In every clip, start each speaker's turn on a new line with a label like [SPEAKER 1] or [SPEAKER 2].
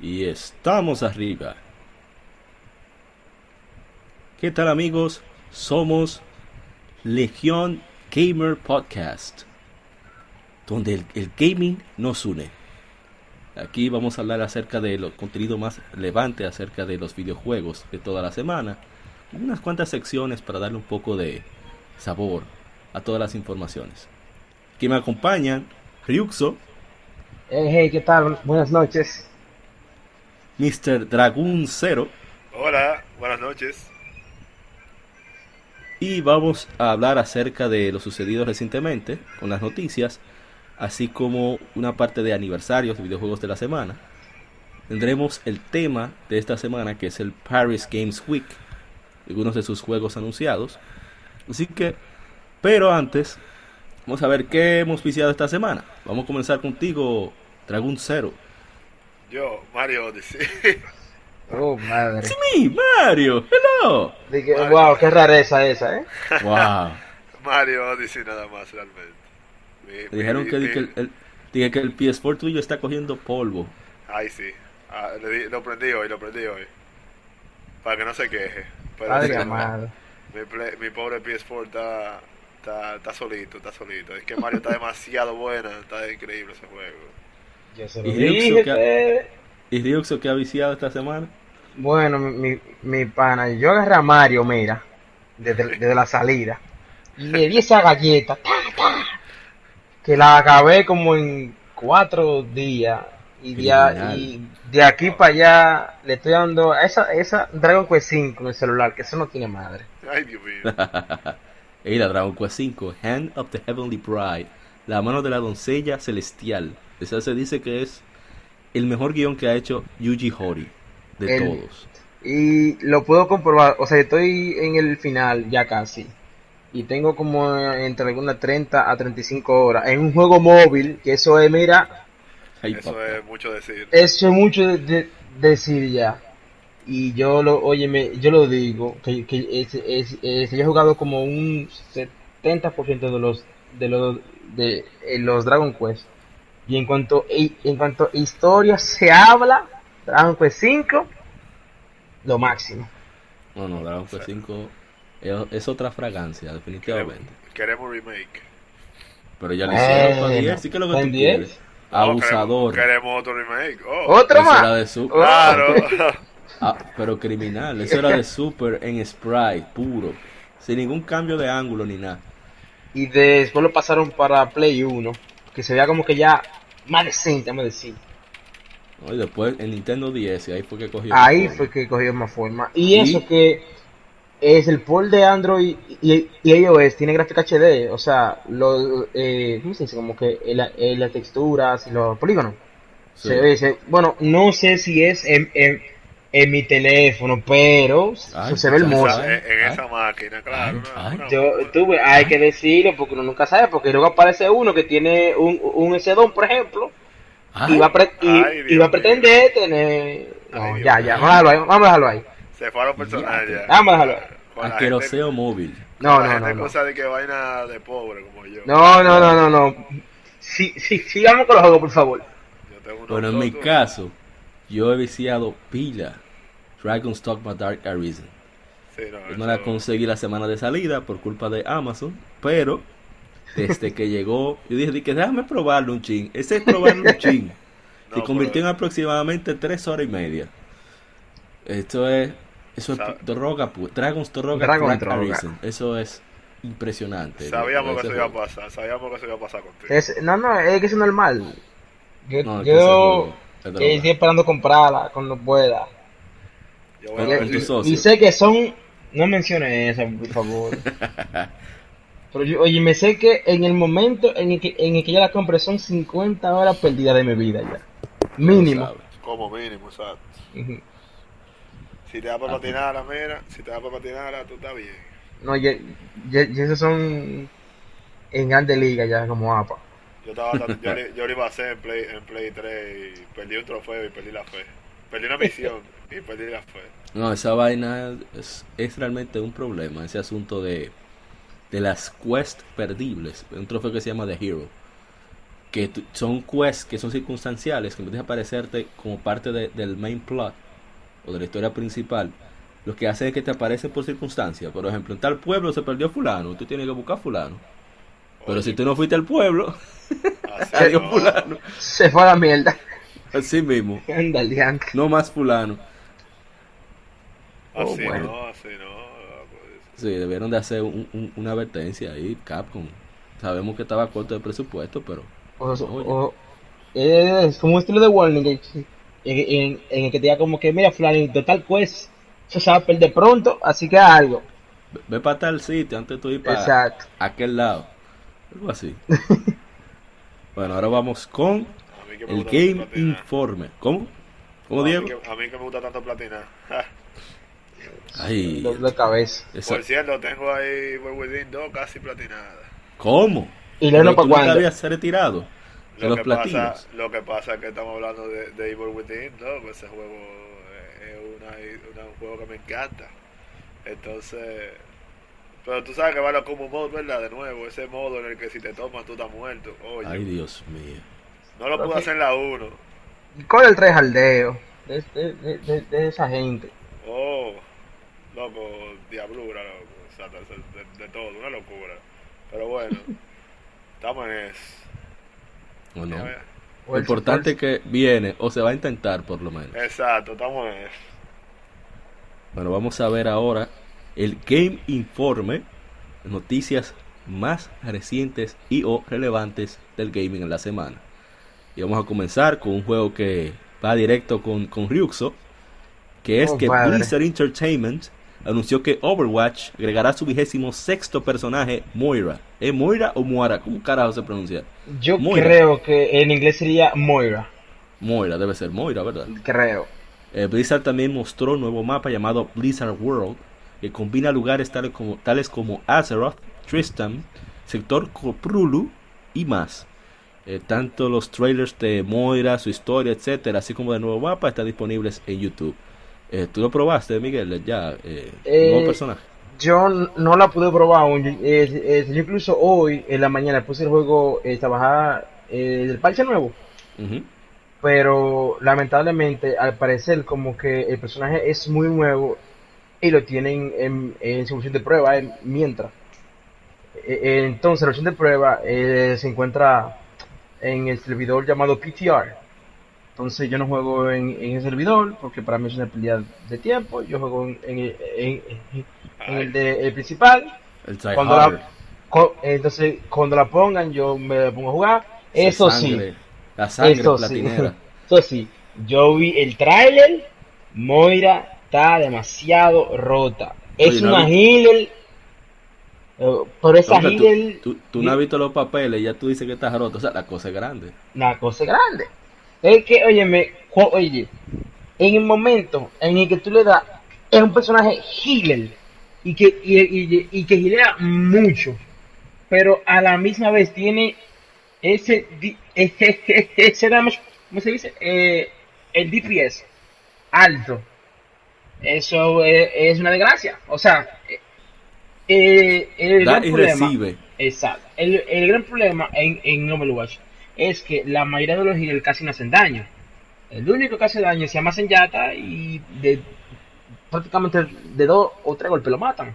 [SPEAKER 1] Y estamos arriba. ¿Qué tal amigos? Somos Legión Gamer Podcast, donde el, el gaming nos une. Aquí vamos a hablar acerca de lo contenido más relevante acerca de los videojuegos de toda la semana. Unas cuantas secciones para darle un poco de sabor a todas las informaciones. Aquí me acompañan Ryuxo,
[SPEAKER 2] Hey, hey, ¿qué tal? Buenas noches.
[SPEAKER 1] Mr. Dragoon Zero
[SPEAKER 3] Hola, buenas noches.
[SPEAKER 1] y vamos a hablar acerca de lo sucedido recientemente con las noticias, así como una parte de aniversarios de videojuegos de la semana. Tendremos el tema de esta semana que es el Paris Games Week, algunos de sus juegos anunciados. Así que, pero antes, vamos a ver qué hemos viciado esta semana. Vamos a comenzar contigo, Dragoon Zero.
[SPEAKER 3] Yo, Mario Odyssey.
[SPEAKER 2] Oh, madre.
[SPEAKER 1] ¡Sí, me, Mario! ¡Hello!
[SPEAKER 2] Dije, wow, qué rareza esa, ¿eh?
[SPEAKER 1] ¡Wow!
[SPEAKER 3] Mario Odyssey nada más, realmente. Mi-
[SPEAKER 1] Me
[SPEAKER 3] mi-
[SPEAKER 1] dijeron que,
[SPEAKER 3] mi-
[SPEAKER 1] que el, el- dije que el PS4 tuyo está cogiendo polvo.
[SPEAKER 3] Ay, sí. Ah, le lo prendí hoy, lo prendí hoy. Para que no se queje. Pero
[SPEAKER 2] Padre
[SPEAKER 3] sí,
[SPEAKER 2] amado.
[SPEAKER 3] mi, play- mi pobre PS4 está, está, está solito, está solito. Es que Mario está demasiado buena, está increíble ese juego.
[SPEAKER 2] Yo se lo
[SPEAKER 1] Y
[SPEAKER 2] dije.
[SPEAKER 1] Ryuxo, ¿qué-
[SPEAKER 2] que-
[SPEAKER 1] ¿Y Ryuxo qué ha viciado esta semana?
[SPEAKER 2] Bueno, mi, mi, mi pana, yo agarré a Mario, mira, desde, desde la salida. Y le di esa galleta, ta, ta, que la acabé como en cuatro días. Y de, y de aquí para allá le estoy dando a esa, esa Dragon Quest 5 en el celular, que eso no tiene madre.
[SPEAKER 3] Ay, Dios mío.
[SPEAKER 1] Ey, la Dragon Quest 5, Hand of the Heavenly Bride, la mano de la doncella celestial. Esa se dice que es el mejor guion que ha hecho Yuji Horii de
[SPEAKER 2] El-
[SPEAKER 1] todos.
[SPEAKER 2] Y lo puedo comprobar, o sea, estoy en el final ya casi. Y tengo como entre algunas 30 a 35 horas. En un juego móvil, que eso es, mira,
[SPEAKER 1] Ay,
[SPEAKER 3] Eso
[SPEAKER 1] papá.
[SPEAKER 3] es mucho decir.
[SPEAKER 2] eso es mucho de, de- decir ya. Y yo lo, óyeme, yo lo digo, que, que es, es- es- yo he jugado como un 70% de los, de los, de eh, los Dragon Quest. Y en cuanto, y- en cuanto a historia se habla, Dragon Quest 5, lo máximo.
[SPEAKER 1] No, no, Dragon Quest 5 es, otra fragancia, definitivamente.
[SPEAKER 3] queremos remake.
[SPEAKER 1] Pero ya lo hicieron para
[SPEAKER 2] Bueno,
[SPEAKER 1] 10, sí que es lo que
[SPEAKER 2] ¿para
[SPEAKER 1] tú
[SPEAKER 2] 10?
[SPEAKER 1] quieres.
[SPEAKER 3] No,
[SPEAKER 1] Abusador.
[SPEAKER 3] Queremos, queremos otro remake. Oh,
[SPEAKER 2] ¿Otro
[SPEAKER 1] Eso
[SPEAKER 2] más?
[SPEAKER 1] de
[SPEAKER 3] claro.
[SPEAKER 1] Ah, pero criminal, eso era de super en sprite, puro, sin ningún cambio de ángulo ni nada.
[SPEAKER 2] Y después lo pasaron para Play 1, que se veía como que ya más decente.
[SPEAKER 1] ¿no? Y después en Nintendo 10, y ahí fue que cogió.
[SPEAKER 2] Ahí fue que cogió más forma. Y
[SPEAKER 1] ¿Y?
[SPEAKER 2] eso que es el port de Android y, y iOS, tiene gráfica HD, o sea, lo, eh, ¿cómo se dice? Como que el- el- las texturas y los polígonos.
[SPEAKER 1] Sí.
[SPEAKER 2] Se ve, se- bueno, no sé si es en, en, en mi teléfono, pero
[SPEAKER 1] Ay,
[SPEAKER 2] se ve
[SPEAKER 1] sabes.
[SPEAKER 3] en, esa máquina, claro.
[SPEAKER 1] Ay,
[SPEAKER 3] una-
[SPEAKER 1] ay.
[SPEAKER 3] una-
[SPEAKER 2] Yo tuve, hay que decirlo porque uno nunca sabe, porque luego aparece uno que tiene un, un S2, por ejemplo,
[SPEAKER 1] Ay,
[SPEAKER 2] y va a, pre- y,
[SPEAKER 3] Ay, Dios
[SPEAKER 2] y va a
[SPEAKER 3] mío.
[SPEAKER 2] pretender tener... No,
[SPEAKER 3] Dios
[SPEAKER 2] ya, ya, vamos a dejarlo ahí, vamos a dejarlo ahí.
[SPEAKER 3] Se fueron personajes ya.
[SPEAKER 2] Vamos a dejarlo ahí.
[SPEAKER 1] Asqueroseo móvil.
[SPEAKER 2] No, no, no, no.
[SPEAKER 3] cosa de que vaina de pobre como yo.
[SPEAKER 2] No, no, no, no, no. Sí, sí, sigamos con los juegos, por favor.
[SPEAKER 3] Yo tengo
[SPEAKER 1] Bueno, en mi caso, yo he viciado pila Dragon's Dogma Dark Arisen.
[SPEAKER 3] Sí, no,
[SPEAKER 1] No la conseguí la semana de salida por culpa de Amazon, pero desde que llegó, yo dije, que déjame probarlo un chin. Ese es probarlo un chin. Se convirtió en aproximadamente tres horas y media. Esto es, eso es droga, Dragon's Droga,
[SPEAKER 2] Dragon
[SPEAKER 1] Dark
[SPEAKER 2] Droga.
[SPEAKER 1] Arisen. Eso es impresionante.
[SPEAKER 3] Sabíamos que eso iba a pasar, sabíamos que eso iba a pasar contigo.
[SPEAKER 2] Es- no, no, es que es normal. Yo,
[SPEAKER 1] No, es que ese
[SPEAKER 2] yo eh, estoy esperando comprarla cuando pueda.
[SPEAKER 3] Yo voy a
[SPEAKER 2] Y,
[SPEAKER 1] tu
[SPEAKER 3] si-
[SPEAKER 1] socio.
[SPEAKER 2] y sé que son... No menciones eso, por favor. Pero yo, oye, me sé que en el momento en el que, en el que yo la compré son 50 horas perdidas de mi vida ya. Mínimo.
[SPEAKER 3] Como mínimo, exacto. Si te da para
[SPEAKER 1] Ah,
[SPEAKER 3] patinar, mira, si te da para patinar, tú estás bien.
[SPEAKER 2] No, ya, ya, ya esos son en grandes ligas ya como APA.
[SPEAKER 3] Yo estaba yo, le- yo lo iba a hacer en Play, en Play 3 y perdí un trofeo y perdí la fe. Perdí una misión y perdí la fe.
[SPEAKER 1] No, esa vaina es, es realmente un problema, ese asunto de, de las quests perdibles. Un trofeo que se llama The Hero. que son quests que son circunstanciales, que en vez de aparecerte como parte de- del main plot o de la historia principal, lo que hace es que te aparecen por circunstancia. Por ejemplo, en tal pueblo se perdió fulano, tú tienes que buscar fulano. Pero si tú no fuiste al pueblo,
[SPEAKER 3] así
[SPEAKER 1] adiós
[SPEAKER 3] no,
[SPEAKER 1] fulano.
[SPEAKER 2] Se fue a la mierda.
[SPEAKER 1] Así mismo, no más fulano.
[SPEAKER 2] Oh,
[SPEAKER 3] Así
[SPEAKER 2] bueno.
[SPEAKER 3] no, así no. pues,
[SPEAKER 1] Sí, debieron de hacer un- un- una advertencia ahí, Capcom. Sabemos que estaba corto de presupuesto, pero
[SPEAKER 2] O,
[SPEAKER 1] Oye.
[SPEAKER 2] o- es como un estilo de warning en, en- en el que te diga como que, mira, fulanito, tal pues, se sabe perder pronto, así que algo.
[SPEAKER 1] ve, ve para tal sitio antes de tú ir para
[SPEAKER 2] Exacto.
[SPEAKER 1] aquel lado. Algo así. bueno, ahora vamos con el Game. Informe. ¿Cómo? ¿Cómo,
[SPEAKER 3] a, mí
[SPEAKER 1] Diego?
[SPEAKER 3] que, a mí que me gusta tanto.
[SPEAKER 1] Ay,
[SPEAKER 2] Dolor de cabeza.
[SPEAKER 1] esa-
[SPEAKER 3] Por cierto, tengo ahí World Within 2 casi platinada.
[SPEAKER 1] ¿Cómo?
[SPEAKER 2] Y luego
[SPEAKER 1] Pero
[SPEAKER 2] para cuándo.
[SPEAKER 1] habías retirado de
[SPEAKER 3] Lo
[SPEAKER 1] los
[SPEAKER 3] que,
[SPEAKER 1] platinos.
[SPEAKER 3] pasa, lo que pasa es que estamos hablando de, de Evil Within, ¿no? Pues ese juego es una- una- un juego que me encanta. Entonces, pero tú sabes que va a como modo, ¿verdad? De nuevo, ese modo en el que si te tomas tú estás muerto. Oye,
[SPEAKER 1] Ay, Dios mío.
[SPEAKER 3] no lo pude
[SPEAKER 2] Ok.
[SPEAKER 3] hacer en la 1.
[SPEAKER 2] Y con el 3 al dedo. De, de, de, de- de esa gente.
[SPEAKER 3] Oh, loco, diablura, loco. O sea, de, de- de todo, una locura. Pero bueno, estamos en eso.
[SPEAKER 1] ¿O no? Lo importante es que viene, o se va a intentar por lo menos.
[SPEAKER 3] Exacto, estamos en eso.
[SPEAKER 1] Bueno, vamos a ver ahora el Game Informe, noticias más recientes y o relevantes del gaming en la semana. Y vamos a comenzar con un juego que va directo con, con Ryuxo, que es
[SPEAKER 2] Oh,
[SPEAKER 1] que. Blizzard Entertainment anunció que Overwatch agregará su vigésimo sexto personaje, Moira. ¿Es Moira o Moira? ¿Cómo carajo se pronuncia?
[SPEAKER 2] Yo
[SPEAKER 1] Moira.
[SPEAKER 2] creo que en inglés sería Moira.
[SPEAKER 1] Moira, debe ser Moira, ¿verdad?
[SPEAKER 2] Creo.
[SPEAKER 1] Eh, Blizzard también mostró un nuevo mapa llamado Blizzard World, que combina lugares tales como, tales como Azeroth, Tristan, sector Coprulu y más. Eh, tanto los trailers de Moira, su historia, etcétera, así como del nuevo mapa, están disponibles en YouTube. Eh, ¿Tú lo probaste, Miguel? Ya, eh,
[SPEAKER 2] Eh,
[SPEAKER 1] nuevo personaje.
[SPEAKER 2] Yo no la pude probar aún. Yo, eh, eh, incluso hoy en la mañana puse el juego eh, trabajar eh, del parche nuevo. Pero lamentablemente, al parecer, como que el personaje es muy nuevo y lo tienen en, en su versión de prueba mientras. Eh, eh, entonces, la versión de prueba eh, se encuentra en el servidor llamado PTR. Entonces, yo no juego en, en el servidor porque para mí es una pérdida de tiempo. Yo juego en, el, de, el principal.
[SPEAKER 1] El
[SPEAKER 2] Cuando la, entonces, cuando la pongan, yo me pongo a jugar. Eso sí.
[SPEAKER 1] La sangre
[SPEAKER 2] Eso sí. Eso sí, yo vi el tráiler, Moira está demasiado rota. Es
[SPEAKER 1] Oye, ¿no
[SPEAKER 2] una
[SPEAKER 1] vi-
[SPEAKER 2] healer, eh, pero esa
[SPEAKER 1] tú-
[SPEAKER 2] healer,
[SPEAKER 1] tú, tú no has visto los papeles, ya tú dices que estás roto. O sea, la cosa es grande.
[SPEAKER 2] una cosa grande. Es que, óyeme, oye, en el momento en el que tú le das, es un personaje healer y que, y, y- y que healea mucho, pero a la misma vez tiene ese, ese, ese, ese ¿cómo se dice? Eh, el DPS alto. Eso es, es una desgracia. O sea, eh, el gran
[SPEAKER 1] y
[SPEAKER 2] problema,
[SPEAKER 1] recibe.
[SPEAKER 2] Exacto. El, el gran problema en, en Overwatch es que la mayoría de los healers casi no hacen daño. El único que hace daño se llama Senyata y de, prácticamente de dos o tres golpes lo matan.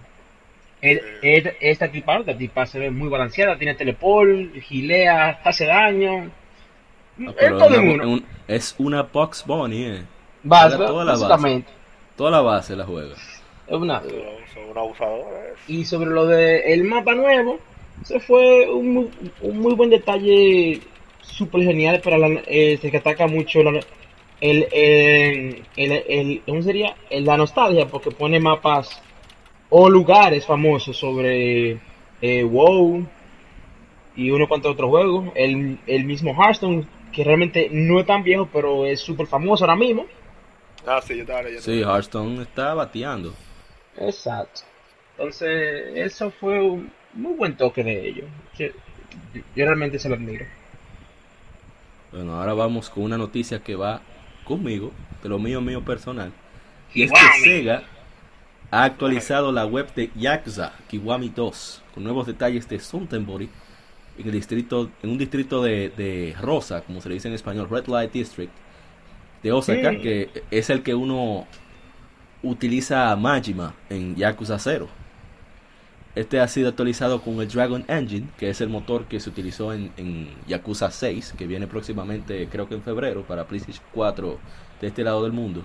[SPEAKER 2] El- el- esta tipa, esta tipa se ve muy balanceada, tiene teleport, gilea, hace daño.
[SPEAKER 1] Ah,
[SPEAKER 2] es todo en
[SPEAKER 1] una-
[SPEAKER 2] uno.
[SPEAKER 1] un- es una Box Bunny, eh.
[SPEAKER 2] Bas-
[SPEAKER 1] juega toda la base. Toda la base la juega.
[SPEAKER 2] Es una-
[SPEAKER 3] Son, un abusador. eh.
[SPEAKER 2] Y sobre lo de el mapa nuevo, eso fue un, muy- un muy buen detalle súper genial para la, eh, se que ataca mucho la- el, el, el, el- ¿cómo sería? El- la nostalgia, porque pone mapas o lugares famosos sobre eh, WoW y uno cuantos otros juegos. El, el mismo Hearthstone, que realmente no es tan viejo, pero es súper famoso ahora mismo.
[SPEAKER 3] Ah, sí, yo estaba leyendo.
[SPEAKER 1] Sí, Hearthstone está bateando.
[SPEAKER 2] Exacto. Entonces, eso fue un muy buen toque de ellos. Yo, yo realmente se lo admiro.
[SPEAKER 1] Bueno, ahora vamos con una noticia que va conmigo, de lo mío mío personal. Y es que Sega ha actualizado la web de Yakuza Kiwami 2 con nuevos detalles de Suntenbori en el distrito, en un distrito de, de Rosa, como se le dice en español, Red Light District, de Osaka,
[SPEAKER 2] Sí.
[SPEAKER 1] que es el que uno utiliza Majima en Yakuza 0. Este ha sido actualizado con el Dragon Engine, que es el motor que se utilizó en, en Yakuza 6, que viene próximamente, creo que en febrero, para PlayStation 4 de este lado del mundo.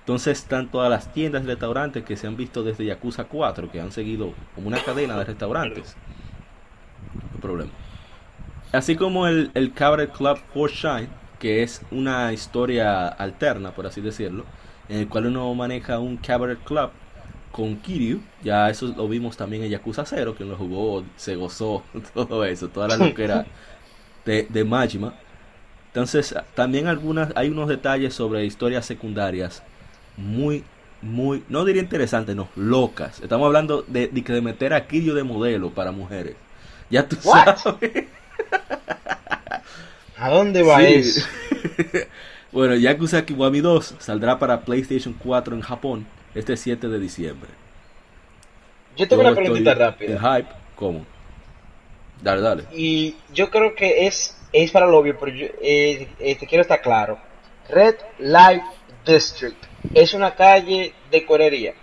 [SPEAKER 1] Entonces están todas las tiendas y restaurantes que se han visto desde Yakuza 4, que han seguido como una cadena de restaurantes. No problema. Así como el, el Cabaret Club Shine, que es una historia alterna, por así decirlo, en el cual uno maneja un Cabaret Club con Kiryu. Ya eso lo vimos también en Yakuza 0, que lo jugó, se gozó todo eso, toda la loquera de, de Majima. Entonces, también algunas, hay unos detalles sobre historias secundarias muy, muy, no diría interesantes, no, locas. Estamos hablando de, de, meter a Kiryu de modelo para mujeres. Ya tú
[SPEAKER 2] What?
[SPEAKER 1] sabes.
[SPEAKER 2] ¿A dónde va
[SPEAKER 1] Sí.
[SPEAKER 2] eso?
[SPEAKER 1] bueno, Yakuza Kiwami 2 saldrá para PlayStation 4 en Japón este 7 de diciembre.
[SPEAKER 2] Yo tengo una preguntita rápida.
[SPEAKER 1] Hype, ¿cómo? Dale, dale.
[SPEAKER 2] Y yo creo que es, es para lo obvio, pero yo eh, eh, te quiero estar claro. Red Light District es una calle de corería.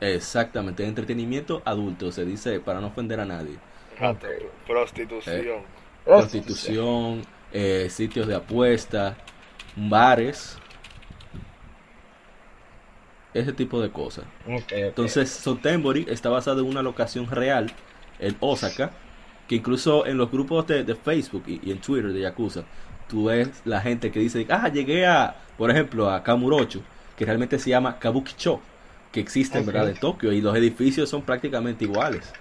[SPEAKER 1] Exactamente, entretenimiento adulto, se dice para no ofender a nadie.
[SPEAKER 3] Rato, Prostitución.
[SPEAKER 1] Prostitución, eh, sitios de apuesta, bares, ese tipo de cosas. Entonces, Sotenbori está basado en una locación real en Osaka, que incluso en los grupos de, de Facebook y, y en Twitter de Yakuza, tú ves la gente que dice, ah, llegué a, por ejemplo, a Kamurocho, que realmente se llama Kabukicho, que existe en verdad en Tokio, y los edificios son prácticamente iguales.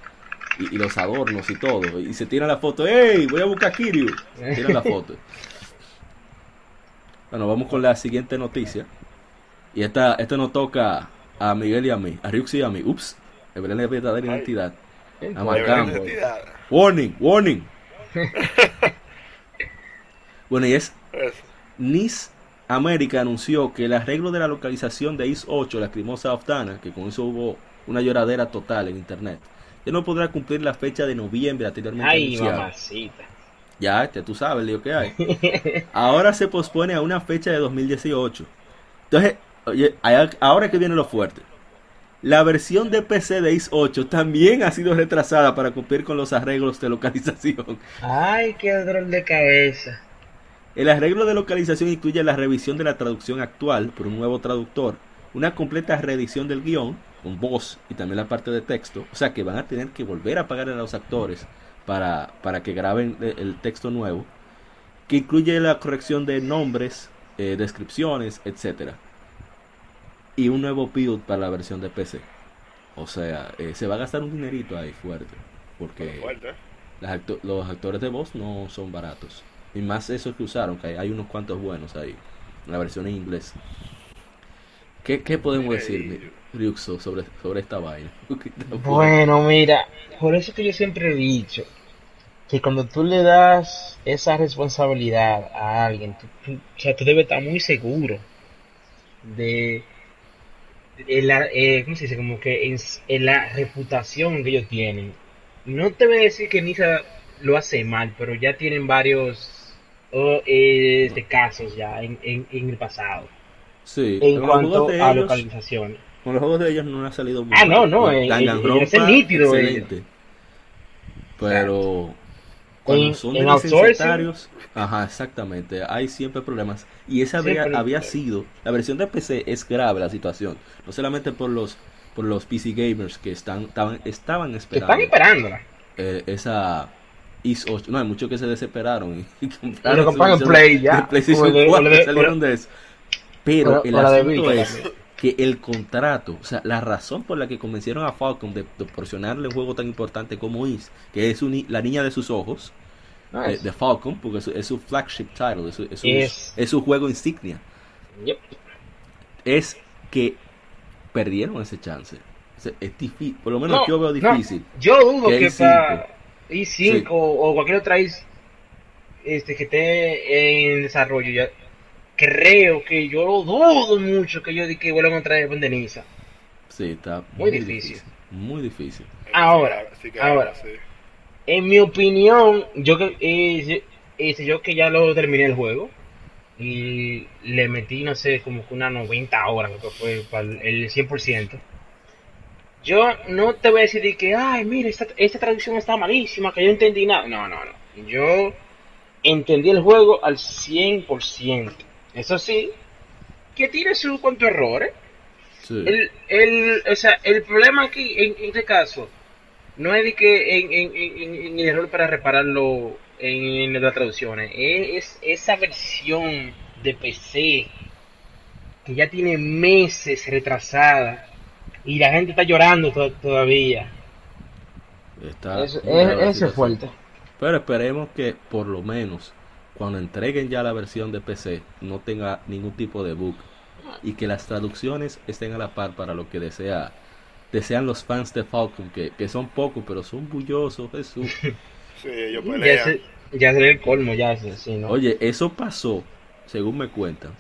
[SPEAKER 1] Y, y los adornos y todo. Y se tiran la foto, ¡hey! Voy a buscar a Kiryu. Tiran la foto. Bueno, vamos con la siguiente noticia. Y esta, esta nos toca a Miguel y a mí, a Ryuxi y a mí. Ups, revelé la verdadera identidad.
[SPEAKER 2] ¿Qué
[SPEAKER 1] Ah,
[SPEAKER 3] De
[SPEAKER 1] Macambo.
[SPEAKER 3] verdad, identidad.
[SPEAKER 1] Warning, warning. bueno, y es. NIS América anunció que el arreglo de la localización de IS 8, la crimosa Oftana, que con eso hubo una lloradera total en internet, ya no podrá cumplir la fecha de noviembre anteriormente
[SPEAKER 2] Ay,
[SPEAKER 1] anunciada.
[SPEAKER 2] mamacita.
[SPEAKER 1] Ya, ya tú sabes lío que hay. Ahora se pospone a una fecha de 2018. Entonces, oye, ahora que viene lo fuerte. La versión de PC de IS 8 también ha sido retrasada para cumplir con los arreglos de localización.
[SPEAKER 2] Ay, qué dolor de cabeza.
[SPEAKER 1] El arreglo de localización incluye la revisión de la traducción actual por un nuevo traductor, una completa reedición del guion, con voz y también la parte de texto. O sea que van a tener que volver a pagar a los actores para, para que graben el, texto nuevo, que incluye la corrección de nombres, eh, descripciones, etcétera Y un nuevo build para la versión de PC. O sea, eh, se va a gastar un dinerito ahí fuerte, porque
[SPEAKER 3] Fuerte.
[SPEAKER 1] las acto- los actores de voz no son baratos. Y más esos que usaron, que hay, hay unos cuantos buenos ahí. La versión en inglés. ¿Qué, qué podemos decir, Ryuxo, sobre, sobre esta vaina?
[SPEAKER 2] Bueno, mira, por eso que yo siempre he dicho que cuando tú le das esa responsabilidad a alguien, tú, tú- o sea, tú debes estar muy seguro de, de la, eh, ¿cómo se dice? Como que en, en la reputación que ellos tienen. No te voy a decir que Nisa lo hace mal, pero ya tienen varios oh, eh, casos ya en, en, en el pasado
[SPEAKER 1] Sí,
[SPEAKER 2] en
[SPEAKER 1] con los
[SPEAKER 2] cuanto a
[SPEAKER 1] ellos,
[SPEAKER 2] localización.
[SPEAKER 1] con los juegos de ellos no ha salido muy
[SPEAKER 2] Ah, no,
[SPEAKER 1] mal.
[SPEAKER 2] no, eh, eh, es nítido, eh.
[SPEAKER 1] excelente. Pero cuando son
[SPEAKER 2] en
[SPEAKER 1] de ajá, exactamente, hay siempre problemas. Y esa
[SPEAKER 2] Siempre.
[SPEAKER 1] había sido, la versión de PC es grave la situación, no solamente por los por los PC gamers que están estaban, estaban
[SPEAKER 2] Que
[SPEAKER 1] esperando
[SPEAKER 2] están esperándola.
[SPEAKER 1] eh, esa IS 8. No, hay muchos que se desesperaron y, y
[SPEAKER 2] compraron
[SPEAKER 1] versión
[SPEAKER 2] Play ya.
[SPEAKER 1] PlayStation
[SPEAKER 2] O de- o
[SPEAKER 1] 4
[SPEAKER 2] de-
[SPEAKER 1] salieron de eso. Pero
[SPEAKER 2] o-
[SPEAKER 1] el
[SPEAKER 2] o
[SPEAKER 1] asunto es
[SPEAKER 2] también.
[SPEAKER 1] que el contrato, o sea, la razón por la que convencieron a Falcon de proporcionarle un juego tan importante como is, que es su ni- la niña de sus ojos,
[SPEAKER 2] Ah,
[SPEAKER 1] de, de Falcon, porque es, su- es su flagship title, es su, es su-
[SPEAKER 2] Yes.
[SPEAKER 1] es su juego insignia,
[SPEAKER 2] Yep.
[SPEAKER 1] es que perdieron ese chance. Es difícil, por lo menos
[SPEAKER 2] No,
[SPEAKER 1] yo veo
[SPEAKER 2] no,
[SPEAKER 1] difícil.
[SPEAKER 2] yo dudo
[SPEAKER 1] que
[SPEAKER 2] que, para i5
[SPEAKER 1] Sí.
[SPEAKER 2] o cualquier otra is este, que esté en desarrollo, ya creo que yo lo dudo mucho que yo di que vuelvan a traer Vendeniza.
[SPEAKER 1] Sí, está
[SPEAKER 2] Muy difícil.
[SPEAKER 1] Muy difícil.
[SPEAKER 2] Ahora,
[SPEAKER 3] Sí,
[SPEAKER 2] ahora.
[SPEAKER 3] sí.
[SPEAKER 2] En mi opinión, yo que eh, yo- yo que ya lo terminé el juego y le metí, no sé, como que unas 90 horas, creo que fue para el- el 100%. Yo no te voy a decir de que, ay, mira, esta, esta traducción está malísima, que yo entendí nada. No, no, no. Yo entendí el juego al 100%. Eso sí, que tiene sus cuantos errores.
[SPEAKER 1] Sí.
[SPEAKER 2] El, el, o sea, el problema aquí, en, en este caso, no es de que en, en, en, en el error para repararlo en, las traducciones, es, es esa versión de PC que ya tiene meses retrasada y la gente está llorando to- todavía.
[SPEAKER 1] Está
[SPEAKER 2] Eso, es, eso es fuerte.
[SPEAKER 1] Pero esperemos que por lo menos cuando entreguen ya la versión de PC no tenga ningún tipo de bug. Y que las traducciones estén a la par para lo que desea desean los fans de Falcon que, que son pocos pero son bullosos Jesús.
[SPEAKER 3] Sí, ellos
[SPEAKER 2] Ya
[SPEAKER 3] pelean.
[SPEAKER 2] se, ya sería el colmo, ya se- sí, ¿no?
[SPEAKER 1] oye eso pasó según me cuentan.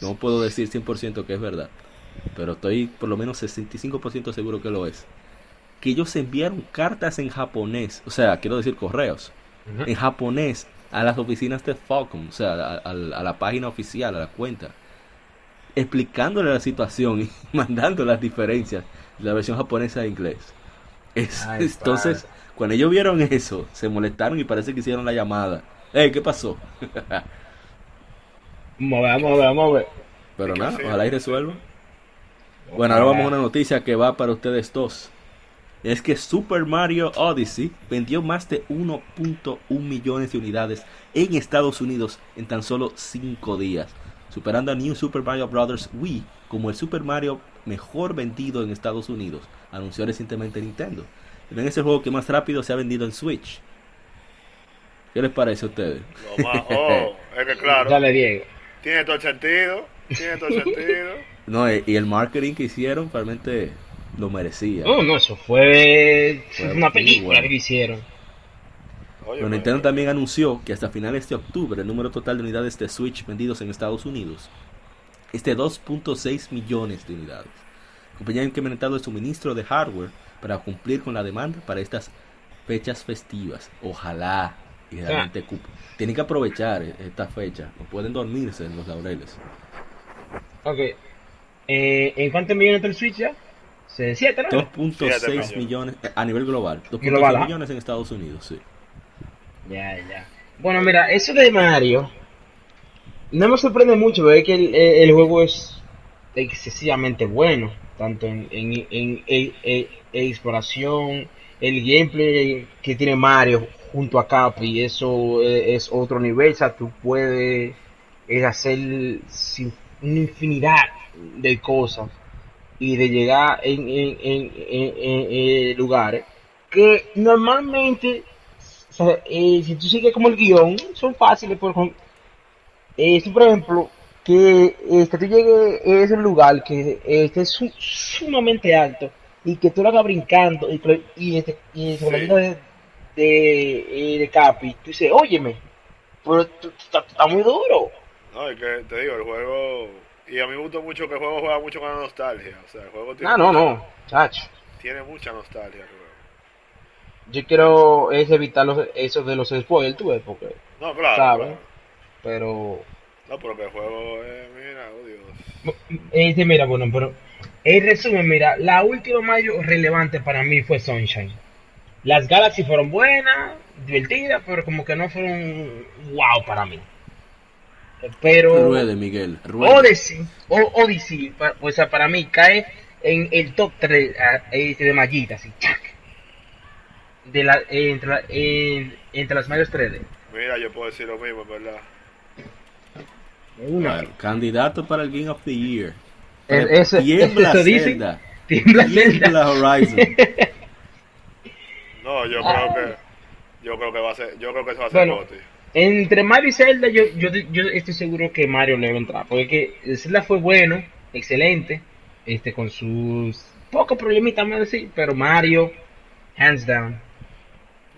[SPEAKER 1] No puedo decir 100% que es verdad pero estoy por lo menos 65% seguro que lo es. Que ellos enviaron cartas en japonés o sea quiero decir correos en japonés a las oficinas de Falcon, o sea, a, a- a la página oficial, a la cuenta, explicándole la situación y mandando las diferencias de la versión japonesa a inglés. Es-
[SPEAKER 2] Ay,
[SPEAKER 1] entonces,
[SPEAKER 2] padre.
[SPEAKER 1] cuando ellos vieron eso, se molestaron y parece que hicieron la llamada. Hey, ¿qué pasó?
[SPEAKER 2] Vamos a ver, vamos a ver, vamos a ver.
[SPEAKER 1] Pero
[SPEAKER 3] ¿Qué
[SPEAKER 1] nada, ojalá y resuelvan. Bueno, ahora vamos a una noticia que va para ustedes dos. Es que Super Mario Odyssey vendió más de 1.1 millones de unidades en Estados Unidos en tan solo 5 días, superando a New Super Mario Bros. Wii como el Super Mario mejor vendido en Estados Unidos, anunció recientemente Nintendo. También es el juego que más rápido se ha vendido en Switch. ¿Qué les parece a ustedes?
[SPEAKER 3] Lo más- oh, es que claro,
[SPEAKER 2] Dale, Diego.
[SPEAKER 3] tiene todo el sentido. Tiene todo el sentido.
[SPEAKER 1] No, y el marketing que hicieron realmente lo merecía.
[SPEAKER 2] No, no, eso fue,
[SPEAKER 1] Fue
[SPEAKER 2] una película
[SPEAKER 1] bueno.
[SPEAKER 2] que hicieron.
[SPEAKER 3] Oye,
[SPEAKER 1] Pero Nintendo también anunció que hasta finales de octubre el número total de unidades de Switch vendidos en Estados Unidos es de 2.6 millones de unidades. La compañía ha incrementado el suministro de hardware para cumplir con la demanda para estas fechas festivas. Ojalá y realmente cu- tienen que aprovechar eh, esta fecha. No pueden dormirse en los laureles.
[SPEAKER 2] Ok. Eh, ¿En cuántos millones está el Switch ya? Se- Siete, ¿no?
[SPEAKER 1] 2.6
[SPEAKER 3] millones.
[SPEAKER 1] eh, a nivel global. 2.6
[SPEAKER 2] Global, ¿ah?
[SPEAKER 1] millones en Estados Unidos, sí.
[SPEAKER 2] Ya, ya. Bueno, mira, eso de Mario no me sorprende mucho, porque es que el, el juego es excesivamente bueno, tanto en, en, en- en- en- en exploración, el gameplay que tiene Mario junto a Capi, eso es otro nivel, o sea, tú puedes hacer una infinidad de cosas y de llegar en, en, en, lugares que normalmente o sea, eh, si tú sigues como el guion, son fáciles. Por, ejemplo, eh, si, por ejemplo, que este, tú llegues a ese lugar que este, es su- sumamente alto y que tú lo hagas brincando y, que- y, este, y
[SPEAKER 3] Sí.
[SPEAKER 2] de, de, eh, de Capi, tú dices, óyeme, pero está muy duro.
[SPEAKER 3] No, es que te digo, el juego. Y a mí me gusta mucho que el juego juega mucho con la nostalgia. O sea, el juego tiene,
[SPEAKER 2] Ah, no,
[SPEAKER 3] mucha,
[SPEAKER 2] no, chacho.
[SPEAKER 3] tiene mucha nostalgia. el juego.
[SPEAKER 2] Yo quiero es evitar los, eso de los spoilers, tú ves, porque,
[SPEAKER 3] No, claro.
[SPEAKER 2] ¿sabes?
[SPEAKER 3] claro.
[SPEAKER 2] Pero
[SPEAKER 3] No, pero que el juego es. Mira, oh Dios.
[SPEAKER 2] Este, mira, bueno, pero en resumen, mira, la última Mario relevante para mí fue Sunshine. Las Galaxy fueron buenas, divertidas, pero como que no fueron wow para mí. Pero
[SPEAKER 1] Ruede, Miguel. Ruede.
[SPEAKER 2] Odyssey, o Odyssey, pa- o sea, para mí cae en el top 3 de Mallita, así, chac. De la, eh, entre, la- en- entre las Mario 3D.
[SPEAKER 3] Mira, yo puedo decir lo mismo, verdad.
[SPEAKER 2] Una.
[SPEAKER 1] Candidato para el Game of the Year.
[SPEAKER 2] El-
[SPEAKER 1] Tiembla
[SPEAKER 2] eso dice.
[SPEAKER 1] Zelda.
[SPEAKER 2] Tiembla Zelda.
[SPEAKER 1] Tiembla Horizon.
[SPEAKER 3] No, yo
[SPEAKER 2] Ah.
[SPEAKER 3] creo que. Yo creo que va a ser. Yo creo que eso va a ser
[SPEAKER 2] Bueno. Entre Mario y Zelda, yo, yo, yo estoy seguro que Mario le va a entrar. Porque que Zelda fue bueno, excelente, este con sus pocos problemitas, vamos a decir, pero Mario, hands down.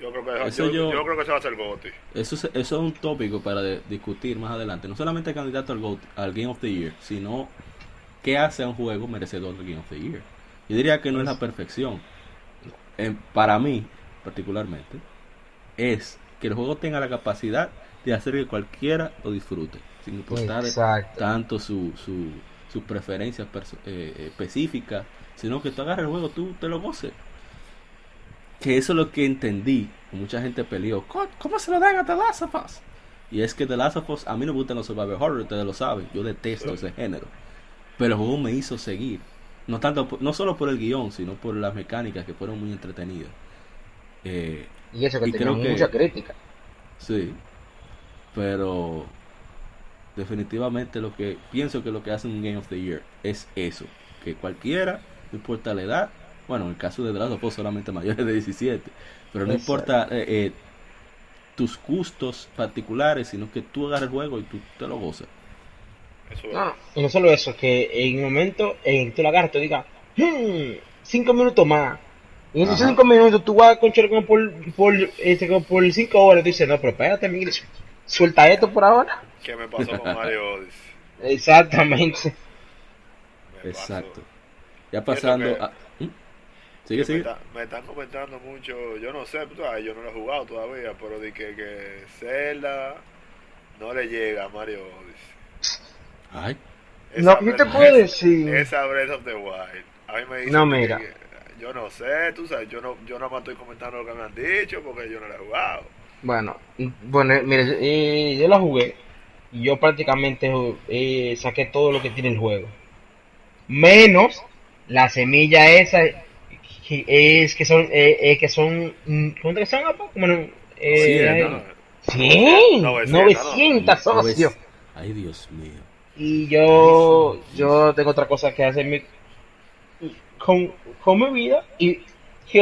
[SPEAKER 3] Yo creo que,
[SPEAKER 1] Eso
[SPEAKER 3] yo,
[SPEAKER 1] yo-
[SPEAKER 3] yo creo que eso va a ser Gotti.
[SPEAKER 1] Eso es, eso es un tópico para de- discutir más adelante. No solamente candidato al, GOAT- al Game of the Year, sino qué hace a un juego merecedor del Game of the Year. Yo diría que no es la perfección. En- para mí, particularmente, es que el juego tenga la capacidad de hacer que cualquiera lo disfrute, sin importar
[SPEAKER 2] Exacto.
[SPEAKER 1] tanto su, su, sus preferencias eh, eh, específicas, sino que tú agarres el juego, tú te lo goces. Que eso es lo que entendí. Mucha gente peleó. "Co- ¿Cómo se lo dan a The Last of Us? Y es que The Last of Us, a mí no me gustan los survival horror, ustedes lo saben. Yo detesto ese género. Pero el juego me hizo seguir. No tanto, no solo por el guion, sino por las mecánicas que fueron muy entretenidas. Eh,
[SPEAKER 2] Y eso que
[SPEAKER 1] Y
[SPEAKER 2] tenía
[SPEAKER 1] creo que-
[SPEAKER 2] mucha crítica.
[SPEAKER 1] Sí, pero definitivamente lo que pienso que lo que hace un Game of the Year es eso, que cualquiera, no importa la edad, bueno, en el caso de of Us solamente mayores de 17, pero no
[SPEAKER 2] Exacto.
[SPEAKER 1] importa eh, eh, tus gustos particulares, sino que tú agarres el juego y tú te lo gozas.
[SPEAKER 3] Eso es.
[SPEAKER 2] No, y no solo eso, que en el momento en que tú la agarras, te diga, "Hmm, cinco minutos más. Y en esos
[SPEAKER 1] Ajá.
[SPEAKER 2] cinco minutos tú vas a conchar como por, por, este, como por cinco horas. Tú dices, no, pero espérate, Miguel, su- suelta esto por ahora.
[SPEAKER 3] ¿Qué me pasó con Mario Odyssey?
[SPEAKER 2] Exactamente.
[SPEAKER 1] Exacto. Ya pasando
[SPEAKER 3] que-
[SPEAKER 1] a... ¿Mm? Sigue,
[SPEAKER 3] me,
[SPEAKER 1] sigue.
[SPEAKER 3] está- me están comentando mucho, yo no sé, yo no lo he jugado todavía, pero de que, que Zelda no le llega a Mario Odyssey.
[SPEAKER 1] Ay,
[SPEAKER 3] Esa
[SPEAKER 2] que yo te
[SPEAKER 3] Breath-
[SPEAKER 2] puedo decir-
[SPEAKER 3] Esa Breath of the Wild. A mí me dicen
[SPEAKER 2] No, mira.
[SPEAKER 3] que- yo no sé, tú sabes, yo no, yo nada más estoy comentando lo que me han dicho porque yo no lo he jugado.
[SPEAKER 2] Bueno, bueno, mire, eh, yo la jugué y yo prácticamente eh, saqué todo lo que tiene el juego. Menos la semilla esa que es que son eh, eh, que son mm, ¿cuánto que son? apa? Como no, eh,
[SPEAKER 1] Sí, no,
[SPEAKER 2] sí,
[SPEAKER 3] 900,
[SPEAKER 2] 900
[SPEAKER 1] no ves-
[SPEAKER 2] socios.
[SPEAKER 1] Ay, Dios mío.
[SPEAKER 2] Y yo yo tengo otra cosa que hacer mi- con, con mi vida y, y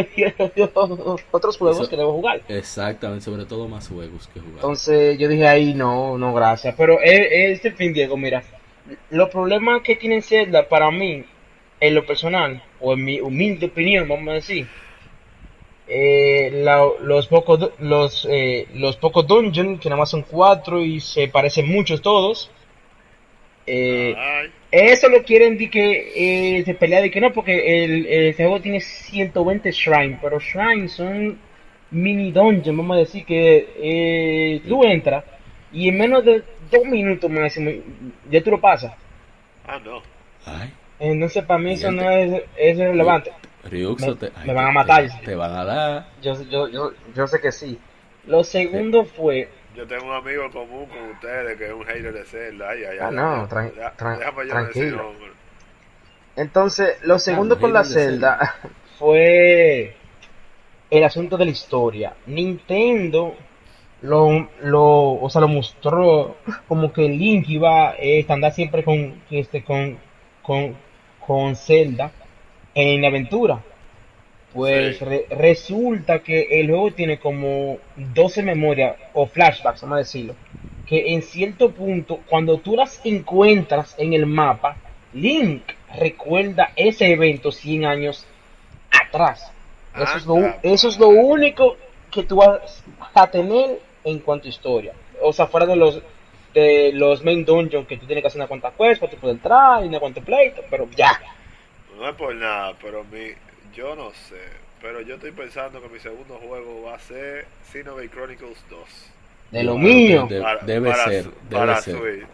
[SPEAKER 2] otros juegos
[SPEAKER 1] Eso-
[SPEAKER 2] que debo jugar.
[SPEAKER 1] Exactamente, sobre todo más juegos que jugar.
[SPEAKER 2] Entonces yo dije ahí no, no gracias. Pero e- este fin, Diego, mira, los problemas que tiene Zelda para mí, en lo personal, o en mi humilde opinión, vamos a decir, eh, la- los pocos los eh, los pocos dungeons, que nada más son cuatro y se parecen muchos todos, eh,
[SPEAKER 3] Ay,
[SPEAKER 2] eso lo quieren de que eh, se pelea de que no, porque el, el juego tiene 120 shrines, pero shrines son mini dungeons, vamos a decir que eh, tú entras y en menos de dos minutos máximo ya tú lo pasas.
[SPEAKER 3] ah, no.
[SPEAKER 1] Ay,
[SPEAKER 2] Entonces para mí eso no es, es relevante.
[SPEAKER 1] Ryuxo
[SPEAKER 2] Me-
[SPEAKER 1] te,
[SPEAKER 2] me van a matar.
[SPEAKER 1] Te, te van a dar.
[SPEAKER 2] Yo, yo, yo, yo sé que sí. Lo segundo fue,
[SPEAKER 3] Yo tengo un amigo común con ustedes que es un hater de Zelda. Ay, ay,
[SPEAKER 2] Ah,
[SPEAKER 3] ay,
[SPEAKER 2] no, tran- tran- tranquilo.
[SPEAKER 3] decir
[SPEAKER 2] entonces lo segundo
[SPEAKER 1] Ah,
[SPEAKER 2] con la Zelda fue el asunto de la historia. Nintendo lo, lo, o sea, lo mostró como que Link iba a andar siempre con, este, con, con, con Zelda en la aventura. Pues
[SPEAKER 3] Sí.
[SPEAKER 2] re- resulta que el juego tiene como 12 memorias o flashbacks, vamos a decirlo. Que en cierto punto, cuando tú las encuentras en el mapa, Link recuerda ese evento 100 años atrás. Eso es, lo, eso es lo único que tú vas a tener en cuanto a historia. O sea, fuera de los de los main dungeons que tú tienes que hacer una cuanta quest para tú poder entrar y una cuanta pleito, pero ya.
[SPEAKER 3] No es por nada, pero mi, yo no sé. Pero yo estoy pensando que mi segundo juego va a ser Xenoblade Chronicles 2.
[SPEAKER 2] De lo mío.
[SPEAKER 1] de-
[SPEAKER 3] Para-
[SPEAKER 1] debe
[SPEAKER 3] para
[SPEAKER 1] ser,
[SPEAKER 3] su-
[SPEAKER 1] debe
[SPEAKER 3] para
[SPEAKER 1] ser.
[SPEAKER 3] Switch,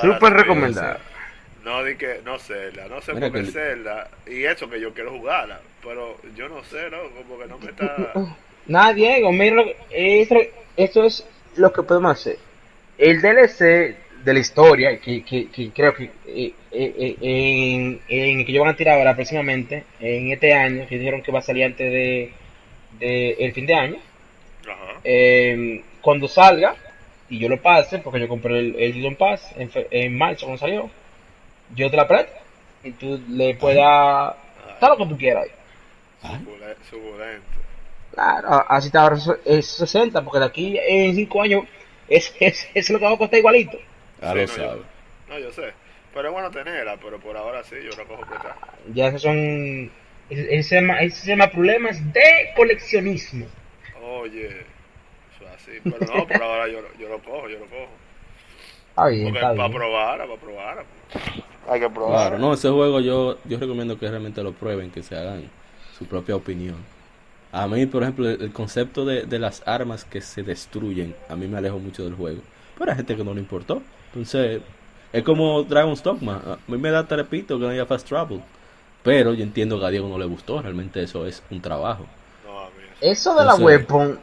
[SPEAKER 2] Súper recomendado.
[SPEAKER 3] No di que, no Zelda, no sé
[SPEAKER 1] Mira
[SPEAKER 3] por qué
[SPEAKER 1] que-
[SPEAKER 3] Zelda, y eso que yo quiero jugarla, pero yo no sé, ¿no? Como que no me está...
[SPEAKER 2] Nada, Diego, mira, lo que- eso, eso es lo que podemos hacer. El DLC de la historia, que, que, que creo que eh, eh, eh, en, en el que yo van a tirar ahora próximamente, en este año, que dijeron que va a salir antes de, de el fin de año,
[SPEAKER 3] Ajá.
[SPEAKER 2] eh, cuando salga, y yo lo pase, porque yo compré el, el Season Pass en, fe- en marzo cuando salió, yo te la presto, y tú le puedas dar lo que tú quieras.
[SPEAKER 3] Suculento.
[SPEAKER 2] Claro, así te ahorras es 60, porque de aquí en 5 años es, es, es lo que va a costar igualito.
[SPEAKER 1] Ya
[SPEAKER 3] Sí,
[SPEAKER 1] lo
[SPEAKER 3] no,
[SPEAKER 1] sabes.
[SPEAKER 3] Yo, no, yo sé. Pero es bueno tenerla, pero por ahora sí, yo la cojo prestada.
[SPEAKER 2] Ya esos son. Ese ese se llama, ese se llama problemas de coleccionismo.
[SPEAKER 3] Oye, eso es así. Pero no, por ahora yo, lo- yo lo cojo, yo lo cojo.
[SPEAKER 2] Está bien,
[SPEAKER 3] Porque
[SPEAKER 2] está
[SPEAKER 3] para
[SPEAKER 2] bien.
[SPEAKER 3] probarla, para probarla. Hay que probarla.
[SPEAKER 1] Claro, no, ese juego yo, yo recomiendo que realmente lo prueben, que se hagan su propia opinión. A mí, por ejemplo, el el concepto de, de las armas que se destruyen, a mí me alejo mucho del juego. Pero hay gente que no le importó. Entonces, es como Dragon's Dogma. A mí me da trepito que no haya fast travel. Pero yo entiendo que a Diego no le gustó. Realmente eso es un trabajo.
[SPEAKER 3] No.
[SPEAKER 2] Eso de la weapon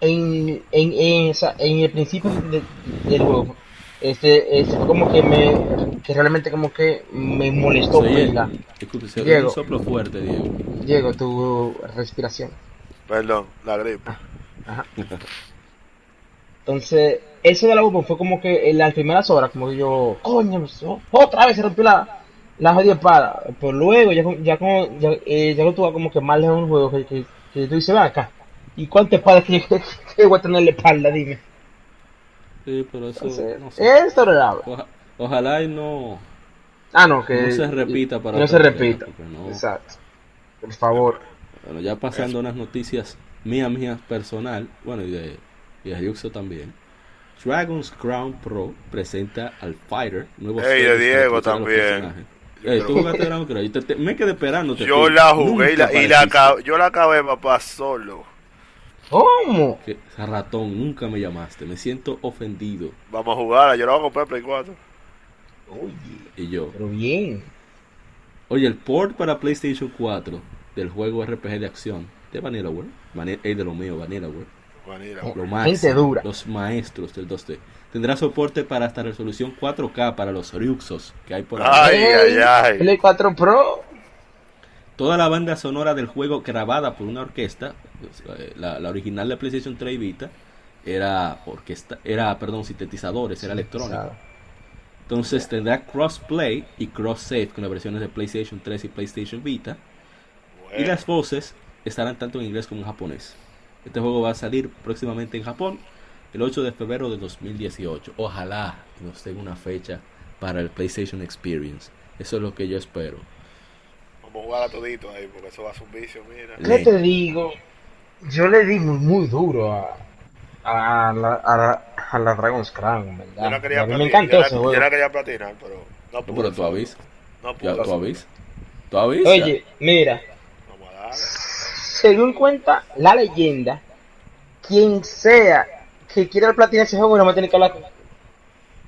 [SPEAKER 2] en, en, en, esa- en el principio de- del juego, este, este como que me, que realmente como que me molestó.
[SPEAKER 1] Oye-
[SPEAKER 2] pila.
[SPEAKER 1] disculpe, se
[SPEAKER 2] Diego.
[SPEAKER 1] un soplo fuerte, Diego.
[SPEAKER 2] Diego, tu respiración.
[SPEAKER 3] Perdón, la gripe.
[SPEAKER 2] Ajá. Entonces, eso de la weapon fue como que en las primeras horas, como que yo, coño, otra vez se rompió la, la jodida espada. Pero luego, ya, con- ya como, ya, eh, ya que tú vas como que más lejos en un juego, que, que, que tú dices, ven acá, ¿y cuántas espadas que, que, que voy a tener en la espalda? Dime.
[SPEAKER 1] Sí, pero eso,
[SPEAKER 2] Entonces,
[SPEAKER 1] no sé.
[SPEAKER 2] es tolerable.
[SPEAKER 1] Oja- ojalá y no,
[SPEAKER 2] Ah, no, que
[SPEAKER 1] no se repita para
[SPEAKER 2] que no se repita.
[SPEAKER 1] no-
[SPEAKER 2] Exacto. Por favor.
[SPEAKER 1] Bueno, ya pasando unas noticias mías, mías personal, bueno, y de, y de Yuxo también. Dragon's Crown Pro presenta al Fighter, nuevo
[SPEAKER 3] Ey, de Diego también.
[SPEAKER 1] Ey, tú jugaste Dragon's Crown, yo te- te- me quedé esperando.
[SPEAKER 3] Yo la jugué y la, y la yo la acabé, papá, solo.
[SPEAKER 2] ¿Cómo?
[SPEAKER 1] Que, ratón, nunca me llamaste, me siento ofendido.
[SPEAKER 3] Vamos a jugarla, yo la voy a comprar Play 4.
[SPEAKER 2] Oye,
[SPEAKER 1] Y yo,
[SPEAKER 2] pero bien.
[SPEAKER 1] oye, el port para PlayStation 4 del juego RPG de acción de Vanillaware, Vani- ey, de lo mío, Vanillaware,
[SPEAKER 2] Oh.
[SPEAKER 1] lo
[SPEAKER 2] Gente
[SPEAKER 1] máximo,
[SPEAKER 2] dura.
[SPEAKER 1] los maestros del 2D. Tendrá soporte para hasta resolución 4K para los Ryuxos que hay por ahí.
[SPEAKER 3] Ay, ay, ay.
[SPEAKER 2] Play 4 Pro.
[SPEAKER 1] Toda la banda sonora del juego grabada por una orquesta, eh, la, la original de PlayStation 3 y Vita, era orquesta, era, perdón, sintetizadores, era electrónica. Entonces tendrá crossplay y cross save con las versiones de PlayStation 3 y PlayStation Vita. Y las voces estarán tanto en inglés como en japonés. Este juego va a salir próximamente en Japón el 8 de febrero de 2018. Ojalá que nos den una fecha para el PlayStation Experience. Eso es lo que yo espero.
[SPEAKER 3] Vamos a jugar a todito ahí, porque eso va a ser un vicio, mira.
[SPEAKER 2] ¿Qué te digo? Yo le di muy, muy duro a, a, la, a, la, a la Dragon's Crown, ¿verdad?
[SPEAKER 3] Yo la quería
[SPEAKER 2] mí me
[SPEAKER 3] platinar,
[SPEAKER 2] encantó
[SPEAKER 3] yo
[SPEAKER 2] ese juego.
[SPEAKER 3] yo la quería platinar, pero no
[SPEAKER 1] No,
[SPEAKER 3] pude.
[SPEAKER 1] pero tú avisas.
[SPEAKER 3] No pude.
[SPEAKER 1] tú avisas. Tú avisas.
[SPEAKER 2] Oye, mira,
[SPEAKER 3] Vamos a darle.
[SPEAKER 2] Según cuenta la leyenda, quien sea que quiera platinar ese juego no va a tener que hablar con,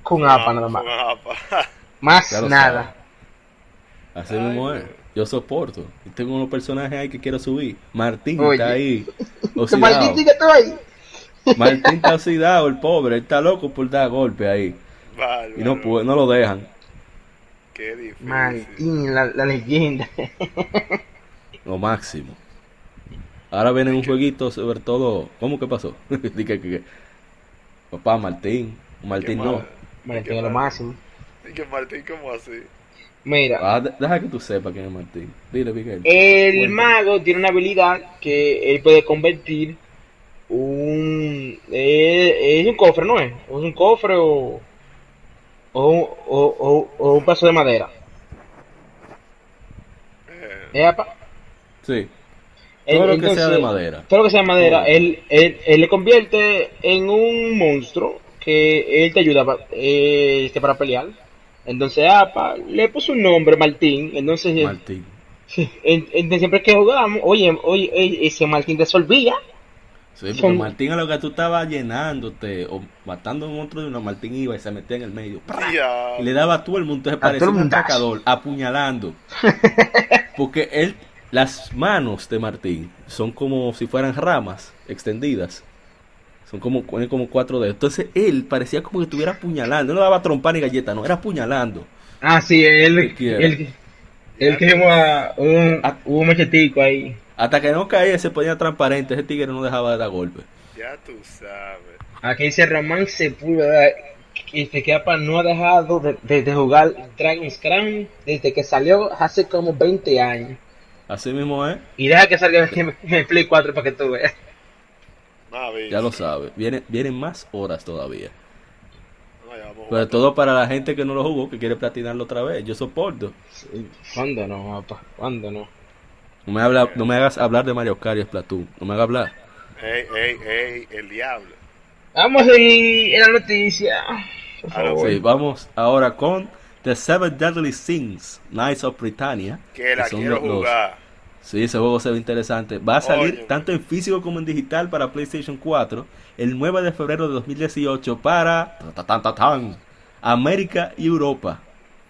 [SPEAKER 2] con APA nada más.
[SPEAKER 3] Con APA.
[SPEAKER 2] Más nada.
[SPEAKER 1] Así mismo es. Yo soporto. Y tengo unos personajes ahí que quiero subir. Martín
[SPEAKER 2] Oye.
[SPEAKER 1] está ahí.
[SPEAKER 2] Maldito que tú ahí.
[SPEAKER 1] Martín está oxidado, el pobre. Él está loco por dar golpe ahí. Y no, puede, no lo dejan.
[SPEAKER 3] Qué difícil.
[SPEAKER 2] Martín, la, la leyenda.
[SPEAKER 1] Lo máximo. Ahora viene un jueguito sobre todo. ¿Cómo que pasó? Di que- Papá, Martín. Martín no.
[SPEAKER 3] mal.
[SPEAKER 2] Martín es lo máximo.
[SPEAKER 3] Que Martín, ¿cómo así?
[SPEAKER 2] Mira,
[SPEAKER 1] Ah, de- deja que tú sepas quién es Martín. Dile, Miguel.
[SPEAKER 2] el
[SPEAKER 1] Cuéntame.
[SPEAKER 2] mago tiene una habilidad que él puede convertir un... eh, es un cofre, ¿no es? O es un cofre o... O, un- o, o, o un pedazo de madera.
[SPEAKER 3] Eh,
[SPEAKER 2] ¿Eh, apa?
[SPEAKER 1] Sí. Todo lo que sea de madera.
[SPEAKER 2] Todo lo que sea de madera, él, él, él le convierte en un monstruo que él te ayuda pa- eh, este, para pelear. Entonces, apa, le puso un nombre, Martín. Entonces, eh,
[SPEAKER 1] Martín.
[SPEAKER 2] en- en- siempre que jugamos, oye, oye, eh, ese Martín resolvía.
[SPEAKER 1] Sí, porque
[SPEAKER 2] Son-
[SPEAKER 1] Martín a lo que tú estabas llenándote o matando a un monstruo de una Martín iba y se metía en el medio. Y le daba a todo el mundo. Entonces parecía un atacador apuñalando. Porque él, las manos de Martín son como si fueran ramas extendidas. Son como, tiene como cuatro dedos. Entonces él parecía como que estuviera apuñalando. No daba trompa ni galleta, no, era apuñalando.
[SPEAKER 2] Ah, sí, él, él, él quemó un, un machetico ahí.
[SPEAKER 1] Hasta que no caía, se ponía transparente. Ese tigre no dejaba de dar golpes.
[SPEAKER 3] Ya tú sabes.
[SPEAKER 2] Aquí dice Román Sepúlveda que que Kepa no ha dejado de, de- de jugar Dragon's Crown desde que salió hace como 20 años.
[SPEAKER 1] Así mismo es.
[SPEAKER 2] Y deja que salga en, en Play 4 para que tú veas.
[SPEAKER 3] Nada,
[SPEAKER 1] Ya lo sabes. Vienen, vienen más horas todavía.
[SPEAKER 3] No, ya vamos a
[SPEAKER 1] Sobre
[SPEAKER 3] jugar.
[SPEAKER 1] todo para la gente que no lo jugó, que quiere platinarlo otra vez. Yo soporto.
[SPEAKER 2] ¿Cuándo no, papá? ¿Cuándo no?
[SPEAKER 1] No me, habla, no me hagas hablar de Mario Kart y Splatoon. No me hagas hablar.
[SPEAKER 3] Ey, ey, ey, el diablo.
[SPEAKER 2] Vamos a seguir en la noticia. Por favor.
[SPEAKER 1] Sí, vamos ahora con The Seven Deadly Sins, Knights of Britannia.
[SPEAKER 3] Que la
[SPEAKER 1] son
[SPEAKER 3] quiero
[SPEAKER 1] los-
[SPEAKER 3] jugar.
[SPEAKER 1] Sí, ese juego se ve interesante. Va a salir
[SPEAKER 3] Oye,
[SPEAKER 1] tanto en físico como en digital para PlayStation 4 el 9 de febrero de 2018 para ta, ta, ta, tan, América y Europa.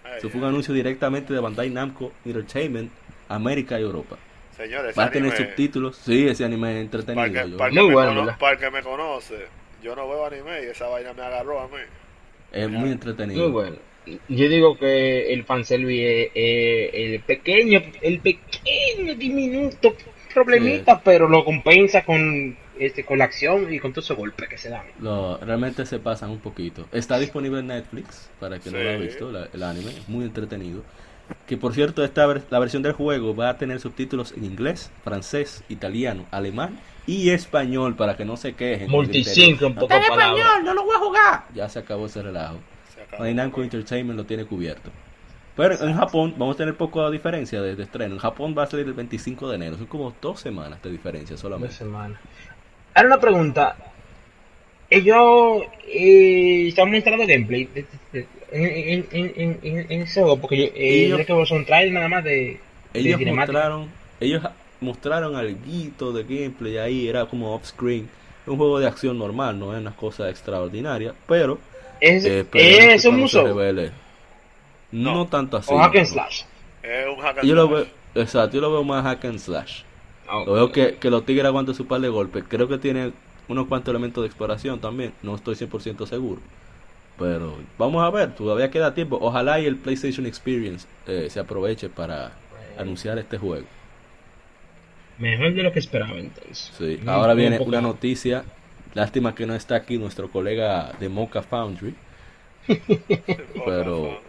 [SPEAKER 3] Ay,
[SPEAKER 1] Eso fue un anuncio directamente de Bandai Namco Entertainment, América y Europa.
[SPEAKER 3] Señores,
[SPEAKER 1] Va a tener
[SPEAKER 3] anime-
[SPEAKER 1] subtítulos. Sí, ese anime es
[SPEAKER 3] Para
[SPEAKER 1] entretenido.
[SPEAKER 3] que, para que
[SPEAKER 2] Muy
[SPEAKER 3] me
[SPEAKER 2] bueno,
[SPEAKER 3] para el que me conoce, yo no veo anime y esa vaina me agarró a mí.
[SPEAKER 1] Es muy entretenido.
[SPEAKER 2] Muy bueno. Yo digo que el fanservice es es el pequeño, el pequeño, diminuto problemita, pero lo compensa con este con la acción y con todos esos golpes que se dan.
[SPEAKER 1] Lo- realmente se pasan un poquito. Está disponible en Netflix, para que no lo ha visto, la- el anime, es muy entretenido. Que por cierto, esta ver- la versión del juego va a tener subtítulos en inglés, francés, italiano, alemán y español, para que no se quejen.
[SPEAKER 2] Multicinco en
[SPEAKER 1] No
[SPEAKER 2] pocas
[SPEAKER 1] está en español, no lo voy a jugar. Ya se acabó ese relajo. Bandai Namco Entertainment lo tiene cubierto. Pero en Japón vamos a tener poco de diferencia de, de estreno. En Japón va a salir el 25 de enero. Son como dos semanas de diferencia solamente.
[SPEAKER 2] semana. Ahora una pregunta. Ellos eh, están mostrando gameplay de- de- en, en, en, en, en ese juego, porque yo, eh,
[SPEAKER 1] Ellos-
[SPEAKER 2] que son trailer nada más de, de
[SPEAKER 1] ellos
[SPEAKER 2] cinemática.
[SPEAKER 1] mostraron ellos mostraron algo de gameplay ahí era como off screen un juego de acción normal no es una cosa extraordinaria pero
[SPEAKER 2] Es,
[SPEAKER 1] eh,
[SPEAKER 2] es un
[SPEAKER 1] revele, no,
[SPEAKER 3] No.
[SPEAKER 1] tanto así
[SPEAKER 2] o hack and slash.
[SPEAKER 3] Es un hack and
[SPEAKER 1] yo lo
[SPEAKER 3] slash.
[SPEAKER 1] veo exacto yo lo veo más hack and slash
[SPEAKER 2] Ah,
[SPEAKER 1] lo veo que, que los tigres aguantan su par de golpes creo que tiene unos cuantos elementos de exploración también no estoy 100% seguro pero vamos a ver todavía queda tiempo ojalá y el PlayStation Experience eh, se aproveche para anunciar este juego
[SPEAKER 2] Mejor de lo que esperaba entonces.
[SPEAKER 1] Sí, ahora
[SPEAKER 2] un
[SPEAKER 1] viene
[SPEAKER 2] poco-
[SPEAKER 1] una noticia. Lástima que no está aquí nuestro colega de Mocha Foundry. pero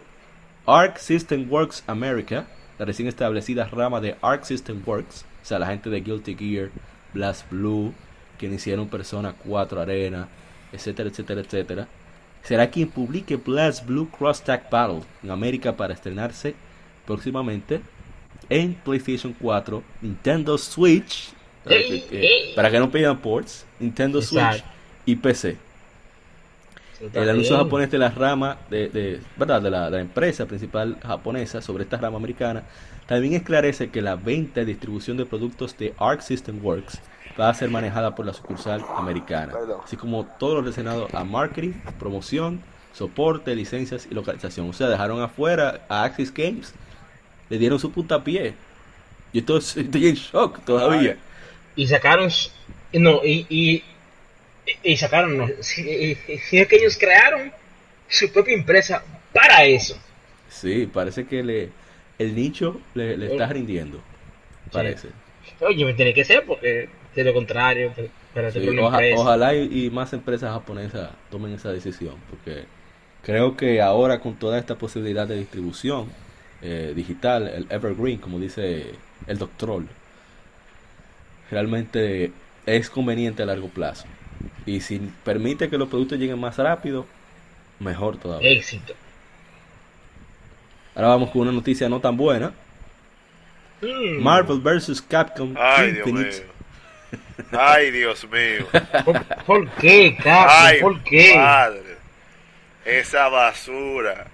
[SPEAKER 1] Arc System Works America, la recién establecida rama de Arc System Works, o sea, la gente de Guilty Gear, Blast Blue, quienes hicieron Persona 4 Arena, etcétera, etcétera, etcétera, será quien publique Blast Blue Cross Tag Battle en América para estrenarse próximamente en PlayStation 4, Nintendo Switch, para que, que- para que no pidan ports, Nintendo Switch
[SPEAKER 2] Exacto.
[SPEAKER 1] y PC. El anuncio japonés de la rama de, de- ¿verdad? de la, de la empresa principal japonesa sobre esta rama americana también esclarece que la venta y distribución de productos de Arc System Works va a ser manejada por la sucursal americana,
[SPEAKER 3] Perdón.
[SPEAKER 1] así como todo lo relacionado a marketing, promoción, soporte, licencias y localización. O sea, dejaron afuera a Axis Games, le dieron su puntapié. Yo estoy, estoy en shock todavía.
[SPEAKER 2] Y sacaron. No, y. y y sacaron, no, si, es que ellos crearon su propia empresa para eso.
[SPEAKER 1] Sí, parece que le, el nicho le, le está rindiendo. Parece.
[SPEAKER 2] Oye, me tiene que ser porque de lo contrario, pues, para
[SPEAKER 1] Sí, oja- ojalá y, y más empresas japonesas tomen esa decisión, porque creo que ahora con toda esta posibilidad de distribución eh, digital, el evergreen, como dice el doctor, realmente es conveniente a largo plazo. Y si permite que los productos lleguen más rápido, mejor todavía.
[SPEAKER 2] Éxito.
[SPEAKER 1] Ahora vamos con una noticia no tan buena.
[SPEAKER 2] Mm,
[SPEAKER 1] Marvel vs. Capcom
[SPEAKER 3] Ay, Dios mío.
[SPEAKER 1] Infinite.
[SPEAKER 3] Ay, Dios mío.
[SPEAKER 2] ¿Por, por qué, Capcom?
[SPEAKER 3] Ay,
[SPEAKER 2] ¿Por qué?
[SPEAKER 3] padre. Esa basura.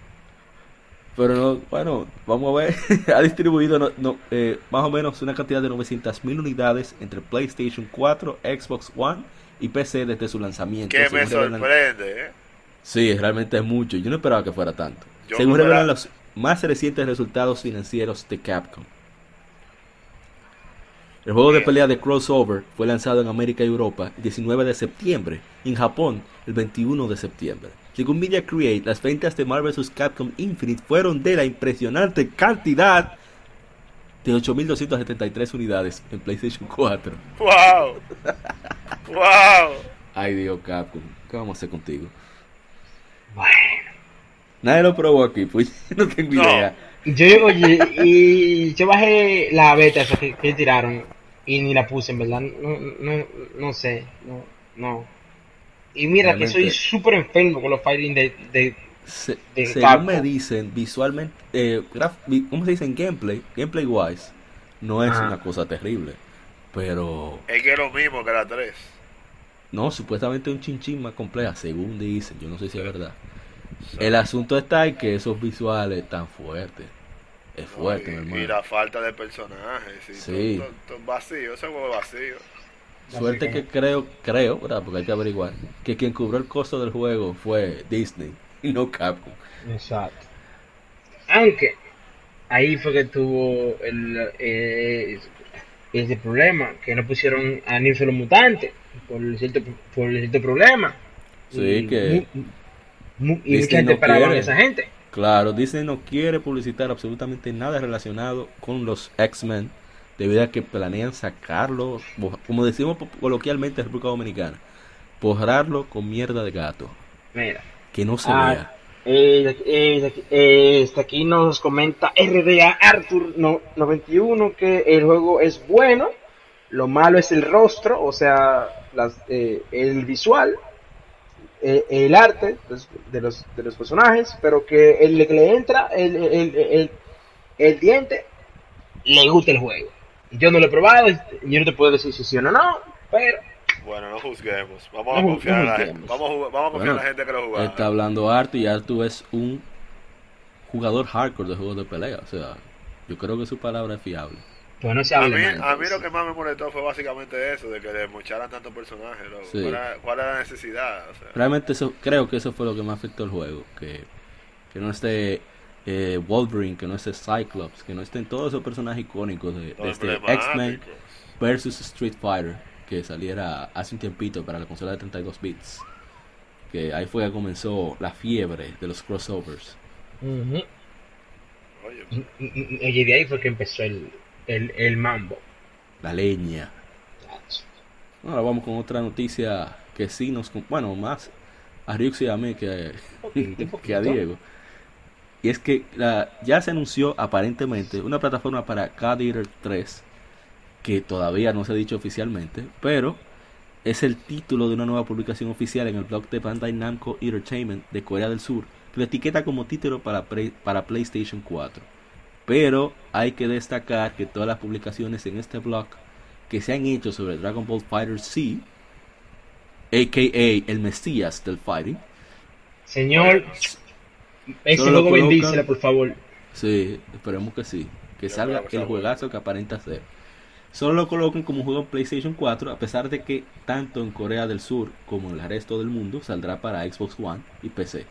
[SPEAKER 1] Pero no, bueno, vamos a ver. ha distribuido no, no, eh, más o menos una cantidad de 900.000 unidades entre PlayStation 4, Xbox One y PC desde su lanzamiento.
[SPEAKER 3] Que me sorprende, ¿eh?
[SPEAKER 1] Sí, realmente es mucho. Yo no esperaba que fuera tanto.
[SPEAKER 3] Yo
[SPEAKER 1] según revelan los más recientes resultados financieros de Capcom. El juego de pelea de Crossover fue lanzado en América y Europa el 19 de septiembre y en Japón el 21 de septiembre. Según Media Create, las ventas de Marvel vs. Capcom Infinite fueron de la impresionante cantidad de 8.273 unidades en PlayStation 4.
[SPEAKER 3] ¡Wow! ¡Wow!
[SPEAKER 1] Ay Dios, Capcom, ¿qué vamos a hacer contigo?
[SPEAKER 2] Bueno.
[SPEAKER 1] Nadie lo probó aquí, pues no tengo
[SPEAKER 3] No.
[SPEAKER 1] idea.
[SPEAKER 2] Yo, oye, y yo bajé la beta esa que, que tiraron y ni la puse, en verdad. No, no, no sé. No, no. Y mira que soy súper enfermo con los fighting de, de
[SPEAKER 1] Se-
[SPEAKER 2] de
[SPEAKER 1] según
[SPEAKER 2] Capcom.
[SPEAKER 1] me dicen, visualmente, eh, graf- ¿cómo se dice en gameplay? Gameplay wise, no es
[SPEAKER 2] Ah.
[SPEAKER 1] una cosa terrible. Pero,
[SPEAKER 3] Es que es lo mismo que la 3.
[SPEAKER 1] no, supuestamente un chinchín más compleja, según dicen, yo no sé si es verdad. El asunto está en que esos visuales están fuertes. es
[SPEAKER 3] ¿no?
[SPEAKER 1] fuerte,
[SPEAKER 3] y,
[SPEAKER 1] mi hermano.
[SPEAKER 3] y la falta de personajes. Y
[SPEAKER 1] Sí.
[SPEAKER 3] todo- todo- todo vacío, ese juego vacío.
[SPEAKER 1] Suerte que creo, creo, ¿verdad? Porque hay que averiguar, que quien cubrió el costo del juego fue Disney y no Capcom.
[SPEAKER 2] Exacto. Aunque ahí fue que tuvo el, eh, ese problema, que no pusieron a Ninja los mutantes por cierto, por cierto problema.
[SPEAKER 1] Sí,
[SPEAKER 2] y,
[SPEAKER 1] que
[SPEAKER 2] mu- mu- y
[SPEAKER 1] Disney
[SPEAKER 2] mucha gente
[SPEAKER 1] no
[SPEAKER 2] esperaba
[SPEAKER 1] quiere.
[SPEAKER 2] a esa gente.
[SPEAKER 1] Claro, Disney no quiere publicitar absolutamente nada relacionado con los X-Men debido a que planean sacarlo, como decimos coloquialmente en República Dominicana, borrarlo con mierda de gato,
[SPEAKER 2] Mira.
[SPEAKER 1] que no se
[SPEAKER 2] Ah,
[SPEAKER 1] vea.
[SPEAKER 2] Eh, eh, aquí- eh, aquí nos comenta RDA Arthur no, 91 que el juego es bueno, lo malo es el rostro, o sea, las, eh, el visual, el arte pues, de, los, de los personajes, pero que el que le entra el, el, el, el diente le gusta el juego. Yo no lo he probado, yo no te puedo decir si sí o no, no, pero
[SPEAKER 3] Bueno, no juzguemos. Vamos
[SPEAKER 2] No
[SPEAKER 3] a
[SPEAKER 2] ju-
[SPEAKER 3] confiar
[SPEAKER 2] no
[SPEAKER 3] en la gente. Vamos a, jugar- vamos a confiar
[SPEAKER 1] Bueno,
[SPEAKER 3] la gente que lo jugaba.
[SPEAKER 1] Está hablando Artu y Artu es un jugador hardcore de juegos de pelea, o sea, yo creo que su palabra es fiable.
[SPEAKER 2] pues no se
[SPEAKER 3] A mí, a mí lo que más me molestó fue básicamente eso, de que le mocharan tantos personajes.
[SPEAKER 1] Sí.
[SPEAKER 3] ¿Cuál, era, cuál era la necesidad? O sea,
[SPEAKER 1] Realmente eso, creo que eso fue lo que más afectó el juego, que, que no esté eh, Wolverine, que no esté Cyclops, que no estén todos esos personajes icónicos de, este X-Men versus Street Fighter, que saliera hace un tiempito para la consola de 32 bits. Que ahí fue que comenzó la fiebre de los crossovers.
[SPEAKER 3] Oye,
[SPEAKER 2] Y, y- y- y de ahí fue que empezó el, el, el mambo.
[SPEAKER 1] La leña. Ahora vamos con otra noticia que sí nos... Bueno, más a Ryux y a mí que, que a Diego. Y es que ya se anunció aparentemente una plataforma para Eater 3 que todavía no se ha dicho oficialmente, pero es el título de una nueva publicación oficial en el blog de Bandai Namco Entertainment de Corea del Sur, que lo etiqueta como título para, para PlayStation 4. Pero hay que destacar que todas las publicaciones en este blog que se han hecho sobre Dragon Ball Fighter C, a.k.a. el Mesías del Fighting,
[SPEAKER 2] Señor, ese
[SPEAKER 1] Solo lo
[SPEAKER 2] juego
[SPEAKER 1] colocan-
[SPEAKER 2] bendícela, por favor.
[SPEAKER 1] Sí, esperemos que sí. Que
[SPEAKER 3] Yo
[SPEAKER 1] salga el juegazo que aparenta ser. Solo lo coloquen como juego en PlayStation 4, a pesar de que tanto en Corea del Sur como en el resto del mundo saldrá para Xbox One y PC.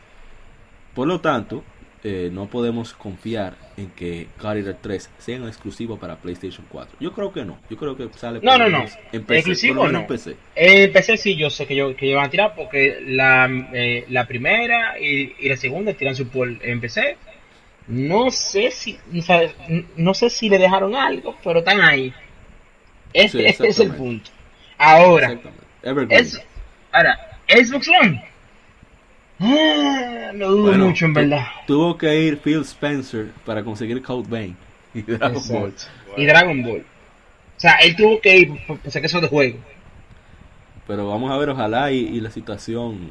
[SPEAKER 1] Por lo tanto, eh, no podemos confiar en que God Eater 3 sea un exclusivo para PlayStation 4. Yo creo que no. Yo creo que sale
[SPEAKER 2] No, no, no.
[SPEAKER 1] en PC.
[SPEAKER 2] Exclusivo no.
[SPEAKER 1] en PC.
[SPEAKER 2] En PC sí, yo sé que, yo, que van a tirar porque la, eh, la primera y, y la segunda tiran su por en PC. No sé si o sea, n- no sé si le dejaron algo, pero están ahí. Este,
[SPEAKER 1] Sí,
[SPEAKER 2] este es el punto. Ahora, es, ahora, Xbox One. Ah, lo dudo
[SPEAKER 1] Bueno,
[SPEAKER 2] mucho en verdad.
[SPEAKER 1] Tuvo que ir Phil Spencer para conseguir Code Vein y Dragon
[SPEAKER 2] Exacto.
[SPEAKER 1] Ball.
[SPEAKER 2] Y Dragon Ball. O sea, él tuvo que ir para sacar eso de juego.
[SPEAKER 1] Pero vamos a ver, ojalá y, y la situación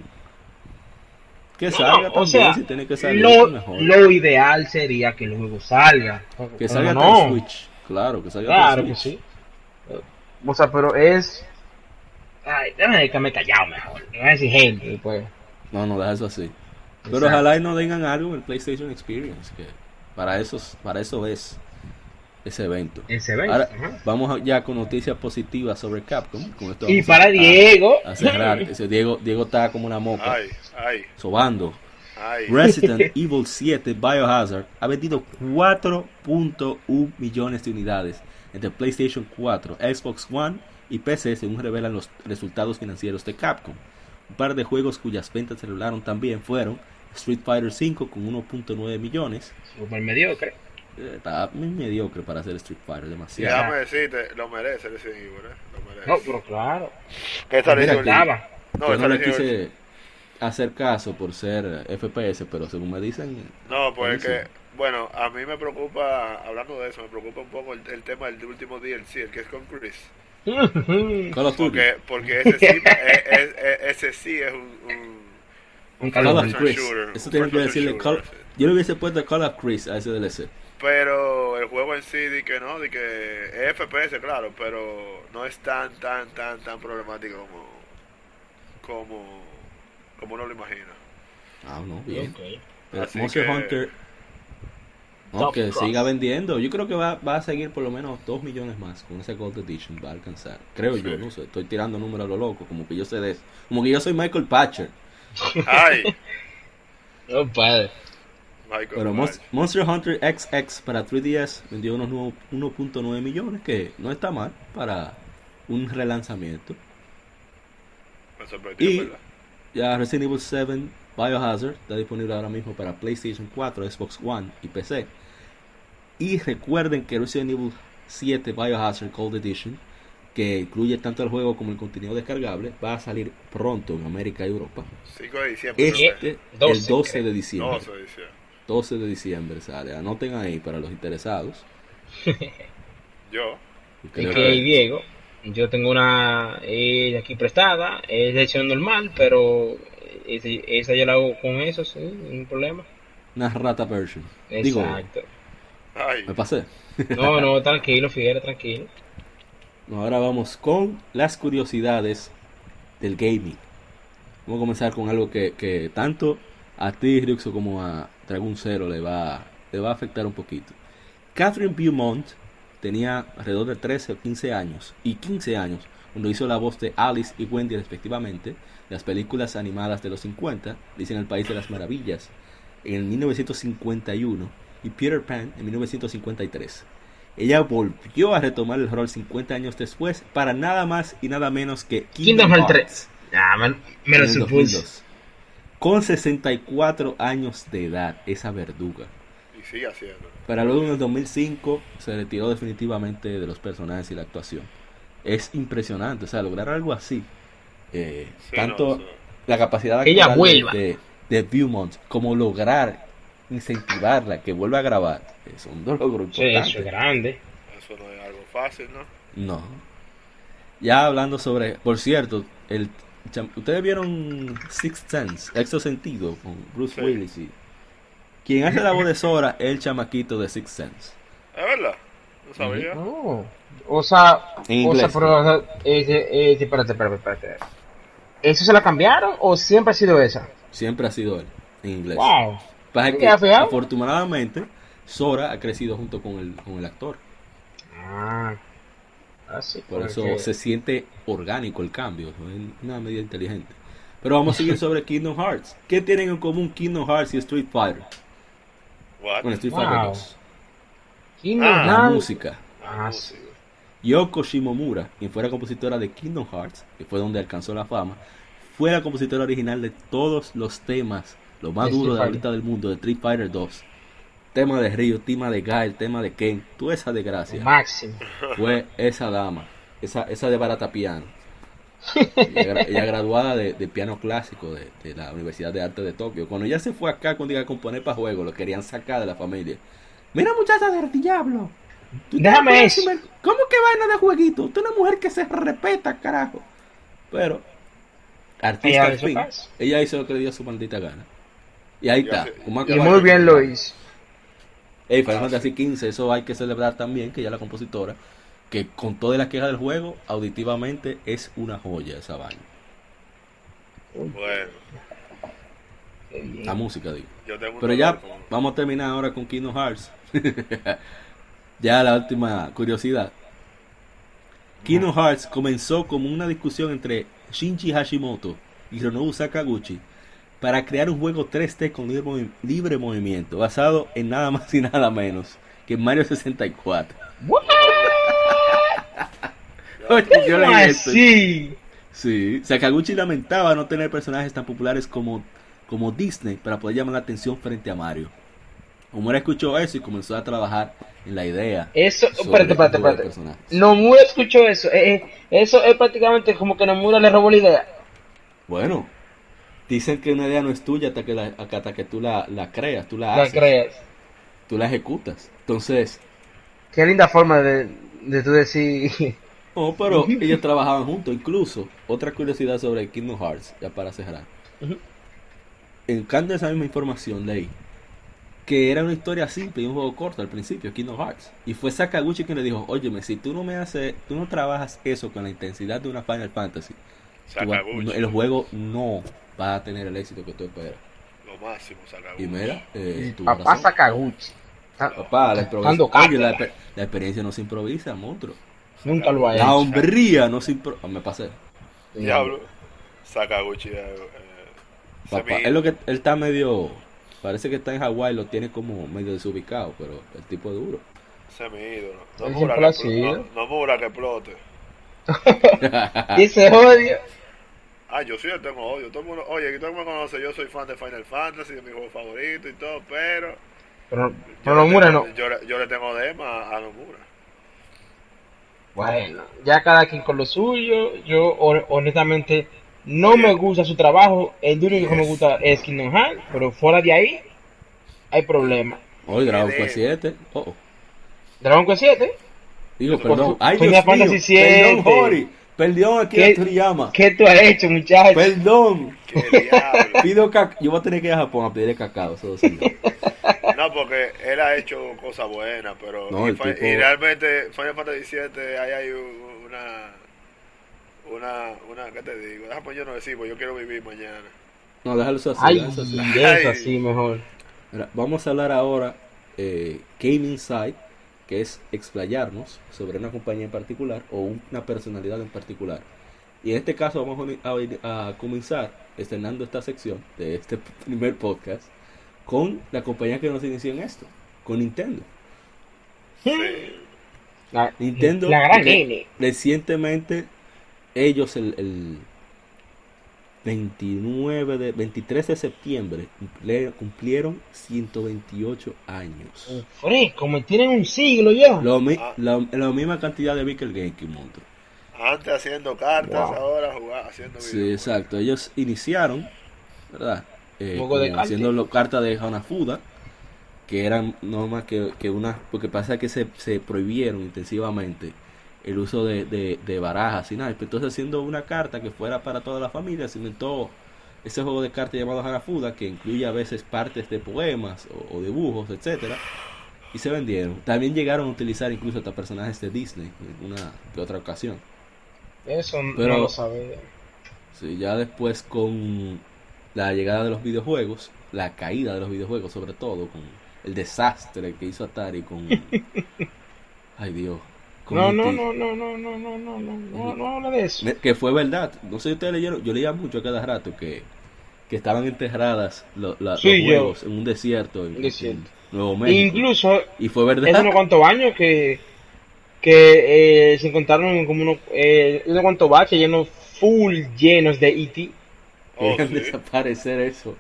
[SPEAKER 1] que
[SPEAKER 2] No,
[SPEAKER 1] salga
[SPEAKER 2] o
[SPEAKER 1] también,
[SPEAKER 2] sea,
[SPEAKER 1] si tiene que salir
[SPEAKER 2] lo,
[SPEAKER 1] mejor.
[SPEAKER 2] lo ideal sería que el juego salga.
[SPEAKER 1] que
[SPEAKER 2] Pero
[SPEAKER 1] salga
[SPEAKER 2] no.
[SPEAKER 1] Switch, claro, que salga
[SPEAKER 2] Claro que sí. O sea, pero es. Ay, déjame dejarme callado mejor. No voy a decir gente después.
[SPEAKER 1] No, no, deja eso así. Pero
[SPEAKER 2] Exacto.
[SPEAKER 1] ojalá y no digan algo en el PlayStation Experience, que para eso, para eso es ese evento.
[SPEAKER 2] Ese evento.
[SPEAKER 1] Ahora vamos ya con noticias positivas sobre Capcom. Con esto
[SPEAKER 2] Y para
[SPEAKER 1] a-
[SPEAKER 2] Diego.
[SPEAKER 1] A, cerrar. Ese Diego, Diego está como una moca,
[SPEAKER 3] ay, ay,
[SPEAKER 1] sobando.
[SPEAKER 3] ay.
[SPEAKER 1] Resident Evil 7 Biohazard ha vendido 4.1 millones de unidades entre PlayStation 4, Xbox One y PC según revelan los resultados financieros de Capcom. Un par de juegos cuyas ventas se revelaron también fueron Street Fighter V con 1.9 millones.
[SPEAKER 2] Super mediocre.
[SPEAKER 1] Eh, Está muy mediocre para hacer Street Fighter, demasiado.
[SPEAKER 3] Déjame decirte, lo merece Resident Evil, ¿eh? Lo merece.
[SPEAKER 2] No, pero claro.
[SPEAKER 3] ¿Qué tal
[SPEAKER 1] Mira.
[SPEAKER 3] No, esta
[SPEAKER 1] no le quise hacer caso por ser FPS, pero según me dicen,
[SPEAKER 3] No, pues es que. Bueno, a mí me preocupa, hablando de eso, me preocupa un poco el, el tema del último DLC, el que es con Chris.
[SPEAKER 1] Call of Duty.
[SPEAKER 3] Porque, porque ese sí, es- es- es- ese sí es un, un,
[SPEAKER 2] Un
[SPEAKER 1] Call
[SPEAKER 2] Call
[SPEAKER 1] of Chris.
[SPEAKER 3] shooter,
[SPEAKER 1] Eso tiene que decirle
[SPEAKER 3] shooter,
[SPEAKER 1] Call-
[SPEAKER 3] ese.
[SPEAKER 1] Yo le hubiese puesto Call of Chris a ese DLC.
[SPEAKER 3] Pero el juego en sí, di que no, di que es FPS, claro, pero no es tan, tan, tan, tan problemático como, como, como uno lo imagina.
[SPEAKER 1] Ah, no, bien. Monster
[SPEAKER 3] que-
[SPEAKER 1] Hunter No,
[SPEAKER 2] Top
[SPEAKER 1] que
[SPEAKER 2] Cross.
[SPEAKER 1] siga vendiendo. Yo creo que va, va a seguir por lo menos 2 millones más con ese Gold Edition. Va a alcanzar. Creo yo, no sé. Estoy tirando números a lo loco. Como que yo sé de eso. Como que yo soy Michael Patcher.
[SPEAKER 3] Ay,
[SPEAKER 2] No padre.
[SPEAKER 3] Michael
[SPEAKER 1] Pero Monster Hunter XX para 3DS vendió unos nuevos 1.9 millones. Que no está mal para un relanzamiento.
[SPEAKER 3] Me sorprendió,
[SPEAKER 1] Y
[SPEAKER 3] ¿verdad?
[SPEAKER 1] ya Resident Evil 7 Biohazard está disponible ahora mismo para PlayStation 4, Xbox One y PC. Y recuerden que Resident Evil 7 Biohazard Gold Edition, que incluye tanto el juego como el contenido descargable, va a salir pronto en América y Europa.
[SPEAKER 3] 5 de diciembre.
[SPEAKER 1] Este,
[SPEAKER 2] 12,
[SPEAKER 1] el 12 de diciembre.
[SPEAKER 3] 12 de diciembre.
[SPEAKER 1] 12 de diciembre sale. Anoten ahí para los interesados.
[SPEAKER 3] Yo.
[SPEAKER 1] Y
[SPEAKER 2] que
[SPEAKER 1] que-
[SPEAKER 2] Diego, yo tengo una eh, aquí prestada, es de edición normal, pero ese- esa yo la hago con eso, sí, ningún problema.
[SPEAKER 1] una rata version. Digo,
[SPEAKER 2] Exacto.
[SPEAKER 3] Ay,
[SPEAKER 1] me pasé.
[SPEAKER 2] No, no, tranquilo, Figuera, tranquilo.
[SPEAKER 1] Ahora vamos con las curiosidades del gaming. Vamos a comenzar con algo que, que tanto a ti, Ryuxo, como a Dragon Zero le va, le va a afectar un poquito. Catherine Beaumont tenía alrededor de 13 o 15 años y 15 años cuando hizo la voz de Alice y Wendy respectivamente, de las películas animadas de los 50, dicen El País de las Maravillas, en el 1951 y Peter Pan en 1953. Ella volvió a retomar el rol 50 años después para nada más y nada menos que
[SPEAKER 2] Kingdom Hearts 3. Ah, man, me lo
[SPEAKER 1] en el
[SPEAKER 2] supuse.
[SPEAKER 1] 2002. Con 64 años de edad, esa verduga.
[SPEAKER 3] y sigue haciendo.
[SPEAKER 1] Para luego en el 2005 se retiró definitivamente de los personajes y la actuación. Es impresionante, o sea, lograr algo así. eh,
[SPEAKER 3] Sí,
[SPEAKER 1] tanto
[SPEAKER 3] no, eso-
[SPEAKER 1] la capacidad
[SPEAKER 2] Que ella
[SPEAKER 1] de, de Beaumont como lograr incentivarla que vuelva a grabar. eh, son dos logros
[SPEAKER 2] Sí, eso es grande.
[SPEAKER 3] Eso no es algo fácil, ¿no?
[SPEAKER 1] No. Ya hablando sobre, por cierto, el ustedes vieron Sixth Sense, Exo Sentido con Bruce
[SPEAKER 3] Sí.
[SPEAKER 1] Willis y quien hace la voz de Sora es el chamaquito de Sixth Sense.
[SPEAKER 3] ¿Es verdad? No sabía.
[SPEAKER 2] Oh. O sea,
[SPEAKER 1] En
[SPEAKER 2] o sea, pero, o sea, ese, ese, espérate, espérate, espérate. ¿Eso se la cambiaron o siempre ha sido esa?
[SPEAKER 1] Siempre ha sido él en inglés.
[SPEAKER 2] Wow.
[SPEAKER 1] Pasa afortunadamente Sora ha crecido junto con el, con el actor.
[SPEAKER 2] Ah, así.
[SPEAKER 1] Por eso se siente orgánico el cambio, ¿no? es una medida inteligente. Pero vamos a seguir sobre Kingdom Hearts. ¿Qué tienen en común Kingdom Hearts y Street Fighter?
[SPEAKER 3] What?
[SPEAKER 1] Con Street
[SPEAKER 2] Wow.
[SPEAKER 1] Fighter 2.
[SPEAKER 2] Kingdom
[SPEAKER 3] Ah,
[SPEAKER 1] La música.
[SPEAKER 2] Ah, sí.
[SPEAKER 1] Yoko Shimomura, quien fuera compositora de Kingdom Hearts, que fue donde alcanzó la fama, fue la compositora original de todos los temas, lo más duro de ahorita del mundo, de Street Fighter 2. Tema de Ryu, tema de Guy, tema de Ken, toda esa desgracia
[SPEAKER 2] Máximo.
[SPEAKER 1] fue esa dama, esa, esa de barata piano. Ella, gra- ella graduada de, de piano clásico de, de la Universidad de Arte de Tokio. Cuando ella se fue acá cuando iba a componer para juego, lo querían sacar de la familia. Mira muchacha del diablo.
[SPEAKER 2] Déjame eso.
[SPEAKER 1] ¿Cómo que vaina de jueguito? Usted es una mujer que se respeta, carajo. Pero, artista
[SPEAKER 2] Ella
[SPEAKER 1] al fin, ella hizo lo que le dio su maldita gana. Y ahí está.
[SPEAKER 3] Y
[SPEAKER 2] muy bien lo hizo.
[SPEAKER 1] Ey, Final Fantasy XV, eso hay que celebrar también, que ya la compositora, que con toda la queja del juego, auditivamente es una joya esa vaina.
[SPEAKER 3] Bueno.
[SPEAKER 1] La música, digo. Pero ya vamos a terminar ahora con Kingdom Hearts. ya la última curiosidad. Kingdom Hearts comenzó como una discusión entre Shinji Hashimoto y Hironobu Sakaguchi para crear un juego 3D con libre, movi- libre movimiento, basado en nada más y nada menos que Mario 64.
[SPEAKER 2] What?
[SPEAKER 1] Oye, yo
[SPEAKER 2] ¿Cómo
[SPEAKER 1] leí esto.
[SPEAKER 2] así?
[SPEAKER 1] Sí, Sakaguchi lamentaba no tener personajes tan populares como, como Disney para poder llamar la atención frente a Mario. Homura escuchó eso y comenzó a trabajar en la idea.
[SPEAKER 2] Eso, espérate, espérate, espérate. Nomura escuchó eso. eh, eh, eso es prácticamente como que Nomura le robó la idea.
[SPEAKER 1] Bueno, dicen que una idea no es tuya hasta que, la, hasta que tú la, la creas, tú la
[SPEAKER 2] La
[SPEAKER 1] haces,
[SPEAKER 2] crees.
[SPEAKER 1] tú la ejecutas. Entonces,
[SPEAKER 2] Qué linda forma de, de tú decir.
[SPEAKER 1] oh, pero ellos trabajaban juntos. Incluso, otra curiosidad sobre Kingdom Hearts, ya para cerrar.
[SPEAKER 2] Ujú.
[SPEAKER 1] En esa misma información leí que era una historia simple y un juego corto al principio, Kingdom Hearts. Y fue Sakaguchi quien le dijo, óyeme, si tú no me haces, tú no trabajas eso con la intensidad de una Final Fantasy,
[SPEAKER 3] Sakaguchi.
[SPEAKER 1] no- el juego no va a tener el éxito que tú esperas.
[SPEAKER 3] Lo máximo, Sakaguchi.
[SPEAKER 1] Y mira, eh,
[SPEAKER 2] papá
[SPEAKER 1] razón.
[SPEAKER 2] Sakaguchi. Ah,
[SPEAKER 1] Papá, la, Oye, la, la experiencia no se improvisa, monstruo.
[SPEAKER 2] Nunca lo ha
[SPEAKER 1] La
[SPEAKER 2] hecho.
[SPEAKER 1] hombría no se improvisa. Me pasé.
[SPEAKER 3] Diablo. Sakaguchi. Eh, eh,
[SPEAKER 1] Papá, es lo que él está medio. Parece que está en Hawái, lo tiene como medio desubicado, pero el tipo es duro.
[SPEAKER 3] Ese es mi ídolo. No mura que, no, no mura que explote.
[SPEAKER 2] Y ese odio.
[SPEAKER 3] Ah, yo sí le tengo odio. Todo el mundo, oye, todo el mundo me conoce. Yo soy fan de Final Fantasy, de mi juego favorito y todo, pero.
[SPEAKER 2] Pero, pero Nomura
[SPEAKER 3] tengo-
[SPEAKER 2] no.
[SPEAKER 3] Yo, le- yo le tengo dema a Nomura.
[SPEAKER 2] Bueno, ya cada quien con lo suyo. Yo, hon- honestamente, no me gusta su trabajo. El único que me gusta es Kingdom Hearts. Pero fuera de ahí, hay problemas.
[SPEAKER 1] Hoy Dragon Quest 7. Oh, oh.
[SPEAKER 2] Dragon Quest 7.
[SPEAKER 1] Digo, perdón. Ay,
[SPEAKER 2] Final
[SPEAKER 1] Dios mío.
[SPEAKER 2] Fantasy 7.
[SPEAKER 1] Perdón. Perdón, aquí
[SPEAKER 2] ¿Qué?
[SPEAKER 1] Toriyama.
[SPEAKER 2] ¿Qué tú has hecho, muchacho?
[SPEAKER 1] Perdón. Pido cac Yo voy a tener que ir a Japón a pedirle cacao. Eso sí.
[SPEAKER 3] No, porque él ha hecho cosas buenas, pero.
[SPEAKER 1] No,
[SPEAKER 3] y,
[SPEAKER 1] tipo-
[SPEAKER 3] y realmente, Final Fantasy VII, ahí hay una. Una. una ¿Qué te digo? Déjame yo no decir, porque yo quiero vivir mañana.
[SPEAKER 1] No, déjalo así.
[SPEAKER 2] Ay,
[SPEAKER 1] déjalo eso así.
[SPEAKER 2] así mejor.
[SPEAKER 1] Mira, vamos a hablar ahora eh, Game Insight, que es explayarnos sobre una compañía en particular o una personalidad en particular. Y en este caso vamos a, comenzar estrenando esta sección de este primer podcast con la compañía que nos inició en esto, con Nintendo.
[SPEAKER 3] Sí.
[SPEAKER 2] La,
[SPEAKER 1] Nintendo
[SPEAKER 2] la gran N.
[SPEAKER 1] recientemente ellos el, el 29 de 23 de septiembre cumple- cumplieron 128 años.
[SPEAKER 2] Fresco, me tienen un siglo ya.
[SPEAKER 1] Lo mi-
[SPEAKER 3] Ah.
[SPEAKER 1] la, la misma cantidad de Vicker GameCube, monstruo.
[SPEAKER 3] Antes haciendo cartas,
[SPEAKER 2] Wow.
[SPEAKER 3] ahora jugar, haciendo
[SPEAKER 1] Sí, exacto. Ellos iniciaron, ¿verdad? Eh,
[SPEAKER 2] de
[SPEAKER 1] haciendo lo- cartas de Hanafuda, que eran no más que, que una. Porque pasa que se, se prohibieron intensivamente el uso de, de, de barajas y nada. Entonces, haciendo una carta que fuera para toda la familia, se inventó ese juego de cartas llamado Hanafuda, que incluye a veces partes de poemas o, o dibujos, etcétera Y se vendieron. También llegaron a utilizar incluso hasta personajes de Disney en una que otra ocasión.
[SPEAKER 2] Eso
[SPEAKER 1] Pero-
[SPEAKER 2] no lo sabía.
[SPEAKER 1] Sí, ya después con la llegada de los videojuegos, la caída de los videojuegos sobre todo, con el desastre que hizo Atari con... Ay Dios.
[SPEAKER 2] No, no, no, no, no, no, no, no, no, no, no habla de eso.
[SPEAKER 1] Que fue verdad. No sé si ustedes leyeron, yo leía mucho a cada rato que, que estaban enterradas lo- la-
[SPEAKER 2] Sí,
[SPEAKER 1] los
[SPEAKER 2] yo.
[SPEAKER 1] juegos en un desierto en,
[SPEAKER 2] Desierto.
[SPEAKER 1] en Nuevo México.
[SPEAKER 2] Incluso
[SPEAKER 1] y fue verdad.
[SPEAKER 2] hace unos cuantos años que, que eh, se encontraron como unos, eh, unos cuantos baches llenos, full llenos de E.T.
[SPEAKER 3] Oh,
[SPEAKER 1] Querían
[SPEAKER 3] sí.
[SPEAKER 1] desaparecer eso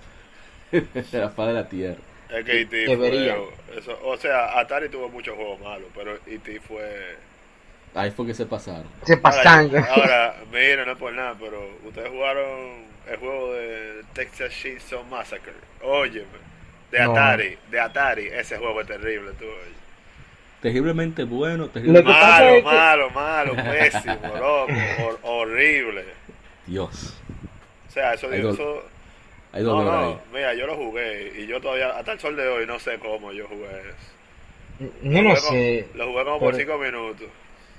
[SPEAKER 1] de la faz de la tierra.
[SPEAKER 3] Es que E.T. Fue. Eso, o sea, Atari tuvo muchos juegos malos, pero E.T. fue.
[SPEAKER 1] Ahí fue que se pasaron.
[SPEAKER 2] Se pasan.
[SPEAKER 3] Ahora, ahora, mira, no es por nada, pero ustedes jugaron el juego de Texas Chainsaw Massacre. Óyeme, de
[SPEAKER 2] No.
[SPEAKER 3] Atari, de Atari, ese juego es terrible, tú. oye.
[SPEAKER 1] Terriblemente bueno, terriblemente...
[SPEAKER 3] Malo,
[SPEAKER 2] es que-
[SPEAKER 3] malo, malo, pésimo, loco, hor- horrible.
[SPEAKER 1] Dios.
[SPEAKER 3] O sea, eso,
[SPEAKER 1] Hay do-
[SPEAKER 3] eso
[SPEAKER 1] Hay
[SPEAKER 3] no, no,
[SPEAKER 1] ahí.
[SPEAKER 3] mira, yo lo jugué y yo todavía, hasta el sol de hoy, no sé cómo yo jugué eso.
[SPEAKER 2] No
[SPEAKER 3] Lo
[SPEAKER 2] no
[SPEAKER 3] jugué como-
[SPEAKER 2] sé.
[SPEAKER 3] Lo jugué como por
[SPEAKER 2] pero-
[SPEAKER 3] 5 minutos.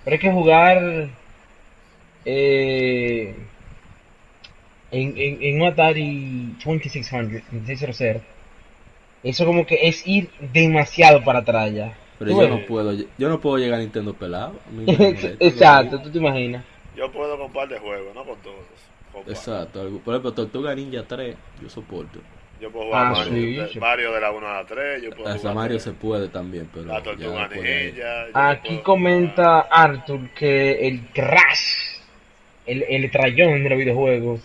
[SPEAKER 2] Pero hay que jugar eh, en, en, en un Atari 2600, 2600. Eso como que es ir demasiado para atrás ya.
[SPEAKER 1] Pero yo no puedo, yo no puedo llegar a Nintendo pelado. A mí me molesta,
[SPEAKER 2] Exacto, tú te imaginas.
[SPEAKER 3] Yo puedo con un par de juegos, no con todos. con.
[SPEAKER 1] Exacto. Por ejemplo, Tortuga Ninja 3, yo soporto.
[SPEAKER 3] Yo puedo jugar
[SPEAKER 2] Ah,
[SPEAKER 3] Mario,
[SPEAKER 2] sí,
[SPEAKER 3] de. Mario de la 1 a la 3, yo puedo
[SPEAKER 1] Hasta
[SPEAKER 3] jugar
[SPEAKER 1] Mario se puede también, pero
[SPEAKER 3] la Tortuga Ninja.
[SPEAKER 2] Aquí
[SPEAKER 3] puedo
[SPEAKER 2] comenta Arthur que el crash, el, el trayón de los videojuegos,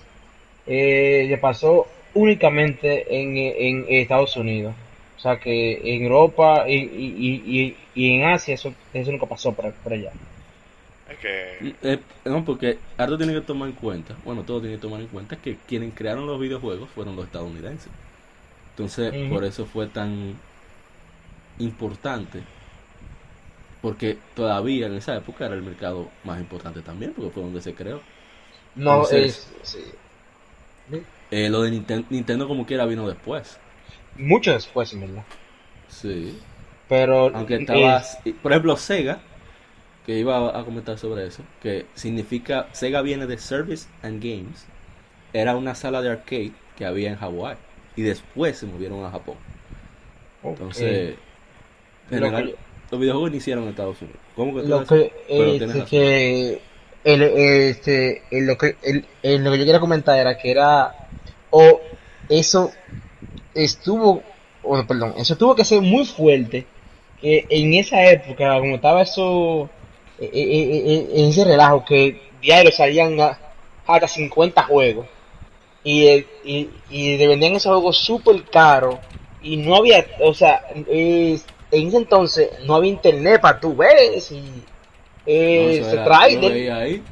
[SPEAKER 2] eh, le pasó únicamente en, en Estados Unidos. O sea que en Europa y, y, y, y en Asia eso, eso nunca pasó por, por allá.
[SPEAKER 3] que,
[SPEAKER 1] Eh, no, porque Ardo tiene que tomar en cuenta, bueno, todos tienen que tomar en cuenta que quienes crearon los videojuegos fueron los estadounidenses. Entonces, por eso fue tan importante. Porque todavía en esa época era el mercado más importante también, porque fue donde se creó.
[SPEAKER 2] No
[SPEAKER 1] Entonces-
[SPEAKER 2] es sí.
[SPEAKER 1] Eh, lo de Ninten- Nintendo como quiera vino después.
[SPEAKER 2] mucho después, en verdad.
[SPEAKER 1] Sí.
[SPEAKER 2] Pero
[SPEAKER 1] Aunque
[SPEAKER 2] eh,
[SPEAKER 1] estaba, por ejemplo, Sega, que iba a- a comentar sobre eso, que significa, Sega viene de Service and Games, era una sala de arcade que había en Hawái y después se movieron a Japón. Entonces, En
[SPEAKER 2] Lo
[SPEAKER 1] general,
[SPEAKER 2] que-
[SPEAKER 1] los videojuegos iniciaron en Estados Unidos. ¿Cómo que tú
[SPEAKER 2] lo que el, este el- lo que el, lo que yo quería comentar era que era o eso estuvo o perdón eso tuvo que ser muy fuerte que en esa época como estaba eso eh, eh, eh, en ese relajo que diario salían hasta 50 juegos y, y, y vendían esos juegos súper caros y no había, o sea, en ese entonces no había internet para tú ver si
[SPEAKER 1] No,
[SPEAKER 2] eh,
[SPEAKER 1] eso
[SPEAKER 2] se trae
[SPEAKER 1] ahí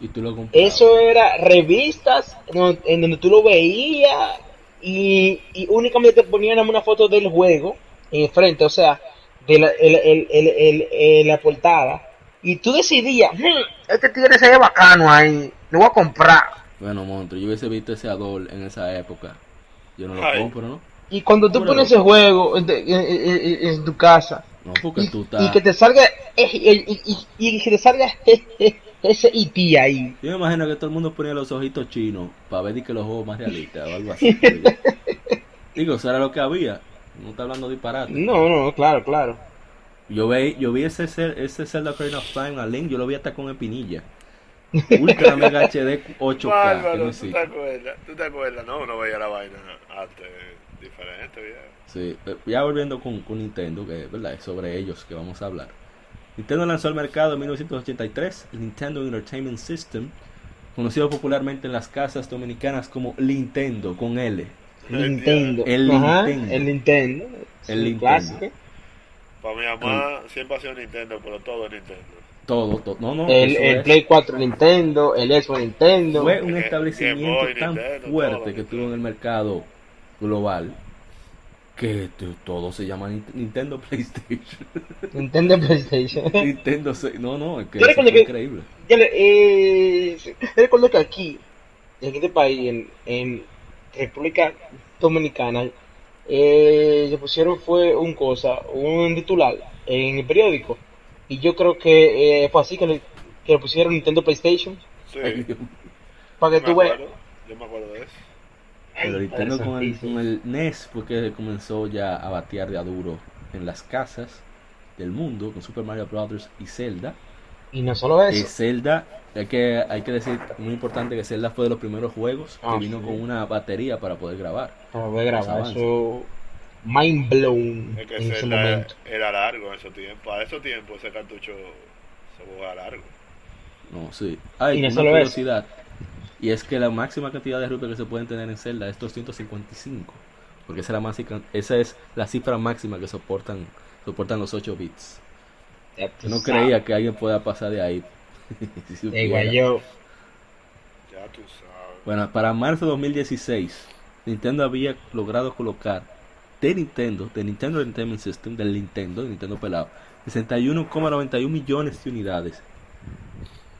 [SPEAKER 1] y tú lo
[SPEAKER 2] eso era revistas no- en donde tú lo veías y, y únicamente te ponían una foto del juego en frente, o sea, de la, el- el- el- el- el- la portada. Y tú decidías, "Hmm, este tigre se ve bacano ahí, lo voy a comprar.
[SPEAKER 1] Bueno, monstruo, yo hubiese visto ese Adol en esa época. Yo no lo
[SPEAKER 3] Ay.
[SPEAKER 1] compro, ¿no?
[SPEAKER 2] Y cuando tú pones ese juego en, en- en- en tu casa
[SPEAKER 1] No, porque
[SPEAKER 2] y,
[SPEAKER 1] tú
[SPEAKER 2] y
[SPEAKER 1] estás...
[SPEAKER 2] que te salga eh, y, y- y- y que te salga ese IT ahí.
[SPEAKER 1] Yo me imagino que todo el mundo ponía los ojitos chinos para ver que los juegos más realistas o algo así. Digo, eso era lo que había. No está hablando disparate.
[SPEAKER 2] No, no, claro, claro.
[SPEAKER 1] Yo vi, yo vi ese, ese Zelda Ocarina of Time, a Link, yo lo vi hasta con espinilla. Ultra Mega HD 8K, que no
[SPEAKER 3] Bárbaro, ¿tú te acuerdas? ¿Tú te acuerdas? No, uno veía la vaina antes diferente, viejo.
[SPEAKER 1] Sí, eh, ya volviendo con, con Nintendo, que ¿verdad? es sobre ellos que vamos a hablar. Nintendo lanzó al mercado en 1983 el Nintendo Entertainment System, conocido popularmente en las casas dominicanas como Nintendo, con L.
[SPEAKER 2] Nintendo.
[SPEAKER 1] El
[SPEAKER 2] Ajá,
[SPEAKER 1] Nintendo.
[SPEAKER 2] El Nintendo.
[SPEAKER 1] El Nintendo.
[SPEAKER 2] clásico.
[SPEAKER 3] Para mi mamá siempre ha sido Nintendo, pero todo es Nintendo.
[SPEAKER 1] Todo, todo. No, no,
[SPEAKER 2] El, el
[SPEAKER 1] es-
[SPEAKER 2] Play 4 Nintendo, el Xbox Nintendo.
[SPEAKER 1] fue un
[SPEAKER 3] Game-
[SPEAKER 1] establecimiento
[SPEAKER 3] Boy,
[SPEAKER 1] tan
[SPEAKER 3] Nintendo,
[SPEAKER 1] fuerte que tuvo en el mercado global que todo se llama Nin- Nintendo PlayStation.
[SPEAKER 2] Nintendo PlayStation.
[SPEAKER 1] Nintendo, no, no, es que
[SPEAKER 2] Yo que-
[SPEAKER 1] increíble.
[SPEAKER 2] Yo le- eh, yo recuerdo que aquí, en este país, en, en República Dominicana, eh, se pusieron fue un cosa, un titular en el periódico. Y yo creo que eh, fue así que le, que le pusieron Nintendo PlayStation.
[SPEAKER 3] Sí.
[SPEAKER 2] Para
[SPEAKER 3] yo
[SPEAKER 2] que
[SPEAKER 3] me
[SPEAKER 2] tú veas.
[SPEAKER 3] acuerdo. Yo me acuerdo de eso.
[SPEAKER 1] Pero Nintendo con el, con el NES fue que comenzó ya a batear de a duro en las casas del mundo con Super Mario Bros. y Zelda.
[SPEAKER 2] Y no solo
[SPEAKER 1] Eh,
[SPEAKER 2] eso.
[SPEAKER 1] Zelda, hay que, hay que decir, muy importante que Zelda fue de los primeros juegos
[SPEAKER 2] Ah,
[SPEAKER 1] que vino
[SPEAKER 2] sí.
[SPEAKER 1] con una batería para poder grabar.
[SPEAKER 2] Para poder grabar eso. Mind blown
[SPEAKER 3] Es que
[SPEAKER 2] en ese
[SPEAKER 3] Zelda
[SPEAKER 2] momento.
[SPEAKER 3] era largo en esos tiempos. A esos tiempos ese cartucho se jugaba largo.
[SPEAKER 1] No, sí. Hay una curiosidad. Y es que la máxima cantidad de rupias que se pueden tener en Zelda es 255. Porque esa es la, máxima, esa es la cifra máxima que soportan, soportan los 8 bits.
[SPEAKER 2] Ya
[SPEAKER 1] Yo no creía que alguien pueda pasar de ahí. Si
[SPEAKER 2] yo.
[SPEAKER 3] Ya tú sabes.
[SPEAKER 1] Bueno, para marzo de 2016, Nintendo había logrado colocar de Nintendo, de Nintendo Entertainment System, del Nintendo, de Nintendo pelado, 61,91 millones de unidades.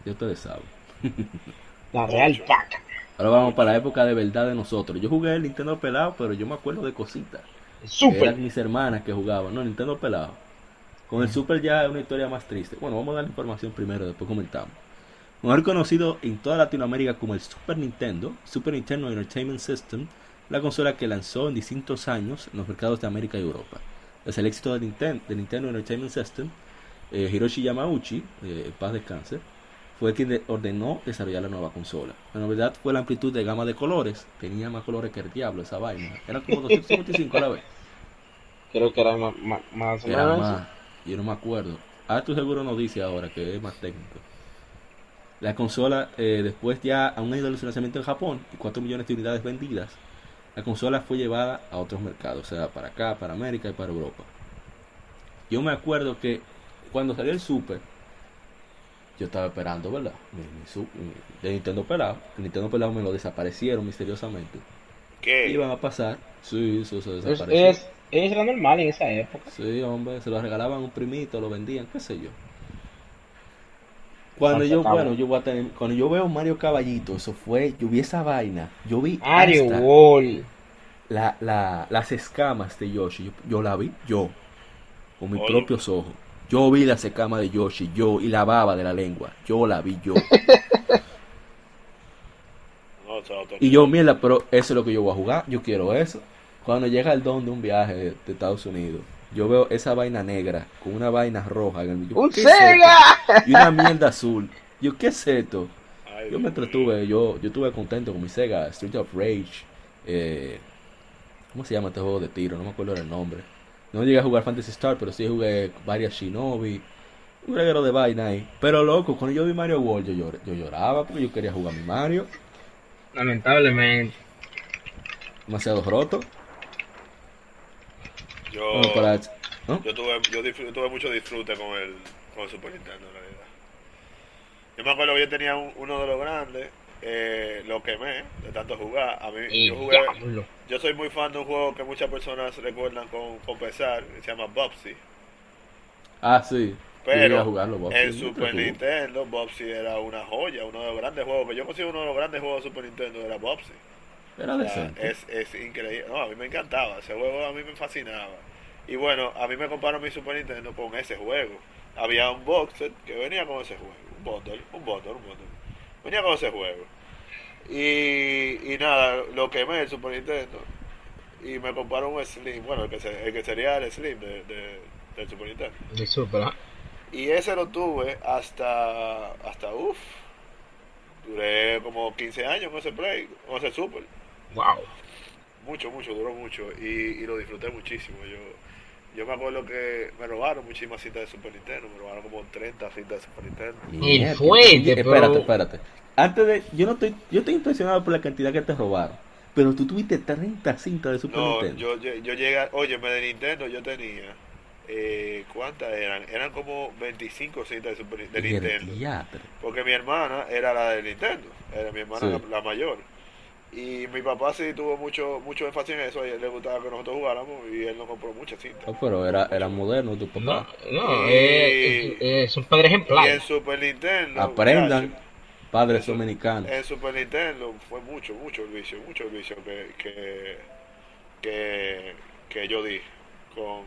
[SPEAKER 1] Ya ustedes saben.
[SPEAKER 2] La Real Paca.
[SPEAKER 1] Ahora vamos para la época de verdad de nosotros. Yo jugué el Nintendo pelado, pero yo me acuerdo de cositas.
[SPEAKER 2] Super.
[SPEAKER 1] eran mis hermanas que jugaban. No, Nintendo pelado. Con el Super ya es una historia más triste. Bueno, vamos a dar la información primero, después comentamos. Mejor conocido en toda Latinoamérica como el Super Nintendo, Super Nintendo Entertainment System, la consola que lanzó en distintos años en los mercados de América y Europa. Tras el éxito de Nintendo, de Nintendo Entertainment System, eh, Hiroshi Yamauchi, eh, paz descanse, fue quien de- ordenó desarrollar la nueva consola. La novedad fue la amplitud de gama de colores. Tenía más colores que el diablo esa vaina. Era como 255 a la vez.
[SPEAKER 2] Creo que era más, más, más o
[SPEAKER 1] Era más, yo no me acuerdo. Ah, tú seguro no dice ahora que es más técnico. La consola, eh, después ya a un año de su lanzamiento en Japón y 4 millones de unidades vendidas, la consola fue llevada a otros mercados, o sea, para acá, para América y para Europa. Yo me acuerdo que cuando salió el Super, yo estaba esperando, ¿verdad? Mi, mi su- mi- de Nintendo pelado. El Nintendo pelado me lo desaparecieron misteriosamente.
[SPEAKER 3] ¿Qué?
[SPEAKER 1] Iban a pasar, sí, eso se
[SPEAKER 2] Es,
[SPEAKER 1] desapareció.
[SPEAKER 2] es, es era normal en esa época.
[SPEAKER 1] Sí, hombre, se lo regalaban a un primito, lo vendían, qué sé yo. Cuando yo, bueno, yo voy a tener, cuando yo veo Mario Caballito, eso fue, yo vi esa vaina, yo vi
[SPEAKER 2] Mario
[SPEAKER 1] la, la, las escamas de Yoshi, yo, yo la vi, yo, con mis
[SPEAKER 3] Oye.
[SPEAKER 1] propios ojos. Yo vi las escamas de Yoshi, yo, y la baba de la lengua, yo la vi, yo. Y yo, mierda, pero eso es lo que yo voy a jugar, yo quiero eso. Cuando llega el don de un viaje de, de Estados Unidos, yo veo esa vaina negra con una vaina roja en el yo,
[SPEAKER 2] ¡Un. Sega!
[SPEAKER 1] y una mierda azul. Yo, ¿qué es esto?
[SPEAKER 3] Ay,
[SPEAKER 1] Yo me entretuve, yo, yo estuve contento con mi Sega, Street of Rage, eh, ¿cómo se llama este juego de tiro? No me acuerdo el nombre. No llegué a jugar Fantasy Star, pero sí jugué varias Shinobi, un reguero de vaina ahí. Pero loco, cuando yo vi Mario World, yo, llor- yo lloraba porque yo quería jugar mi Mario,
[SPEAKER 2] Lamentablemente.
[SPEAKER 1] demasiado roto.
[SPEAKER 3] Yo,
[SPEAKER 1] Como para- ¿no?
[SPEAKER 3] yo tuve, yo disfr- tuve mucho disfrute con el, con el Super Nintendo, en realidad. Yo me acuerdo que yo tenía un- uno de los grandes, eh, lo quemé de tanto jugar. A mí,
[SPEAKER 2] Y
[SPEAKER 3] yo jugué, yo soy muy fan de un juego que muchas personas recuerdan con, con pesar, que se llama Bubsy.
[SPEAKER 1] Ah, sí. Yo
[SPEAKER 3] Pero
[SPEAKER 1] jugarlo,
[SPEAKER 3] en Super. Nintendo, Bubsy era una joya, uno de los grandes juegos. Que yo consigo uno de los grandes juegos de Super Nintendo era Bubsy.
[SPEAKER 1] Era
[SPEAKER 3] O sea,
[SPEAKER 1] decente.
[SPEAKER 3] es, es increíble. No, a mí me encantaba. Ese juego a mí me fascinaba. Y bueno, a mí me compraron mi Super Nintendo con ese juego. Había un box set que venía con ese juego. Un bundle, un bundle, un bundle. Venía con ese juego. Y, y nada, lo quemé el Super Nintendo. Y me compraron un Slim. Bueno, el que, se- el que sería el Slim de, de- del Super Nintendo.
[SPEAKER 2] De Super, ¿ah?
[SPEAKER 3] Y ese lo tuve hasta, hasta uff, duré como 15 años con ese Play, con ese Super.
[SPEAKER 2] Wow.
[SPEAKER 3] Mucho, mucho, duró mucho y, y lo disfruté muchísimo. Yo yo me acuerdo que me robaron muchísimas cintas de Super Nintendo, me robaron como 30 cintas de Super Nintendo.
[SPEAKER 2] Fuerte, pero-
[SPEAKER 1] Espérate, espérate. Antes de. Yo no estoy. Yo estoy impresionado por la cantidad que te robaron. Pero tú tuviste 30 cintas de Super
[SPEAKER 3] No,
[SPEAKER 1] Nintendo.
[SPEAKER 3] yo, yo, yo llegué, oye, de Nintendo yo tenía, eh, ¿cuántas eran? Eran como 25 cintas de, Super, de
[SPEAKER 1] Y
[SPEAKER 3] Nintendo. Porque mi hermana era la de Nintendo, era mi hermana
[SPEAKER 1] Sí.
[SPEAKER 3] la, la mayor. Y mi papá sí tuvo mucho mucho énfasis en eso, a él le gustaba que nosotros jugáramos y él nos compró muchas cintas.
[SPEAKER 1] Oh, pero era, era moderno tu
[SPEAKER 2] No,
[SPEAKER 1] papá.
[SPEAKER 2] no,
[SPEAKER 3] Y-
[SPEAKER 2] es, es- es un padre
[SPEAKER 3] Y en
[SPEAKER 2] ejemplar.
[SPEAKER 3] Super Nintendo,
[SPEAKER 1] Aprendan, padres dominicanos.
[SPEAKER 3] en Super Nintendo fue mucho, mucho el vicio, mucho el vicio que, que, que, que yo di con,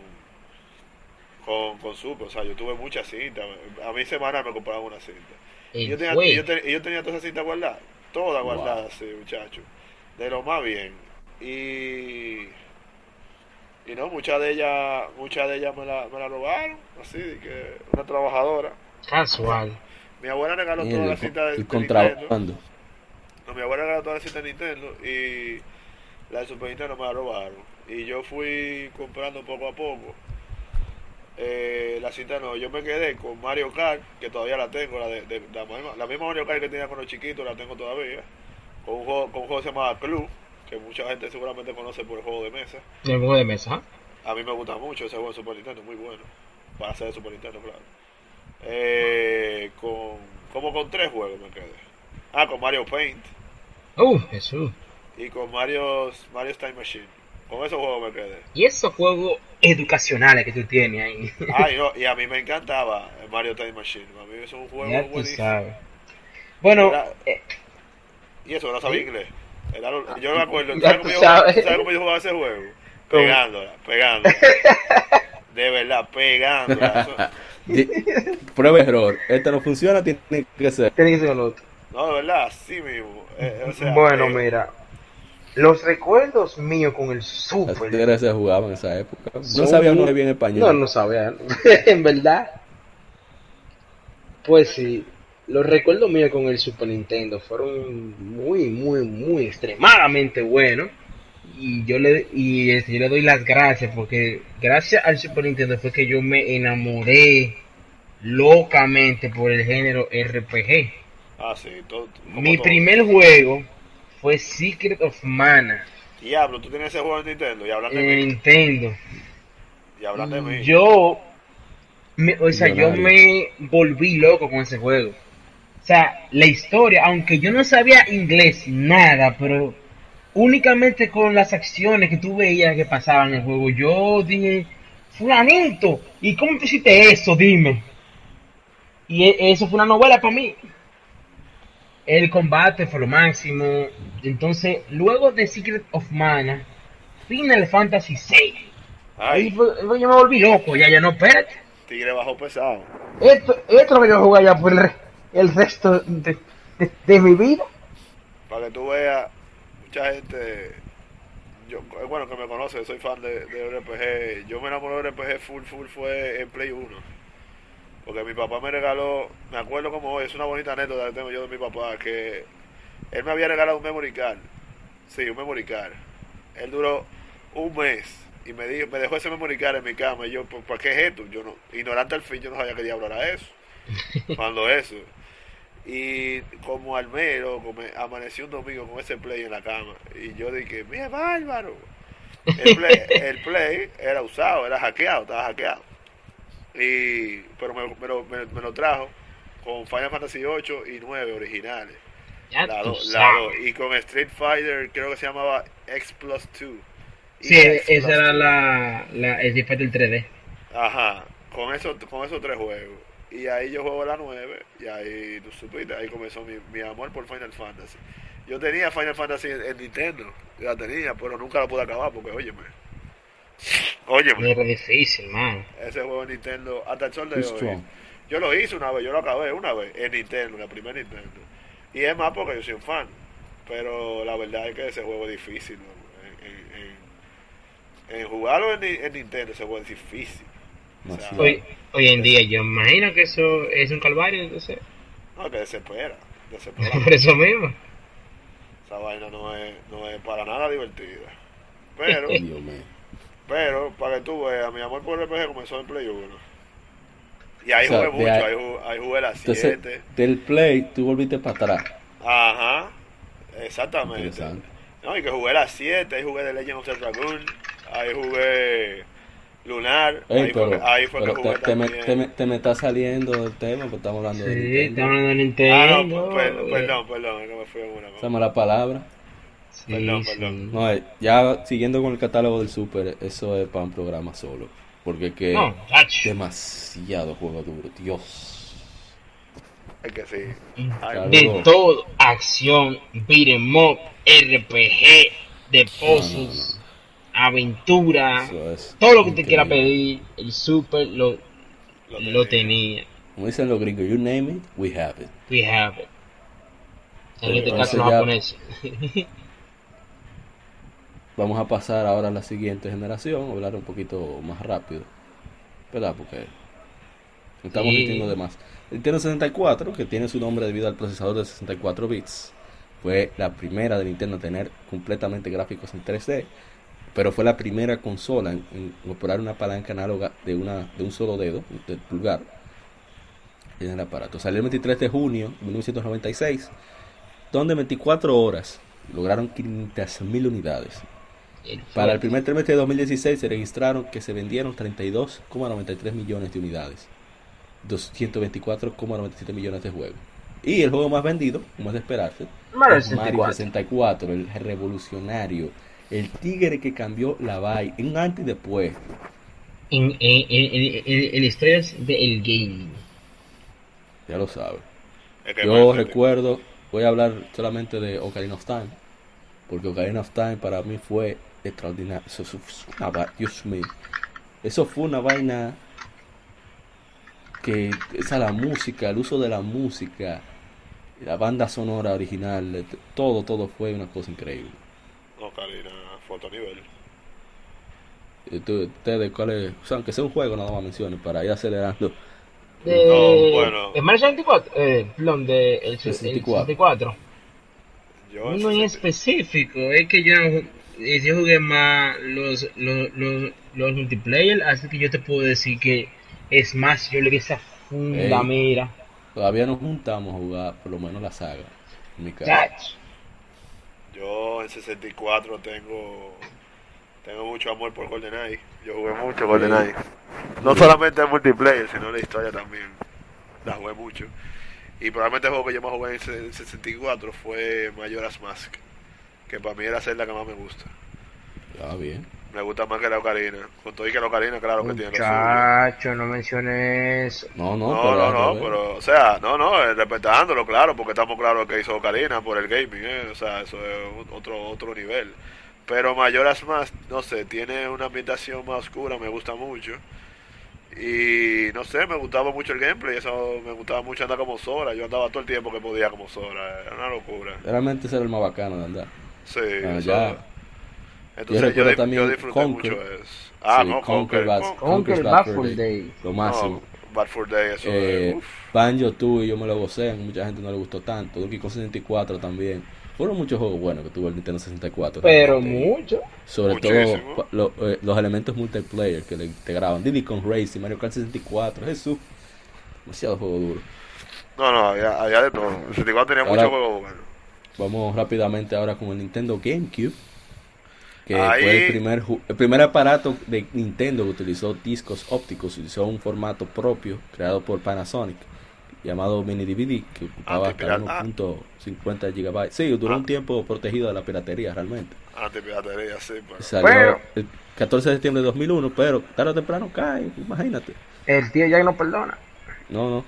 [SPEAKER 3] con, con Super. O sea, yo tuve muchas cintas. A mi semana me compraban una cinta. Y yo tenía, yo, te- y yo tenía todas esas cintas guardadas, todas
[SPEAKER 1] Wow.
[SPEAKER 3] guardadas, sí, muchachos. De lo más bien. Y. Y no, muchas de ellas, muchas de ellas me la, me la robaron, así, de que una trabajadora.
[SPEAKER 2] Casual.
[SPEAKER 3] Mi abuela regaló
[SPEAKER 1] el,
[SPEAKER 3] las cintas de,
[SPEAKER 1] el
[SPEAKER 3] de Nintendo. No, mi abuela regaló todas las cintas de Nintendo y la de Super Nintendo me la robaron. Y yo fui comprando poco a poco. Eh, la cinta no, yo me quedé con Mario Kart, que todavía la tengo, la, de, de- la, misma, la misma Mario Kart que tenía con los chiquitos, la tengo todavía. Con un juego, con un juego que se llama Club, que mucha gente seguramente conoce por el juego de mesa.
[SPEAKER 2] El juego de mesa. ¿ah?
[SPEAKER 3] A mí me gusta mucho ese juego de Super Nintendo, muy bueno. Para ser de Super Nintendo, claro. Eh, con, como con tres juegos me quedé. Ah, con Mario Paint
[SPEAKER 2] Uh, Jesús.
[SPEAKER 3] y con Mario, Mario Time Machine. Con esos juegos me quedé.
[SPEAKER 2] Y esos juegos educacionales que tú tienes ahí.
[SPEAKER 3] Ay, no, y a mí me encantaba el Mario Time Machine. A mí es un juego
[SPEAKER 2] ya tú
[SPEAKER 3] buenísimo.
[SPEAKER 2] sabes. Bueno,
[SPEAKER 3] Era-
[SPEAKER 2] eh,
[SPEAKER 3] Y eso, no sabía inglés. Era lo- yo me acuerdo.
[SPEAKER 2] Ya
[SPEAKER 3] ¿Sabes cómo, yo jugaba-
[SPEAKER 2] sabes.
[SPEAKER 3] ¿Sabes cómo yo jugaba ese juego? Pegándola, pegándola. De verdad, pegándola.
[SPEAKER 1] Prueba error. Esta no funciona, tiene que ser.
[SPEAKER 2] tiene que ser con otro.
[SPEAKER 3] No, de verdad, así mismo. Eh, o sea,
[SPEAKER 2] Bueno,
[SPEAKER 3] eh,
[SPEAKER 2] mira. Los recuerdos míos con el Super.
[SPEAKER 1] se jugaban en esa época. No
[SPEAKER 2] Son
[SPEAKER 1] sabía
[SPEAKER 2] muy-
[SPEAKER 1] uno bien español.
[SPEAKER 2] No, no sabía. en verdad. Pues sí. Los recuerdos míos con el Super Nintendo fueron muy, muy, muy extremadamente buenos. Y yo le, y este, yo le doy las gracias porque gracias al Super Nintendo fue que yo me enamoré locamente por el género RPG.
[SPEAKER 3] Ah, sí, todo,
[SPEAKER 2] Mi
[SPEAKER 3] todo.
[SPEAKER 2] primer juego fue Secret of Mana
[SPEAKER 3] Diablo, tú tienes ese juego en Nintendo y hablan de
[SPEAKER 2] en
[SPEAKER 3] mí.
[SPEAKER 2] Nintendo.
[SPEAKER 3] Y hablan de mí.
[SPEAKER 2] Yo, me- o sea, yo
[SPEAKER 1] Millonario.
[SPEAKER 2] me volví loco con ese juego. O sea, la historia, aunque yo no sabía inglés, nada, pero únicamente con las acciones que tú veías que pasaban en el juego, yo dije, fulanito, ¿y cómo tú hiciste eso? Dime. Y e- eso fue una novela para mí. El combate fue lo máximo. Entonces, luego de Secret of Mana, Final Fantasy VI. Ahí
[SPEAKER 3] Ay,
[SPEAKER 2] fue- fue- yo me volví loco, ya, ya no, espérate.
[SPEAKER 3] tigre bajo pesado.
[SPEAKER 2] Esto, esto es lo que yo jugué ya por el, re- el resto de, de- de mi vida.
[SPEAKER 3] Para que tú veas, mucha gente yo, bueno, que me conoce, soy fan de, de RPG. Yo me enamoré de RPG full, full fue en Play 1. Porque mi papá me regaló, me acuerdo como hoy, es una bonita anécdota que tengo yo de mi papá, que él me había regalado un memory card. Sí, un memory card. Él duró un mes y me dijo, me dejó ese memory card en mi cama y yo, ¿por, qué es esto? Yo no, ignorante al fin, yo no sabía qué diablo era eso. Cuando eso. Y como al mero, como amaneció un domingo con ese play en la cama. Y yo dije, mira, bárbaro. El play, el play era usado, era hackeado, estaba hackeado. Y, pero me, me, me, lo trajo con Final Fantasy 8 y 9 originales. y con Street Fighter, creo que se llamaba X Plus 2.
[SPEAKER 2] Sí, esa era la, la Street Fighter 3D.
[SPEAKER 3] Ajá, con, eso, con esos tres juegos. Y ahí yo juego la 9, y ahí tú supiste, ahí comenzó mi, mi amor por Final Fantasy. Yo tenía Final Fantasy en, Nintendo, la tenía, pero nunca la pude acabar porque, óyeme. Óyeme.
[SPEAKER 2] Era difícil, man.
[SPEAKER 3] Ese juego en Nintendo, hasta el sol de hoy. Yo lo hice una vez, yo lo acabé una vez en Nintendo, la primera Nintendo. Y es más porque yo soy un fan. Pero la verdad es que ese juego es difícil. En, en, jugarlo en, en, Nintendo ese juego es difícil.
[SPEAKER 2] Hoy, hoy en día yo imagino que eso es un calvario. Entonces...
[SPEAKER 3] No, que desespera. desespera.
[SPEAKER 2] Por eso mismo.
[SPEAKER 3] Esa vaina no es, no es para nada divertida. Pero, pero para que tú veas, mi amor por el RPG comenzó en Play 1. Y ahí jugué mucho, ahí, jugué, ahí jugué las 7.
[SPEAKER 1] Del Play tú volviste para atrás.
[SPEAKER 3] Ajá, exactamente. No, y que jugué las 7, ahí jugué The Legend of the Dragon, ahí jugué Lunar, ahí, fue, ahí fue que jugué
[SPEAKER 1] te, me, te, me, te, me, está saliendo del tema, porque estamos hablando
[SPEAKER 2] sí,
[SPEAKER 1] de Nintendo.
[SPEAKER 2] Sí, estamos hablando de Nintendo. Ah, no,
[SPEAKER 3] perdón, perdón, perdón, que me fui en una.
[SPEAKER 1] Esa mala palabra.
[SPEAKER 3] Sí, perdón, perdón.
[SPEAKER 1] No, eh, ya siguiendo con el catálogo del Super, eso es para un programa solo. Porque que no, demasiado juego duro, Dios.
[SPEAKER 3] Es que sí.
[SPEAKER 2] De todo, acción, beat'em up, RPG, de puzzles, aventura, todo lo que te quiera pedir, el Super lo, lo, tenía.
[SPEAKER 1] Como dicen los gringos, you name it, we have it.
[SPEAKER 2] We have it. En este caso los japoneses.
[SPEAKER 1] Vamos a pasar ahora a la siguiente generación, hablar un poquito más rápido, ¿verdad? Porque estamos sí. de más. El Nintendo 64, que tiene su nombre debido al procesador de 64 bits, fue la primera de Nintendo a tener completamente gráficos en 3D, pero fue la primera consola en, incorporar una palanca análoga de, una, de un solo dedo, del pulgar, en el aparato. Salió el 23 de junio de 1996, donde 24 horas lograron 500.000 unidades para el primer trimestre de 2016 se registraron que se vendieron 32,93 millones de unidades, 224,97 millones de juegos. Y el juego más vendido, como es de esperarse,
[SPEAKER 2] Mario
[SPEAKER 1] 64. 64, el revolucionario, el tigre que cambió la vaina, en antes y después.
[SPEAKER 2] En, en, en, en, historias del gaming.
[SPEAKER 1] Ya lo sabes. Yo recuerdo, voy a hablar solamente de Ocarina of Time, porque Ocarina of Time para mí fue extraordinario. Eso, eso fue una, Dios mío. Eso fue una vaina que esa la música, el uso de la música, la banda sonora original, todo, todo fue una cosa increíble.
[SPEAKER 3] No, Karina, foto nivel.
[SPEAKER 1] ¿Ustedes cuál O sea, aunque sea un juego, nada más menciones para ir acelerando.
[SPEAKER 2] De, no, bueno. ¿El Mario 64? Eh, perdón, de el 64. 64. Yo Uno en específico, es que yo yo jugué más los, los, los, los, multiplayer, así que yo te puedo decir que es más, yo le di esa funda, mira.
[SPEAKER 1] Todavía nos juntamos a jugar, por lo menos la saga. En mi
[SPEAKER 3] Yo en 64 tengo tengo mucho amor por GoldenEye. Yo jugué mucho GoldenEye. No solamente el multiplayer, sino la historia también. La jugué mucho. Y probablemente el juego que yo más jugué en 64 fue Majora's Mask que para mí era ser la que más me gusta.
[SPEAKER 1] Ah, bien.
[SPEAKER 3] Me gusta más que la Ocarina. Con todo y que la Ocarina, claro que tiene
[SPEAKER 2] Muchacho, no menciones.
[SPEAKER 1] No, no,
[SPEAKER 3] no, pero, no, no pero, o sea, no, no, eh, respetándolo, claro, porque estamos claros que hizo Ocarina por el gaming, ¿eh? o sea, eso es otro, otro nivel. Pero Mayoras más, no sé, tiene una ambientación más oscura, me gusta mucho. Y no sé, me gustaba mucho el gameplay, eso me gustaba mucho andar como Sora. Yo andaba todo el tiempo que podía como Sora, era una locura.
[SPEAKER 1] Realmente ese era el más bacano de andar.
[SPEAKER 3] Sí, ah, ya. Entonces
[SPEAKER 1] Yo recuerdo también
[SPEAKER 3] yo mucho eso. Ah,
[SPEAKER 1] Sí,
[SPEAKER 3] no,
[SPEAKER 1] Conker
[SPEAKER 3] Conker.
[SPEAKER 1] Bad-
[SPEAKER 2] Bad
[SPEAKER 1] Fur
[SPEAKER 2] Day.
[SPEAKER 1] Lo máximo.
[SPEAKER 3] No, Bad for Day, eso
[SPEAKER 1] Eh,
[SPEAKER 3] es. Uf.
[SPEAKER 1] Banjo Tooie yo me lo gocé, mucha gente no le gustó tanto. Donkey Kong 64 también. Fueron muchos juegos buenos que tuvo el Nintendo 64.
[SPEAKER 2] Pero
[SPEAKER 1] realmente.
[SPEAKER 2] mucho.
[SPEAKER 1] Sobre
[SPEAKER 3] Muchísimo.
[SPEAKER 1] todo lo- eh, los elementos multiplayer que le integraban. Diddy Kong Racing, Mario Kart 64, Jesús. Demasiado juego duro.
[SPEAKER 3] No, no, había, había de todo. El 64 tenía
[SPEAKER 1] Ahora-
[SPEAKER 3] muchos juegos buenos.
[SPEAKER 1] Vamos rápidamente ahora con el Nintendo GameCube. Que
[SPEAKER 3] Ahí-
[SPEAKER 1] fue el primer, el primer aparato de Nintendo que utilizó discos ópticos, utilizó un formato propio creado por Panasonic llamado Mini DVD que ocupaba hasta
[SPEAKER 3] Antipirata.
[SPEAKER 1] 1.50 GB. Sí, duró
[SPEAKER 3] Ah.
[SPEAKER 1] un tiempo protegido de la piratería realmente.
[SPEAKER 3] Antipiratería, sí, pero.
[SPEAKER 1] Salió
[SPEAKER 2] Pero-
[SPEAKER 1] el 14 de septiembre de 2001, pero tarde o temprano cae, imagínate.
[SPEAKER 2] El tío Jack no perdona.
[SPEAKER 1] No, no.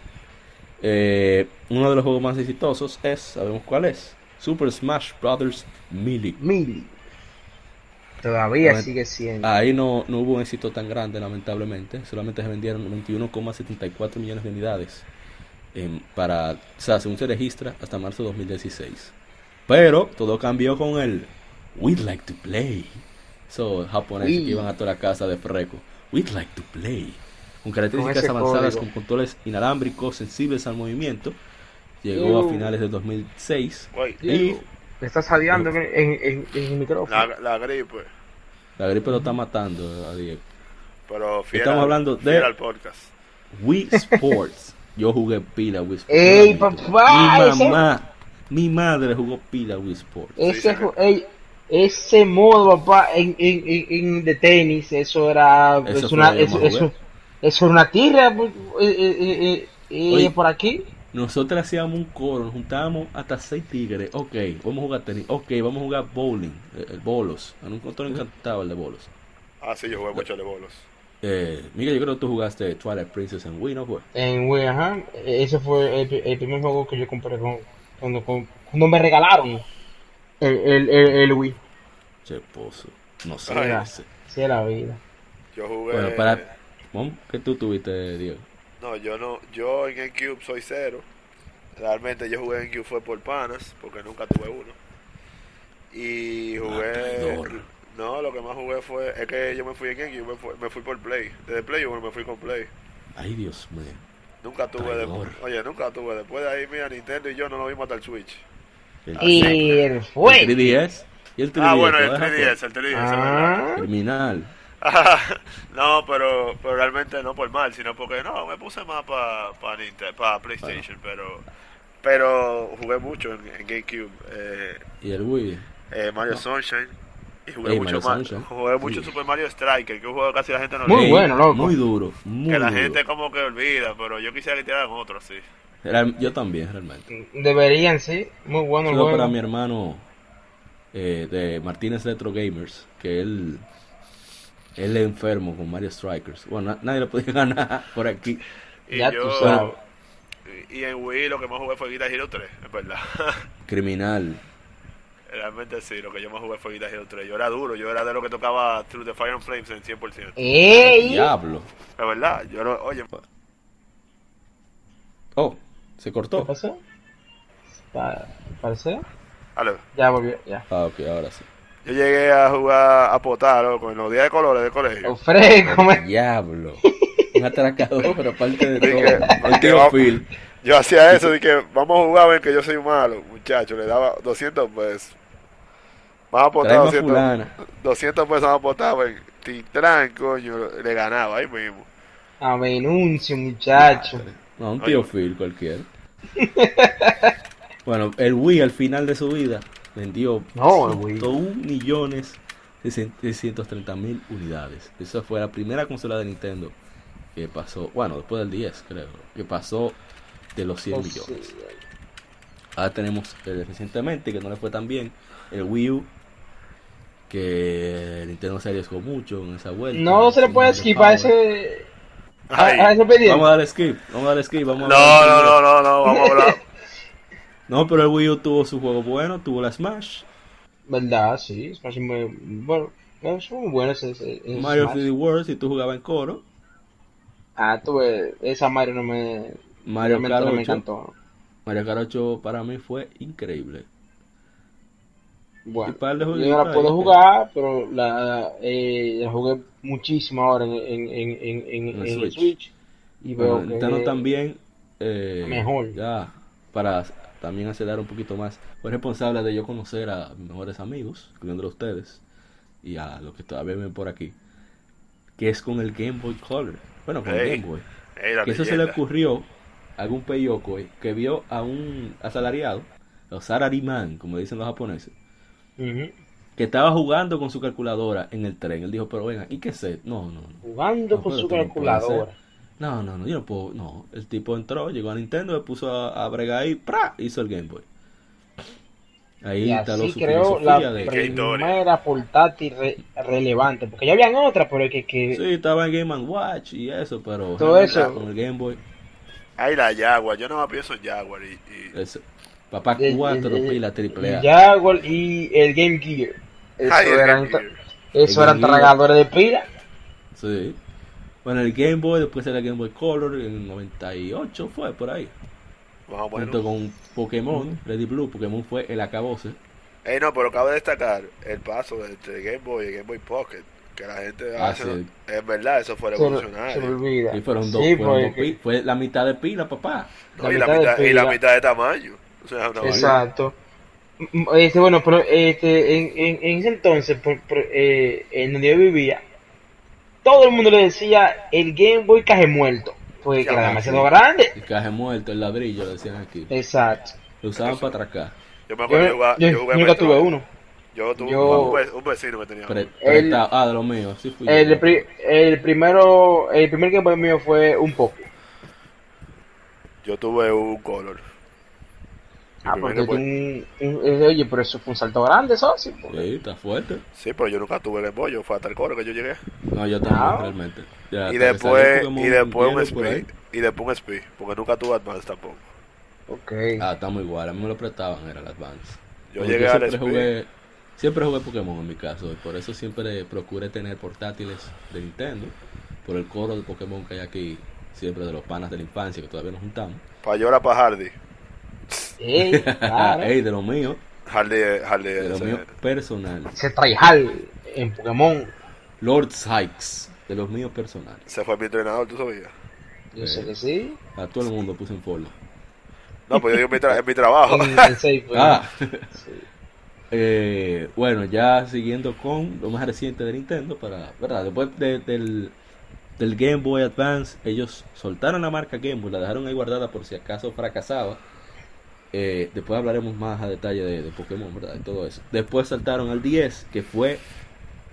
[SPEAKER 1] Eh, uno de los juegos más exitosos es, sabemos cuál es, Super Smash Bros. Melee.
[SPEAKER 2] Mil. Todavía
[SPEAKER 1] Bueno,
[SPEAKER 2] sigue siendo.
[SPEAKER 1] Ahí no, no hubo un éxito tan grande, lamentablemente. Solamente se vendieron 21,74 millones de unidades. em, para, o sea, según se registra, hasta marzo de 2016. Pero todo cambió con el We'd like to play. Esos japoneses que iban a toda la casa de freco. We'd like to play. Con características
[SPEAKER 2] ese
[SPEAKER 1] avanzadas,
[SPEAKER 2] código.
[SPEAKER 1] con controles inalámbricos sensibles al movimiento. Llegó a finales del 2006.
[SPEAKER 3] Güey,
[SPEAKER 1] Y
[SPEAKER 2] Me estás jadeando en, en, en- en el micrófono.
[SPEAKER 3] la, la gripe.
[SPEAKER 1] la gripe lo está matando a Diego.
[SPEAKER 3] Pero fiel,
[SPEAKER 1] Estamos
[SPEAKER 3] al-
[SPEAKER 1] hablando de-
[SPEAKER 3] fiel al podcast.
[SPEAKER 1] Wii Sports. Yo jugué pila Wii Sports.
[SPEAKER 2] ¡Ey,
[SPEAKER 1] Mi
[SPEAKER 2] papá! ese-
[SPEAKER 1] mamá, mi madre jugó pila Wii Sports.
[SPEAKER 2] Ese, ey, ese modo, papá, en, en, en, en de tenis, eso era.
[SPEAKER 1] Eso
[SPEAKER 2] es una, eso, eso, eso era una tierra. pues, eh, eh, eh, eh, por aquí.
[SPEAKER 1] Nosotros hacíamos un coro, nos juntábamos hasta seis tigres. Ok, vamos a jugar tenis. Ok, vamos a jugar bowling. El, el bolos. A nosotros nos encantaba el de bolos.
[SPEAKER 3] Ah, sí, yo jugué mucho de bolos.
[SPEAKER 1] Eh, Miguel, yo creo que tú jugaste Twilight Princess en Wii, ¿no fue?
[SPEAKER 2] En Wii, ajá. Ese fue el, pri- el primer juego que yo compré con, cuando, con- cuando me regalaron el, el, el, el Wii.
[SPEAKER 1] Che, pozo. No sé.
[SPEAKER 3] Ay.
[SPEAKER 2] Sí, la vida.
[SPEAKER 3] Yo jugué.
[SPEAKER 1] Bueno, para... ¿Qué tú tuviste, Diego?
[SPEAKER 3] No, yo no. Yo en GameCube soy cero. Realmente yo jugué en GameCube fue por panas, porque nunca tuve uno. Y jugué.
[SPEAKER 1] traidor.
[SPEAKER 3] No, lo que más jugué fue. Es que yo me fui en GameCube, me fui, me fui por Play. Desde Play yo me fui con Play.
[SPEAKER 1] Ay, Dios mío.
[SPEAKER 3] Nunca tuve
[SPEAKER 1] Traidor.
[SPEAKER 3] después. Oye, nunca tuve. Después de ahí, mira, Nintendo y yo no nos vimos hasta el Switch.
[SPEAKER 1] El,
[SPEAKER 2] Y el
[SPEAKER 1] el
[SPEAKER 2] fue.
[SPEAKER 1] 3DS. ¿Y el 3DS?
[SPEAKER 3] Ah, bueno, el
[SPEAKER 1] ¿Lo dejas
[SPEAKER 3] 3DS, el 3DS, es verdad.
[SPEAKER 2] Ah,
[SPEAKER 1] Criminal.
[SPEAKER 3] no, pero, pero realmente no por mal, sino porque no, me puse más para pa PlayStation, pero pero jugué mucho en, en GameCube, eh,
[SPEAKER 1] ¿Y el Wii?
[SPEAKER 3] eh, Mario
[SPEAKER 1] No.
[SPEAKER 3] Sunshine y jugué
[SPEAKER 1] Ey,
[SPEAKER 3] mucho
[SPEAKER 1] Mario
[SPEAKER 3] más,
[SPEAKER 1] Sunshine.
[SPEAKER 3] jugué mucho
[SPEAKER 1] Sí.
[SPEAKER 3] Super Mario Striker, que un juego que casi la gente no
[SPEAKER 2] Muy
[SPEAKER 3] le-
[SPEAKER 2] bueno, loco.
[SPEAKER 1] Muy duro. Muy
[SPEAKER 3] que la
[SPEAKER 1] duro.
[SPEAKER 3] gente como que olvida, pero yo quisiera que tiraran otro así.
[SPEAKER 1] Real- yo también, realmente.
[SPEAKER 2] deberían, sí. Muy bueno el juego.
[SPEAKER 1] para mi hermano eh, de Martínez Retro Gamers, que él, él es enfermo con Mario Strikers. Bueno, na- nadie le podía ganar por aquí.
[SPEAKER 3] Y
[SPEAKER 2] Ya
[SPEAKER 3] yo
[SPEAKER 2] tú sabes.
[SPEAKER 3] y, en Wii lo que más jugué fue Guitar Hero 3, es verdad.
[SPEAKER 1] Criminal.
[SPEAKER 3] Realmente sí, lo que yo más jugué fue Guitar Hero 3. Yo era duro, yo era de lo que tocaba Through the Fire and Flames en 100%.
[SPEAKER 2] ¡Ey!
[SPEAKER 1] Diablo.
[SPEAKER 3] Es verdad, yo no, oye,
[SPEAKER 1] Oh, se
[SPEAKER 2] ¿Qué
[SPEAKER 1] cortó.
[SPEAKER 2] pasó? Pa- ¿Parece?
[SPEAKER 3] Ale,
[SPEAKER 2] Ya volvió, ya.
[SPEAKER 1] Ah, ok, ahora sí.
[SPEAKER 3] Yo llegué a jugar a potar, loco, en los días de colores del colegio.
[SPEAKER 2] Ofrezco, me-
[SPEAKER 1] Diablo. Un atracador, pero aparte de
[SPEAKER 3] Dije,
[SPEAKER 1] todo. El
[SPEAKER 3] va-
[SPEAKER 1] Phil.
[SPEAKER 3] Yo hacía eso, de que vamos a jugar, ven que yo soy malo, muchacho, le daba 200 pesos. Vamos a
[SPEAKER 1] Traemos
[SPEAKER 3] 200,
[SPEAKER 1] fulana.
[SPEAKER 3] 200 pesos, vamos a ven, Titrán, coño, le ganaba ahí mismo.
[SPEAKER 2] A menuncio, muchacho.
[SPEAKER 1] No, un tío Phil cualquiera. bueno, el Wii al final de su vida vendió
[SPEAKER 2] No, el Wii.
[SPEAKER 1] 101 millones 630 mil unidades. Esa fue la primera consola de Nintendo que pasó, bueno, después del 10 creo, que pasó de los 100
[SPEAKER 2] Oh,
[SPEAKER 1] millones.
[SPEAKER 2] sí.
[SPEAKER 1] Ahora tenemos eh, recientemente, que no le fue tan bien, el Wii U, que Nintendo se arriesgó mucho en esa vuelta.
[SPEAKER 2] No se le puede esquivar ese. A, a ese.
[SPEAKER 1] Vamos a darle skip, vamos a darle skip, vamos
[SPEAKER 3] No,
[SPEAKER 1] a
[SPEAKER 3] no, no, no, no, vamos a hablar.
[SPEAKER 1] No, pero el Wii U tuvo su juego bueno, tuvo la Smash,
[SPEAKER 2] ¿Verdad? Sí, Smash es muy. Bueno, es muy ese
[SPEAKER 1] Mario
[SPEAKER 2] Smash.
[SPEAKER 1] 3D World si tú jugabas en coro,
[SPEAKER 2] Ah, tuve. Esa Mario no me.
[SPEAKER 1] Mario Kart
[SPEAKER 2] no me
[SPEAKER 1] 8.
[SPEAKER 2] encantó.
[SPEAKER 1] Mario Kart 8 para mí fue increíble.
[SPEAKER 2] Bueno, yo no la puedo jugar, pero la, eh, la jugué muchísimo ahora en, en, en, en,
[SPEAKER 1] el Switch.
[SPEAKER 2] Switch. Y
[SPEAKER 1] Bueno,
[SPEAKER 2] veo que
[SPEAKER 1] Nintendo también eh,
[SPEAKER 2] Mejor.
[SPEAKER 1] ya para también acelerar un poquito más. Fue responsable de yo conocer a mis mejores amigos incluyendo a ustedes y a los que todavía ven por aquí que es con el Game Boy Color. Bueno con el Game Boy.
[SPEAKER 3] Ey, la
[SPEAKER 1] que eso se le ocurrió a algún peyoco eh, que vio a un asalariado o salariman como dicen los japoneses que estaba jugando con su calculadora en el tren. Él dijo pero venga ¿y qué sé? no no no.
[SPEAKER 2] Jugando
[SPEAKER 1] No,
[SPEAKER 2] con su calculadora.
[SPEAKER 1] No, no, no, yo no puedo. No, el tipo entró, llegó a Nintendo, le puso a, a bregar ahí, ¡pra! hizo el Game Boy. Ahí
[SPEAKER 2] Y
[SPEAKER 1] instaló
[SPEAKER 2] así
[SPEAKER 1] su
[SPEAKER 2] creó la
[SPEAKER 1] de.
[SPEAKER 2] Primera portátil re- relevante. Porque ya habían otras, pero que, que
[SPEAKER 1] Sí, estaba en Game Watch y eso, pero.
[SPEAKER 2] Todo eso.
[SPEAKER 1] Con el Game Boy,
[SPEAKER 3] Ay, la Jaguar. Yo no más pienso en Jaguar. Y, y...
[SPEAKER 1] es, papá,
[SPEAKER 2] el-
[SPEAKER 1] cuatro
[SPEAKER 2] el-
[SPEAKER 1] pilas triple A.
[SPEAKER 2] Jaguar y el Game Gear. Eso
[SPEAKER 3] Ay,
[SPEAKER 2] eran,
[SPEAKER 3] Gear.
[SPEAKER 2] eso eran tragadores de pila.
[SPEAKER 1] Sí. Bueno, el Game Boy, después era Game Boy Color en el 98, fue por ahí.
[SPEAKER 3] Vamos
[SPEAKER 1] Junto con Pokémon, Ready Blue, Pokémon fue el acabose.
[SPEAKER 3] Ey, no, pero acabo de destacar el paso entre Game Boy y Game Boy Pocket. Que la gente
[SPEAKER 1] Ah,
[SPEAKER 3] hace.
[SPEAKER 1] sí.
[SPEAKER 3] Es verdad, eso fue
[SPEAKER 2] se
[SPEAKER 3] revolucionario.
[SPEAKER 2] olvida.
[SPEAKER 1] Y fueron dos,
[SPEAKER 2] Sí,
[SPEAKER 1] fueron dos fue la mitad de pila, papá.
[SPEAKER 3] No,
[SPEAKER 2] la
[SPEAKER 3] y, la
[SPEAKER 2] mitad de
[SPEAKER 3] mitad, y la mitad de tamaño. O sea.
[SPEAKER 2] Exacto. Este, bueno, pero este, en, en, en ese entonces, por- por, eh, en donde yo vivía, todo el mundo le decía el Game Boy caje muerto, porque era demasiado grande.
[SPEAKER 1] El caje muerto, el ladrillo, le decían aquí.
[SPEAKER 2] Exacto.
[SPEAKER 1] Lo usaban para atracar.
[SPEAKER 3] Yo me
[SPEAKER 2] Yo,
[SPEAKER 3] acuerdo, yo,
[SPEAKER 2] yo-
[SPEAKER 3] yo
[SPEAKER 2] yo nunca tuve uno.
[SPEAKER 3] Yo tuve
[SPEAKER 2] Yo-
[SPEAKER 3] un, ve- un vecino que tenía.
[SPEAKER 1] Pre-.
[SPEAKER 2] El-
[SPEAKER 1] prestado. ah, de lo mío, así fui yo.
[SPEAKER 2] El, pri- el primero, el primer Game Boy mío fue un poco.
[SPEAKER 3] Yo tuve un color.
[SPEAKER 2] Ah, porque
[SPEAKER 3] Game
[SPEAKER 2] un- un- oye, pero eso fue un salto grande, socio.
[SPEAKER 1] Sí, está fuerte.
[SPEAKER 3] Sí, pero yo nunca tuve Game Boy. Yo fue hasta el color que yo llegué.
[SPEAKER 1] No, yo también,
[SPEAKER 2] Ah.
[SPEAKER 1] realmente. Ya,
[SPEAKER 3] y después, y después un. Speed. Y después un Speed. Porque nunca tuve Advance tampoco.
[SPEAKER 2] Ok.
[SPEAKER 1] Ah, estamos igual. A mí me lo prestaban, era el Advance.
[SPEAKER 3] Yo
[SPEAKER 1] Porque
[SPEAKER 3] llegué al
[SPEAKER 1] siempre
[SPEAKER 3] Speed.
[SPEAKER 1] jugué, siempre jugué Pokémon en mi caso. Y por eso siempre procuré tener portátiles de Nintendo. Por el coro de Pokémon que hay aquí. Siempre de los panas de la infancia que todavía nos juntamos.
[SPEAKER 3] Para llorar para Hardy.
[SPEAKER 2] Ey, claro.
[SPEAKER 1] Ey, de lo mío.
[SPEAKER 3] Hardy, Hardy.
[SPEAKER 1] De lo mío personal.
[SPEAKER 2] Se trae Hal en Pokémon.
[SPEAKER 1] Lord Sykes. De los míos personales.
[SPEAKER 3] Se fue mi entrenador, ¿tú sabías?
[SPEAKER 2] Yo sé que sí.
[SPEAKER 1] A todo el mundo puse en follow.
[SPEAKER 3] No, pues yo digo en mi, tra- en mi trabajo.
[SPEAKER 2] Safe,
[SPEAKER 1] Ah.
[SPEAKER 2] sí.
[SPEAKER 1] Eh, bueno, ya siguiendo con lo más reciente de Nintendo, para, ¿verdad? Después de- del, del Game Boy Advance, ellos soltaron la marca Game Boy, la dejaron ahí guardada por si acaso fracasaba. Eh, después hablaremos más a detalle de, de Pokémon, ¿verdad? Y todo eso. Después saltaron al 10, que fue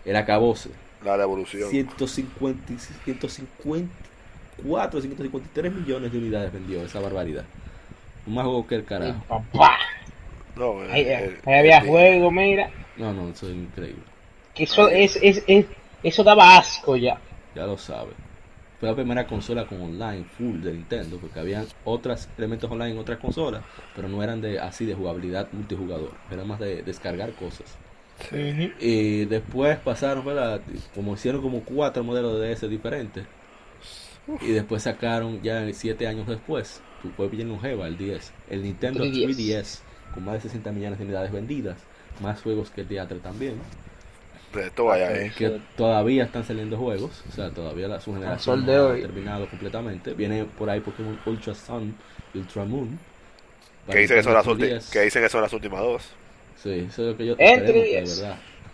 [SPEAKER 1] el acabose.
[SPEAKER 3] La revolución.
[SPEAKER 1] 150, 154, 153 millones de unidades vendió esa barbaridad. Un más juego que el carajo.
[SPEAKER 2] papá.
[SPEAKER 3] No, el-
[SPEAKER 2] Ahí,
[SPEAKER 3] el-
[SPEAKER 2] ahí había
[SPEAKER 3] el-
[SPEAKER 2] juego, mira.
[SPEAKER 1] No, no, eso es increíble.
[SPEAKER 2] Que eso, es, es, es- eso daba asco ya.
[SPEAKER 1] Ya lo sabe. Fue la primera consola con online full de Nintendo, porque habían otros elementos online en otras consolas, pero no eran de así de jugabilidad multijugador, era más de descargar cosas. Y después pasaron, ¿verdad? Como hicieron como cuatro modelos de DS diferentes. Y después sacaron ya siete años después, tu fue bien longeva el 10, el Nintendo
[SPEAKER 2] 3DS.
[SPEAKER 1] 3DS, con más de 60 millones de unidades vendidas, más juegos que el teatro también.
[SPEAKER 3] De todo allá ahí.
[SPEAKER 1] que todavía están saliendo juegos, o sea, todavía la, su generación
[SPEAKER 2] de
[SPEAKER 1] ha terminado completamente. Viene por ahí Pokémon Ultra Sun y Ultra Moon.
[SPEAKER 3] Que dicen que son las
[SPEAKER 1] 3DS.
[SPEAKER 3] que dicen que son las últimas dos.
[SPEAKER 1] Sí, eso es lo que yo
[SPEAKER 2] En
[SPEAKER 1] esperemos que de
[SPEAKER 2] 3DS.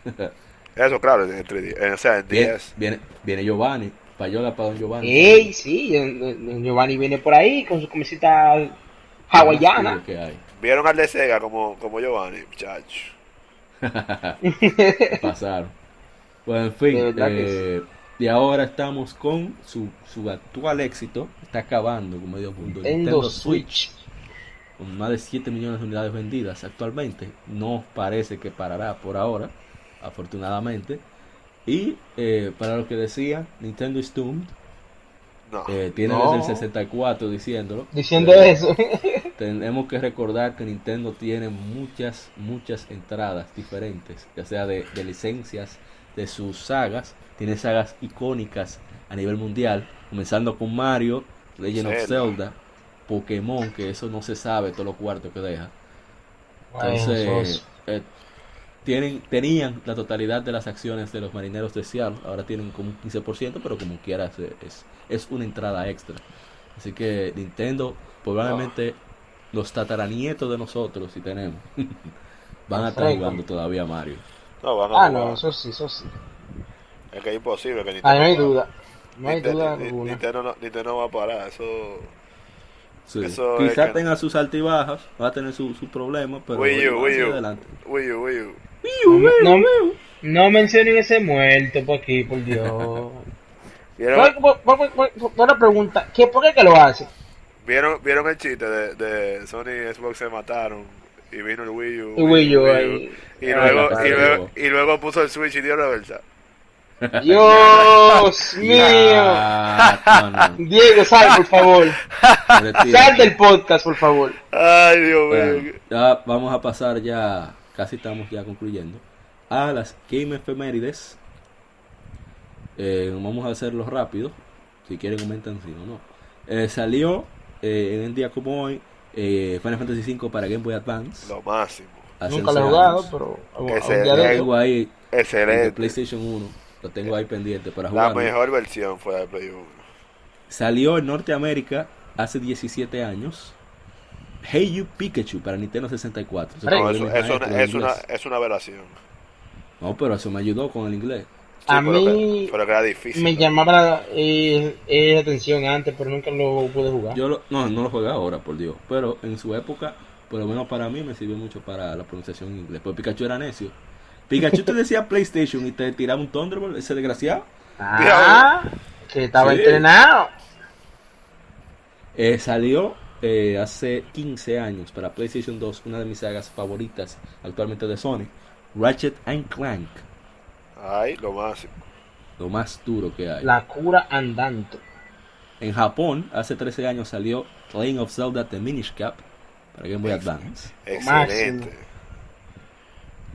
[SPEAKER 1] verdad.
[SPEAKER 3] Eso, claro, en 3D, en- o sea, en
[SPEAKER 1] Viene,
[SPEAKER 3] 10.
[SPEAKER 1] viene, viene Giovanni, Payola para Don Giovanni.
[SPEAKER 2] Ey, sí, en- Giovanni viene por ahí con su camiseta hawaiana.
[SPEAKER 3] Vieron al de Sega como, como Giovanni, muchacho.
[SPEAKER 1] Pasaron. Bueno, en fin, eh, y ahora estamos con su, su actual éxito. Está acabando con medio mundo.
[SPEAKER 2] Nintendo Switch.
[SPEAKER 1] con más de 7 millones de unidades vendidas actualmente. No parece que parará por ahora, afortunadamente. Y eh, para lo que decía, Nintendo is doomed.
[SPEAKER 3] No.
[SPEAKER 1] Eh, tiene
[SPEAKER 2] No.
[SPEAKER 1] desde el 64 diciéndolo.
[SPEAKER 2] Diciendo eso.
[SPEAKER 1] Tenemos que recordar que Nintendo tiene muchas, muchas entradas diferentes, ya sea de, de licencias de sus sagas. Tiene sagas icónicas a nivel mundial, comenzando con Mario, Legend of
[SPEAKER 3] Zelda.
[SPEAKER 1] Zelda, Pokémon, que eso no se sabe todos los cuartos que deja. Entonces, eh, tienen, tenían la totalidad de las acciones de los marineros de Seattle, ahora tienen como un 15%, pero como quiera es, es, es una entrada extra. Así que Nintendo, probablemente los tataranietos de nosotros, si tenemos, van a estar jugando todavía Mario.
[SPEAKER 3] No, van a
[SPEAKER 2] Ah,
[SPEAKER 3] jugar.
[SPEAKER 2] no, eso sí, eso sí.
[SPEAKER 3] Es que es imposible que
[SPEAKER 2] Ah,
[SPEAKER 3] Nintendo.
[SPEAKER 2] no hay duda. No hay
[SPEAKER 3] Nintendo-
[SPEAKER 2] duda alguna.
[SPEAKER 3] Nintendo, no, Nintendo no va a parar. Eso.
[SPEAKER 1] Sí.
[SPEAKER 3] Eso es
[SPEAKER 1] Quizá
[SPEAKER 3] que-
[SPEAKER 1] tenga sus altibajas, va a tener sus su problemas, pero
[SPEAKER 3] Wii U. Wii U, Wii U.
[SPEAKER 2] No, no, no mencionen ese muerto por aquí, por Dios.
[SPEAKER 3] ¿Vieron,
[SPEAKER 2] Por- por- por- la pregunta, ¿qué, ¿por qué que lo hace?
[SPEAKER 3] ¿vieron, ¿Vieron el chiste de, de Sony y Xbox se mataron? Y vino el Wii U.
[SPEAKER 2] El Wii U.
[SPEAKER 3] Y
[SPEAKER 2] Ay,
[SPEAKER 3] luego,
[SPEAKER 1] la
[SPEAKER 3] y,
[SPEAKER 1] padre.
[SPEAKER 3] luego, y luego puso el Switch y dio reversa.
[SPEAKER 2] Dios mío.
[SPEAKER 1] Ah, no, no.
[SPEAKER 2] Diego, sal, por favor.
[SPEAKER 1] Retírate.
[SPEAKER 2] Sal del podcast, por favor.
[SPEAKER 3] Ay, Dios
[SPEAKER 1] Bueno,
[SPEAKER 3] mío.
[SPEAKER 1] ya vamos a pasar ya, casi estamos ya concluyendo, a las Game Efemérides. Eh, vamos a hacerlo rápido, si quieren comentan si no, no. Eh, salió eh, en un día como hoy eh, Final Fantasy V para Game Boy Advance.
[SPEAKER 3] Lo máximo.
[SPEAKER 2] Nunca lo he
[SPEAKER 1] 11
[SPEAKER 2] jugado, pero
[SPEAKER 1] tengo ahí en el
[SPEAKER 3] Excelente.
[SPEAKER 1] PlayStation 1, lo tengo ahí pendiente para
[SPEAKER 3] La
[SPEAKER 1] jugar.
[SPEAKER 3] mejor versión fue la de Play 1.
[SPEAKER 1] Salió en Norteamérica hace 17 años. Hey You Pikachu para Nintendo 64. Se
[SPEAKER 2] Hombre,
[SPEAKER 3] No, eso, una, es, una, es una aberración.
[SPEAKER 1] No, pero eso me ayudó con el inglés.
[SPEAKER 3] Sí,
[SPEAKER 2] A
[SPEAKER 3] pero
[SPEAKER 2] mí
[SPEAKER 3] que, pero que era difícil.
[SPEAKER 2] me llamaba la eh, eh, atención antes, pero nunca lo pude jugar.
[SPEAKER 1] Yo lo- no, no lo jugué ahora, por Dios. Pero en su época, por lo menos para mí, me sirvió mucho para la pronunciación en inglés. Pues Pikachu era necio. Pikachu te decía PlayStation y te tiraba un Thunderbolt, ese desgraciado.
[SPEAKER 2] Ah, que estaba
[SPEAKER 1] Sí.
[SPEAKER 2] entrenado.
[SPEAKER 1] Eh, salió eh, hace 15 años para PlayStation 2, una de mis sagas favoritas actualmente de Sony, Ratchet and Clank.
[SPEAKER 3] Ay, lo máximo.
[SPEAKER 1] Lo más duro que hay.
[SPEAKER 2] La cura andante.
[SPEAKER 1] En Japón, hace 13 años salió Legend of Zelda The Minish Cap para Game Boy Advance.
[SPEAKER 3] Excelente.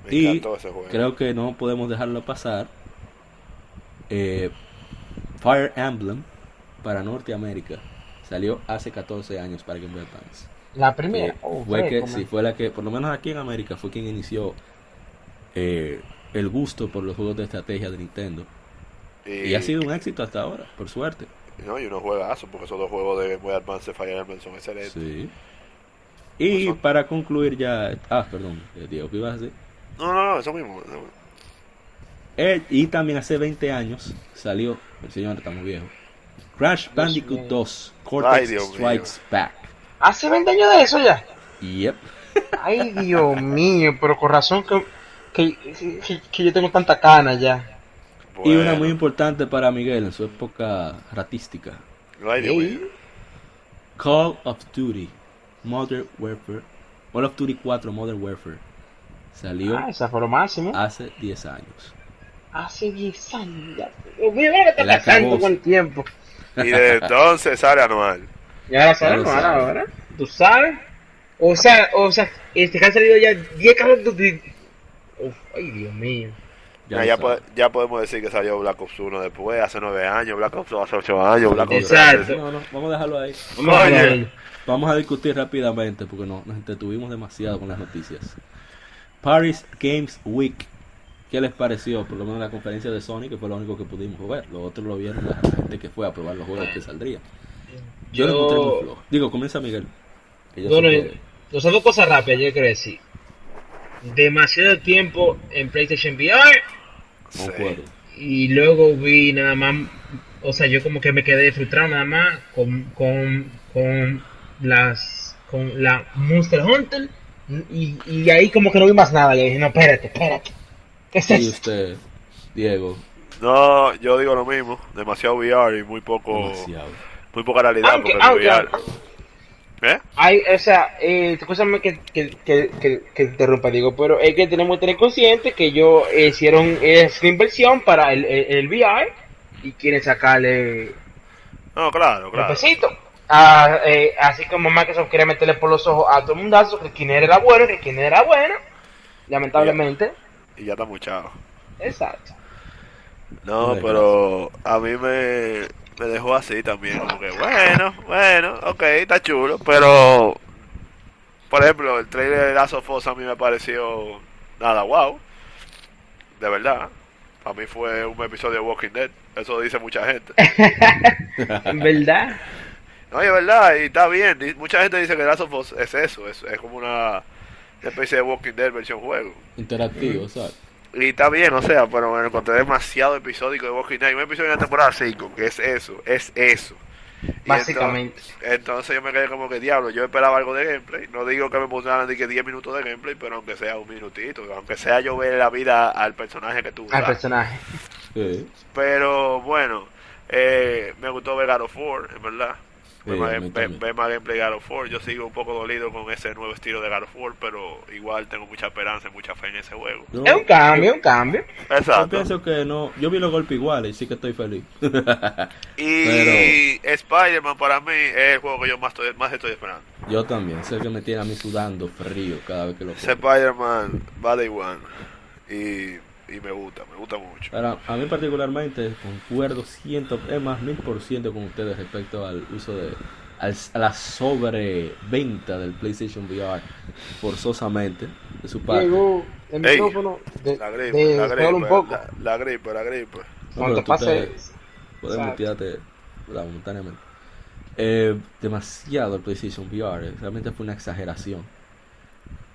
[SPEAKER 3] Me
[SPEAKER 1] Y
[SPEAKER 3] ese juego.
[SPEAKER 1] creo que no podemos dejarlo pasar. Eh, Fire Emblem para Norteamérica salió hace 14 años para Game Boy Advance.
[SPEAKER 2] La
[SPEAKER 1] Que
[SPEAKER 2] primera. oh,
[SPEAKER 1] fue que, sí, fue la que, por lo menos aquí en América, fue quien inició eh, el gusto por los juegos de estrategia de Nintendo.
[SPEAKER 3] y,
[SPEAKER 1] Y ha sido un éxito hasta ahora, por suerte.
[SPEAKER 3] no, y unos juegazos, porque esos dos juegos de Game Boy Advance Fire Emblem son excelentes.
[SPEAKER 1] Sí. Y
[SPEAKER 3] Son-
[SPEAKER 1] para concluir ya, ah, perdón, eh, Diego, ¿qué ibas a decir?
[SPEAKER 3] No, no, no, eso mismo.
[SPEAKER 1] Eh, y también hace 20 años salió, el señor está muy viejo, Crash Bandicoot
[SPEAKER 2] mío.
[SPEAKER 1] 2,
[SPEAKER 3] Ay,
[SPEAKER 1] Cortex
[SPEAKER 3] mío.
[SPEAKER 1] Strikes Back.
[SPEAKER 2] Hace 20 años de eso ya.
[SPEAKER 1] Yep.
[SPEAKER 2] Ay, Dios mío, pero con razón que, que, que- que yo tengo tanta cana ya.
[SPEAKER 1] Y una muy importante para Miguel en su época ratística.
[SPEAKER 3] Ay, Dios mío.
[SPEAKER 1] Call of Duty Modern Warfare. Call of Duty 4 Modern Warfare. Salió
[SPEAKER 2] Ah, esa fue lo máximo.
[SPEAKER 1] hace 10 años.
[SPEAKER 2] Hace 10 años ya. Dios mío, mira que
[SPEAKER 1] El
[SPEAKER 2] está pasando con el tiempo.
[SPEAKER 3] Y desde entonces sale anual.
[SPEAKER 2] Ya ¿no?
[SPEAKER 1] sabes.
[SPEAKER 2] ahora. ¿Tú sabes? O sea, o sea, este que han salido ya 10 Call of Duty. Uf, ay, Dios mío.
[SPEAKER 3] Ya, ya, po- ya podemos decir que salió Black Ops 1 después, hace 9 años, Black Ops 2 hace 8 años, Black Ops
[SPEAKER 2] Exacto.
[SPEAKER 3] 3.
[SPEAKER 1] No, no, vamos a dejarlo ahí.
[SPEAKER 2] Vamos a.
[SPEAKER 1] Vamos a discutir rápidamente porque no, nos entretuvimos demasiado con las noticias. Paris Games Week. ¿Qué les pareció? Por lo menos la conferencia de Sony, que fue lo único que pudimos ver. Los otros lo vieron la gente que fue a probar los juegos que saldrían. Yo, lo encontré muy flojo. Digo, comienza Miguel. yo
[SPEAKER 2] Bueno, yo son dos cosas rápidas, yo quiero decir. Demasiado tiempo en PlayStation VR
[SPEAKER 1] concuerdo.
[SPEAKER 2] y luego vi nada más, o sea, yo como que me quedé frustrado nada más con, con, con las, con la Monster Hunter y, y ahí como que no vi más nada. Y dije, no, espérate, espérate. ¿Qué es
[SPEAKER 1] Y
[SPEAKER 2] eso?
[SPEAKER 1] usted, Diego,
[SPEAKER 3] No, yo digo lo mismo, demasiado VR y muy poco,
[SPEAKER 1] demasiado.
[SPEAKER 3] muy poca realidad
[SPEAKER 2] Aunque-
[SPEAKER 3] porque el
[SPEAKER 2] aunque-
[SPEAKER 3] VR. ¿Eh?
[SPEAKER 2] Hay, o sea, eh, escúchame que, que, que, que, que interrumpa, digo, pero es que tenemos que tener consciente que ellos hicieron esa inversión para el, el, el VR y quieren sacarle
[SPEAKER 3] No, claro,
[SPEAKER 2] un
[SPEAKER 3] claro.
[SPEAKER 2] pesito. Ah, eh, así como Microsoft quiere meterle por los ojos a todo el mundazo que quien era bueno, que quien era bueno, lamentablemente.
[SPEAKER 3] Y ya está muchado.
[SPEAKER 2] Exacto.
[SPEAKER 3] No, pero a mí me, me dejó así también, como que bueno, bueno, ok, está chulo, pero por ejemplo, el trailer de Last of Us a mí me pareció nada wow. de verdad. Para mí fue un episodio de Walking Dead. Eso dice mucha gente.
[SPEAKER 2] En verdad.
[SPEAKER 3] No, y es verdad, y está bien. Mucha gente dice que Last of Us es eso, es, es como una especie de Walking Dead versión juego.
[SPEAKER 1] Interactivo, ¿sabes?
[SPEAKER 3] Y está bien, o sea, pero me encontré demasiado episódico de Walking Dead. Hay un episodio en la temporada 5 que es eso, es eso. Y
[SPEAKER 2] Básicamente.
[SPEAKER 3] Entonces, entonces yo me quedé como que diablo, yo esperaba algo de gameplay. No digo que me pusieran de que 10 minutos de gameplay, pero aunque sea un minutito, aunque sea yo ver la vida al personaje que tú.
[SPEAKER 2] Al personaje.
[SPEAKER 1] Sí.
[SPEAKER 3] Pero bueno, eh, me gustó ver God of War, en verdad.
[SPEAKER 1] Sí,
[SPEAKER 3] ver más gameplay de God of War. Yo sigo un poco dolido con ese nuevo estilo de God of War, pero igual tengo mucha esperanza y mucha fe en ese juego.
[SPEAKER 1] No,
[SPEAKER 2] Es un cambio, un cambio.
[SPEAKER 1] Yo
[SPEAKER 3] Exacto.
[SPEAKER 1] pienso que no. Yo vi los golpes iguales y sí que estoy feliz.
[SPEAKER 3] Y Spider-Man para mí es el juego que yo más estoy, más estoy esperando.
[SPEAKER 1] Yo también. Sé que me tiene a mí sudando frío cada vez que lo juego.
[SPEAKER 3] Spider-Man de one. Y, y me gusta, me gusta mucho.
[SPEAKER 1] Ahora, a mí particularmente concuerdo ciento, es más, mil por ciento con ustedes respecto al uso de al- a la sobreventa del PlayStation VR forzosamente de su parte.
[SPEAKER 2] Llegó el
[SPEAKER 3] Ey,
[SPEAKER 2] micrófono. De,
[SPEAKER 3] La
[SPEAKER 2] de,
[SPEAKER 3] gripe, la
[SPEAKER 2] solo un
[SPEAKER 3] gripe,
[SPEAKER 2] poco.
[SPEAKER 3] la, la gripe, la gripe.
[SPEAKER 1] No,
[SPEAKER 2] Cuando pase.
[SPEAKER 1] te- Puedes
[SPEAKER 2] Exacto.
[SPEAKER 1] mutearte ¿verdad? momentáneamente. Eh, demasiado el PlayStation VR, realmente fue una exageración.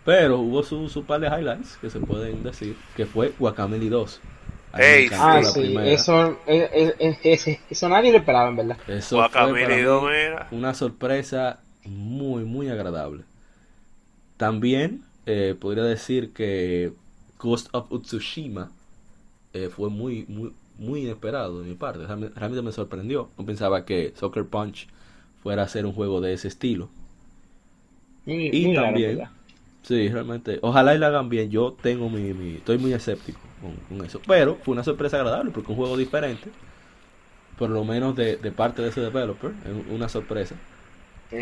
[SPEAKER 1] Pero hubo su, su par de highlights que se pueden decir, que fue Guacamole 2. A mí me
[SPEAKER 3] Ey,
[SPEAKER 1] encantó
[SPEAKER 2] Ah,
[SPEAKER 1] la
[SPEAKER 2] sí,
[SPEAKER 1] primera.
[SPEAKER 2] eso, es- es- es- es- eso nadie lo esperaba, en verdad.
[SPEAKER 1] Eso fue para
[SPEAKER 3] Guacamole
[SPEAKER 1] mí
[SPEAKER 3] 2, mira.
[SPEAKER 1] una sorpresa muy, muy agradable. También eh, podría decir que Ghost of Tsushima eh, fue muy, muy, muy inesperado de mi parte. Realmente, realmente me sorprendió. No pensaba que Soccer Punch fuera a ser un juego de ese estilo.
[SPEAKER 2] Muy,
[SPEAKER 1] Y
[SPEAKER 2] muy
[SPEAKER 1] también. Sí, realmente, ojalá y la hagan bien. Yo tengo mi, mi- estoy muy escéptico con, con eso. Pero fue una sorpresa agradable porque un juego diferente, por lo menos de, de parte de ese developer, es una sorpresa.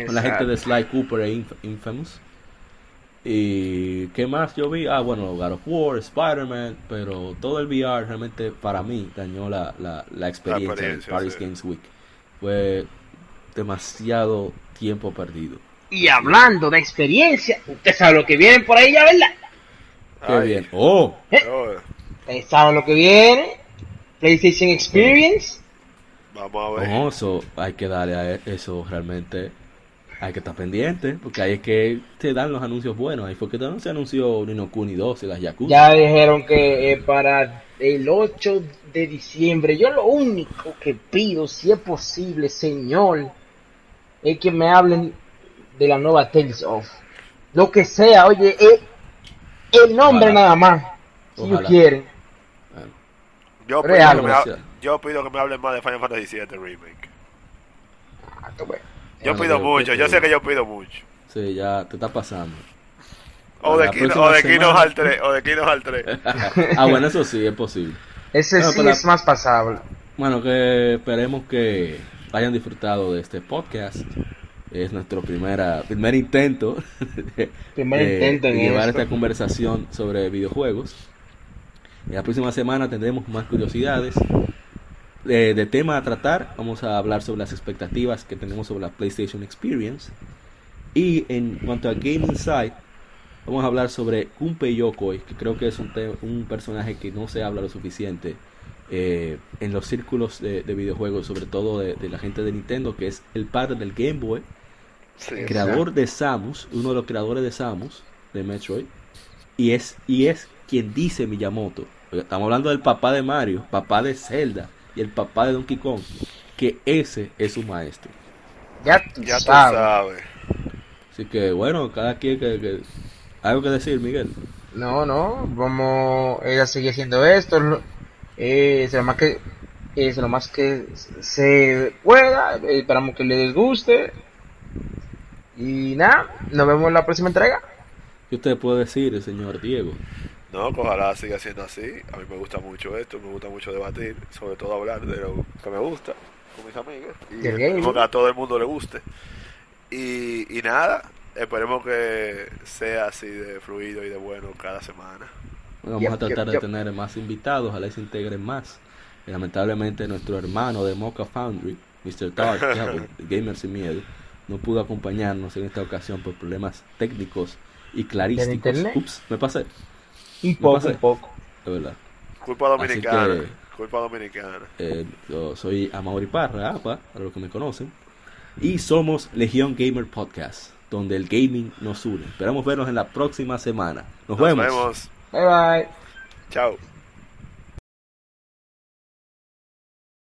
[SPEAKER 1] Con la gente de Sly Cooper e Inf- Infamous. Y qué más yo vi, ah bueno, God of War, Spider-Man, pero todo el VR realmente para mí dañó la, la, la experiencia
[SPEAKER 3] experiencia,
[SPEAKER 1] Paris
[SPEAKER 3] sí.
[SPEAKER 1] Games Week. Fue demasiado tiempo perdido.
[SPEAKER 2] Y hablando de experiencia, usted sabe lo que viene por ahí ya, ¿verdad?
[SPEAKER 1] Qué
[SPEAKER 3] Ay,
[SPEAKER 1] bien. Oh,
[SPEAKER 3] oh,
[SPEAKER 2] Usted sabe lo que viene. PlayStation Experience.
[SPEAKER 3] vamos a ver.
[SPEAKER 1] no, eso hay que darle a e- eso realmente. Hay que estar pendiente, porque ahí es que te dan los anuncios buenos. Ahí fue que no se anunció Nino Kuni 2 y las Yakuza.
[SPEAKER 2] Ya dijeron que eh, para el 8 de diciembre, yo lo único que pido, si es posible, señor, es que me hablen de la nueva Tales of. Lo que sea, oye, eh, el nombre
[SPEAKER 1] Ojalá.
[SPEAKER 2] nada más, si
[SPEAKER 1] Ojalá.
[SPEAKER 2] ellos quieren.
[SPEAKER 1] Bueno,
[SPEAKER 3] Yo pido,
[SPEAKER 2] Real.
[SPEAKER 3] que me, ha-
[SPEAKER 1] Gracias.
[SPEAKER 3] yo pido que me hablen más de Final Fantasy VII Remake.
[SPEAKER 2] Ah, bueno.
[SPEAKER 3] Yo pido mucho, yo sé que yo pido mucho.
[SPEAKER 1] sí, ya te está pasando.
[SPEAKER 3] O de, Kino, o de
[SPEAKER 1] semana-
[SPEAKER 3] Hearts 3, o de Kingdom Hearts 3.
[SPEAKER 1] ah, bueno, eso sí, es posible.
[SPEAKER 2] Ese
[SPEAKER 1] Bueno,
[SPEAKER 2] sí es más pasable.
[SPEAKER 1] Bueno, que esperemos que hayan disfrutado de este podcast. Es nuestro primera, primer intento
[SPEAKER 2] Primer
[SPEAKER 1] de-
[SPEAKER 2] intento en
[SPEAKER 1] de llevar
[SPEAKER 2] esto.
[SPEAKER 1] esta conversación sobre videojuegos. Y la próxima semana tendremos más curiosidades de, de tema a tratar. Vamos a hablar sobre las expectativas que tenemos sobre la PlayStation Experience. Y en cuanto a Game Insight, vamos a hablar sobre Gunpei Yokoi, que creo que es un, un personaje que no se habla lo suficiente eh, en los círculos de, de videojuegos, sobre todo de, de la gente de Nintendo, que es el padre del Game Boy,
[SPEAKER 3] Sí.
[SPEAKER 1] Creador de Samus, uno de los creadores de Samus, de Metroid, y es, y es quien dice Miyamoto. Estamos hablando del papá de Mario, papá de Zelda y el papá de Donkey Kong, que ese es su maestro.
[SPEAKER 2] Ya tú
[SPEAKER 3] Ya tú
[SPEAKER 2] sabes.
[SPEAKER 3] sabes.
[SPEAKER 1] Así que bueno, cada quien que, que- algo que decir, Miguel.
[SPEAKER 2] No, no, vamos ella sigue haciendo esto, lo- eh, es lo más que es lo más que se pueda, eh, esperamos que les guste y nada, nos vemos en la próxima entrega.
[SPEAKER 1] ¿Qué usted puede decir, el señor Diego?
[SPEAKER 3] No, que ojalá siga siendo así. A mí me gusta mucho esto, me gusta mucho debatir, sobre todo hablar de lo que me gusta con mis amigos. Y
[SPEAKER 2] gaming.
[SPEAKER 3] que a todo el mundo le guste. Y, y nada, esperemos que sea así de fluido y de bueno cada semana.
[SPEAKER 1] Bueno, vamos
[SPEAKER 2] Yep,
[SPEAKER 1] a tratar
[SPEAKER 2] yep,
[SPEAKER 1] de
[SPEAKER 2] yep.
[SPEAKER 1] tener más invitados, ojalá se integren más. Y lamentablemente nuestro hermano de Mocha Foundry, Mr. Dark, Gamer Sin Miedo, no pudo acompañarnos en esta ocasión por problemas técnicos y clarísticos. Ups, me pasé,
[SPEAKER 2] Un poco, un poco.
[SPEAKER 1] de verdad.
[SPEAKER 3] Culpa dominicana. culpa dominicana.
[SPEAKER 1] Eh, yo soy Amaury Parra, APA, para los que me conocen. Y somos Legión Gamer Podcast, donde el gaming nos une. Esperamos vernos en la próxima semana. Nos,
[SPEAKER 3] Nos
[SPEAKER 1] vemos.
[SPEAKER 3] vemos.
[SPEAKER 2] Bye bye.
[SPEAKER 3] Chao.